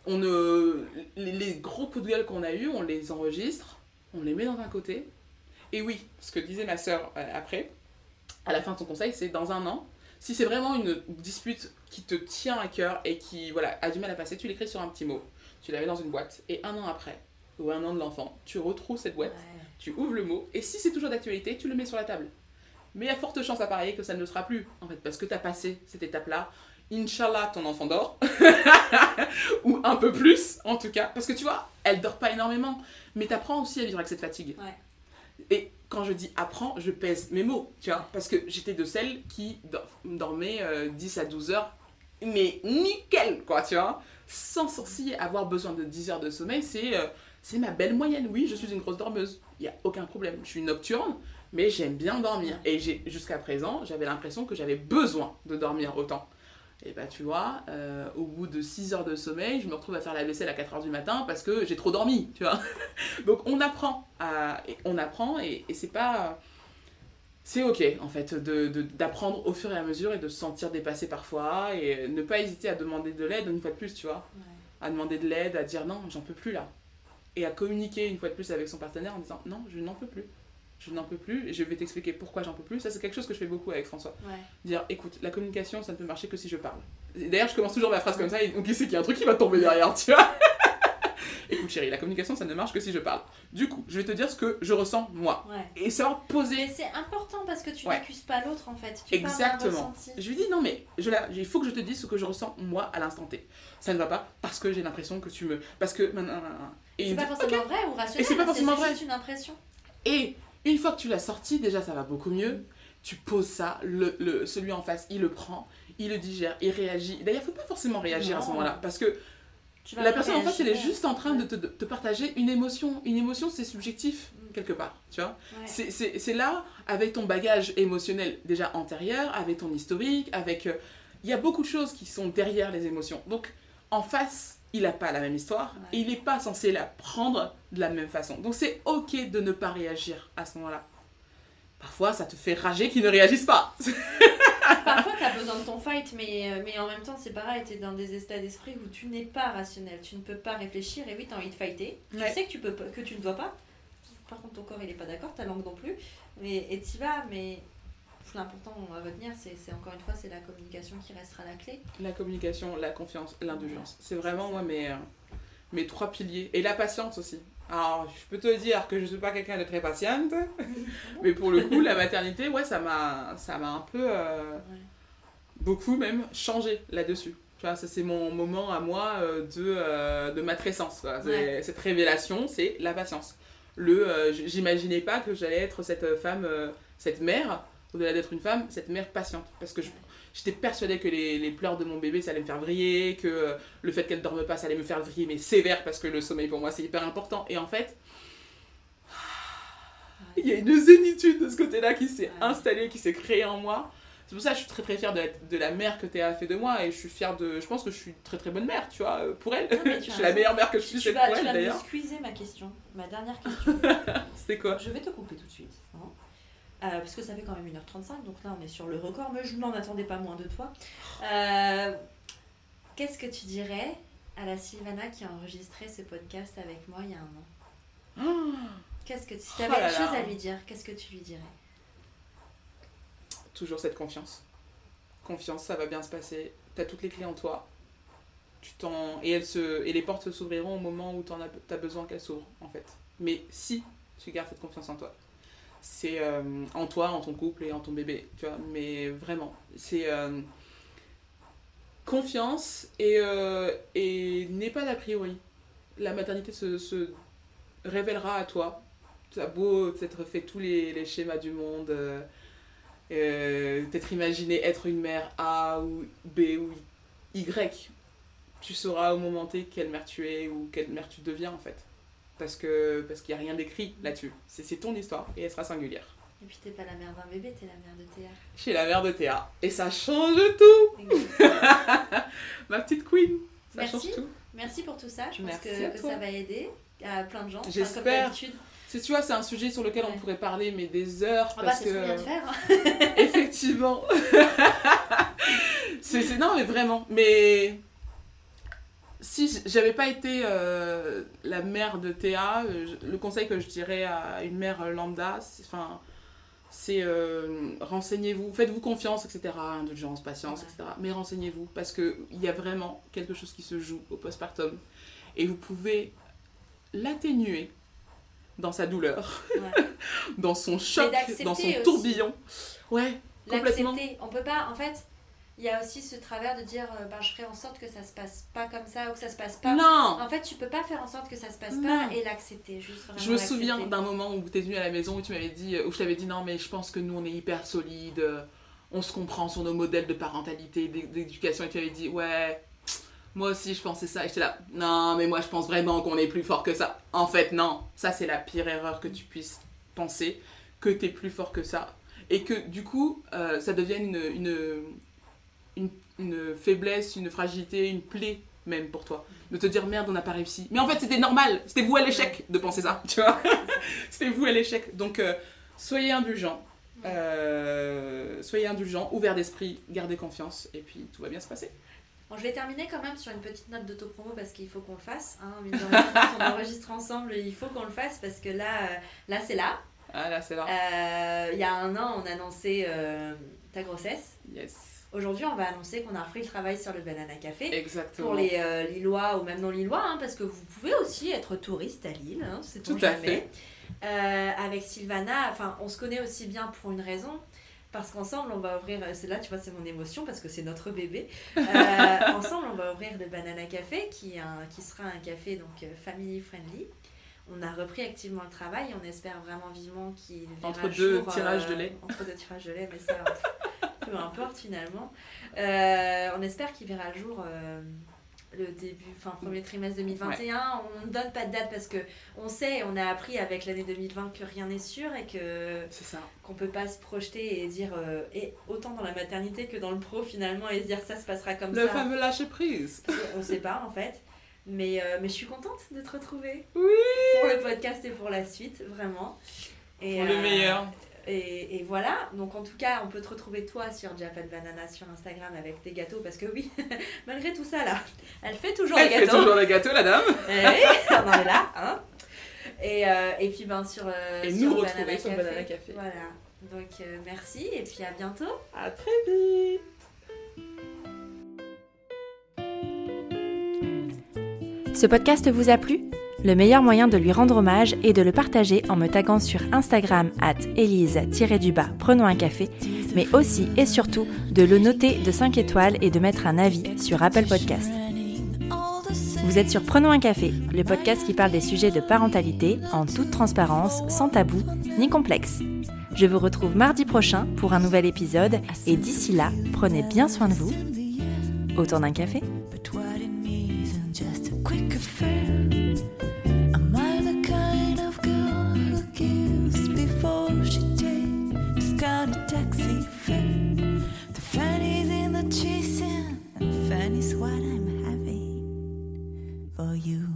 On ne... les, les gros coups de gueule qu'on a eus, on les enregistre, on les met dans un côté. Et oui, ce que disait ma sœur euh, après, à la fin de son conseil, c'est dans un an, si c'est vraiment une dispute qui te tient à cœur et qui voilà, a du mal à passer, tu l'écris sur un petit mot, tu la mets dans une boîte, et un an après, ou un an de l'enfant, tu retrouves cette boîte, Ouais. tu ouvres le mot, et si c'est toujours d'actualité, tu le mets sur la table. Mais il y a forte chance à parier que ça ne le sera plus, en fait, parce que tu as passé cette étape-là. Inch'Allah, ton enfant dort. Ou un peu plus, en tout cas. Parce que tu vois, elle dort pas énormément, mais t'apprends aussi à vivre avec cette fatigue. Ouais. Et quand je dis apprends, je pèse mes mots, tu vois. Parce que j'étais de celles qui dor- dormaient euh, 10 à 12 heures, mais nickel, quoi, tu vois. Sans sourciller, avoir besoin de 10 heures de sommeil, c'est euh, c'est ma belle moyenne. Oui, je suis une grosse dormeuse, il y a aucun problème. Je suis nocturne, mais j'aime bien dormir. Et j'ai jusqu'à présent, j'avais l'impression que j'avais besoin de dormir autant. Et bah tu vois, euh, au bout de 6 heures de sommeil, je me retrouve à faire la vaisselle à 4 heures du matin parce que j'ai trop dormi, tu vois. Donc on apprend, à, on apprend et, et c'est pas... C'est ok en fait de- de- d'apprendre au fur et à mesure et de se sentir dépassé parfois et ne pas hésiter à demander de l'aide une fois de plus, tu vois. Ouais. À demander de l'aide, à dire non, j'en peux plus là. Et à communiquer une fois de plus avec son partenaire en disant non, je n'en peux plus. Je n'en peux plus et je vais t'expliquer pourquoi j'en peux plus. Ça c'est quelque chose que je fais beaucoup avec François Ouais. dire écoute la communication ça ne peut marcher que si je parle d'ailleurs je commence toujours ma phrase comme ça et donc il sait qu'il y a un truc qui va tomber derrière tu vois écoute chérie la communication ça ne marche que si je parle du coup je vais te dire ce que je ressens moi Ouais. et savoir poser Mais c'est important parce que tu Ouais. n'accuses pas l'autre en fait. Tu Exactement. Je lui dis non mais je la- il faut que je te dise ce que je ressens moi à l'instant T ça ne va pas parce que j'ai l'impression que tu me parce que et C'est pas forcément vrai ou rationnel. Et c'est pas forcément vrai. juste une impression. Et une fois que tu l'as sorti, déjà ça va beaucoup mieux. Tu poses ça, le, le- celui en face, il le prend, il le digère, il réagit. D'ailleurs, il faut pas forcément réagir à ce moment-là. Parce que Tu la personne en face, elle est juste en train de te, de te partager une émotion. Une émotion, c'est subjectif, quelque part. Tu vois Ouais. C'est- C'est c'est là, avec ton bagage émotionnel déjà antérieur, avec ton historique, avec... euh, Il y a beaucoup de choses qui sont derrière les émotions. Donc, en face, il n'a pas la même histoire Ouais. et il n'est pas censé la prendre de la même façon. Donc, c'est ok de ne pas réagir à ce moment-là. Parfois, ça te fait rager qu'ils ne réagissent pas. Parfois, t'as besoin de ton fight, mais, euh, mais en même temps, c'est pareil, t'es dans des états d'esprit où tu n'es pas rationnel, tu ne peux pas réfléchir, et oui, t'as envie de fighter. Ouais. Tu sais que tu, peux que tu ne dois pas. Par contre, ton corps, il est pas d'accord, ta langue non plus. Mais, et t'y vas, mais l'important à retenir, c'est c'est encore une fois, c'est la communication qui restera la clé. La communication, la confiance, l'indulgence. C'est vraiment, moi, mes, euh, mes trois piliers. Et la patience aussi. Alors, je peux te dire que je ne suis pas quelqu'un de très patiente. Mais pour le coup, la maternité, ouais, ça m'a ça m'a un peu, euh, Ouais. beaucoup même, changé là-dessus. Tu vois, ça c'est mon moment à moi euh, de, de matrescence. Ouais. Cette révélation, c'est la patience. Le, j'imaginais pas que j'allais être cette femme, cette mère au-delà d'être une femme, cette mère patiente. Parce que j'étais persuadée que les, les pleurs de mon bébé, ça allait me faire vriller, que euh, le fait qu'elle dorme pas, ça allait me faire vriller, mais sévère, parce que le sommeil pour moi, c'est hyper important. Et en fait, il y a une zénitude de ce côté-là qui s'est Ouais. installée, qui s'est créée en moi. C'est pour ça que je suis très très fière de la, de la mère que Théa a fait de moi et je suis fière de. Je pense que je suis très très bonne mère, tu vois, euh, pour elle. Non, tu je suis la meilleure mère que je Tu, tu être vas, pour tu elle vas me d'ailleurs. squeezer ma question, ma dernière question. C'est quoi? Je vais te couper tout de suite. hein. Euh, parce que ça fait quand même 1h35, donc là on est sur le record, mais je n'en attendais pas moins de toi. Euh, Qu'est-ce que tu dirais à la Sylvana qui a enregistré ce podcast avec moi il y a un an? Qu'est-ce que si tu Oh avais là une chose à lui dire, qu'est-ce que tu lui dirais? Toujours cette confiance. Confiance, ça va bien se passer. T'as toutes les clés en toi. Tu t'en et elles se et les portes s'ouvriront au moment où t'en as t'as besoin qu'elles s'ouvrent en fait. Mais si tu gardes cette confiance en toi, c'est euh, en toi, en ton couple et en ton bébé, tu vois. Mais vraiment, c'est euh, confiance et euh, et n'aie pas d'a priori. La maternité se, se révélera à toi. T'as beau t'être fait tous les, les schémas du monde. t'être imaginé être une mère A ou B ou Y, tu sauras au moment T quelle mère tu es ou quelle mère tu deviens en fait. Parce que parce qu'il n'y a rien d'écrit là-dessus. C'est ton histoire et elle sera singulière. Et puis t'es pas la mère d'un bébé, t'es la mère de Théa. Je suis la mère de Théa et ça change tout. Ma petite queen Ça Merci. change tout Merci pour tout ça, je pense Merci que, ça va aider à plein de gens. J'espère. C'est tu vois, c'est un sujet sur lequel on pourrait parler mais des heures Ah bah parce que de faire. effectivement c'est c'est- non mais vraiment mais si j'avais pas été euh, la mère de Théa euh, le conseil que je dirais à une mère lambda c'est enfin c'est euh, renseignez-vous faites-vous confiance etc indulgence patience Ouais. etc mais renseignez-vous parce que il y a vraiment quelque chose qui se joue au postpartum et vous pouvez l'atténuer dans sa douleur Ouais. dans son choc dans son aussi. tourbillon ouais complètement L'accepter. On peut pas, en fait, il y a aussi ce travers de dire euh, ben, je ferai en sorte que ça se passe pas comme ça ou que ça se passe pas. Non En fait, tu peux pas faire en sorte que ça se passe Non. pas et l'accepter. Juste Je me souviens d'un moment où tu es venu à la maison où tu m'avais dit, où je t'avais dit non mais je pense que nous on est hyper solides, euh, on se comprend sur nos modèles de parentalité, d'é- d'éducation et tu avais dit ouais, moi aussi je pensais ça et j'étais là non mais moi je pense vraiment qu'on est plus fort que ça. En fait non, ça c'est la pire erreur que tu puisses penser, que tu es plus fort que ça et que du coup euh, ça devienne une, une, une, une faiblesse, une fragilité, une plaie même pour toi. De te dire merde on n'a pas réussi. Mais en fait c'était normal, c'était vous à l'échec de penser ça, tu vois. c'était vous à l'échec. Donc euh, soyez indulgents. Euh, soyez indulgents, ouverts d'esprit, gardez confiance et puis tout va bien se passer. Bon, je vais terminer quand même sur une petite note d'autopromo parce qu'il faut qu'on le fasse. Hein, mine de rien, quand on enregistre ensemble, il faut qu'on le fasse parce que là, euh, là c'est là. Ah là c'est là. Euh, Il y a un an, on annonçait euh, ta grossesse. Yes. Aujourd'hui, on va annoncer qu'on a repris le travail sur le Banana Café. Exactement. Pour les euh, Lillois ou même non Lillois, hein, parce que vous pouvez aussi être touriste à Lille, hein, c'est Tout à fait. Euh, avec Sylvana, enfin, on se connaît aussi bien pour une raison. Parce qu'ensemble, on va ouvrir, c'est là, tu vois, c'est mon émotion parce que c'est notre bébé. Euh, ensemble, on va ouvrir le Banana Café qui, est un- qui sera un café donc euh, family friendly. On a repris activement le travail et on espère vraiment vivement qu'il verra Entre deux jour, tirages de euh, lait. Entre deux tirages de lait, mais ça, peu importe finalement. Euh, on espère qu'il verra le jour euh, le début, enfin premier trimestre 2021. On ne donne pas de date parce que on sait, on a appris avec l'année 2020 que rien n'est sûr et que qu'on peut pas se projeter et dire euh, et autant dans la maternité que dans le pro finalement et se dire ça se passera comme Le ça. fameux lâcher prise. On sait pas en fait. Mais, mais je suis contente de te retrouver Oui. pour le podcast et pour la suite, vraiment. Et, Pour le meilleur. Et, et voilà, donc en tout cas, on peut te retrouver toi sur Japan Banana sur Instagram avec tes gâteaux parce que oui, malgré tout ça là, elle fait toujours Elle des fait gâteaux. toujours les gâteaux, la dame. Eh oui, on en est là, hein. Et, euh, et puis ben sur, euh, Et sur nous Banana retrouver sur Café. Banana Café. Voilà. Donc euh, merci et puis à bientôt. À très vite. Ce podcast vous a plu? Le meilleur moyen de lui rendre hommage est de le partager en me taguant sur Instagram at elise-du-bas prenons un café, mais aussi et surtout de le noter de 5 étoiles et de mettre un avis sur Apple Podcast. Vous êtes sur Prenons un café, le podcast qui parle des sujets de parentalité en toute transparence, sans tabou ni complexe. Je vous retrouve mardi prochain pour un nouvel épisode et d'ici là, prenez bien soin de vous. Autour d'un café is what I'm having for you.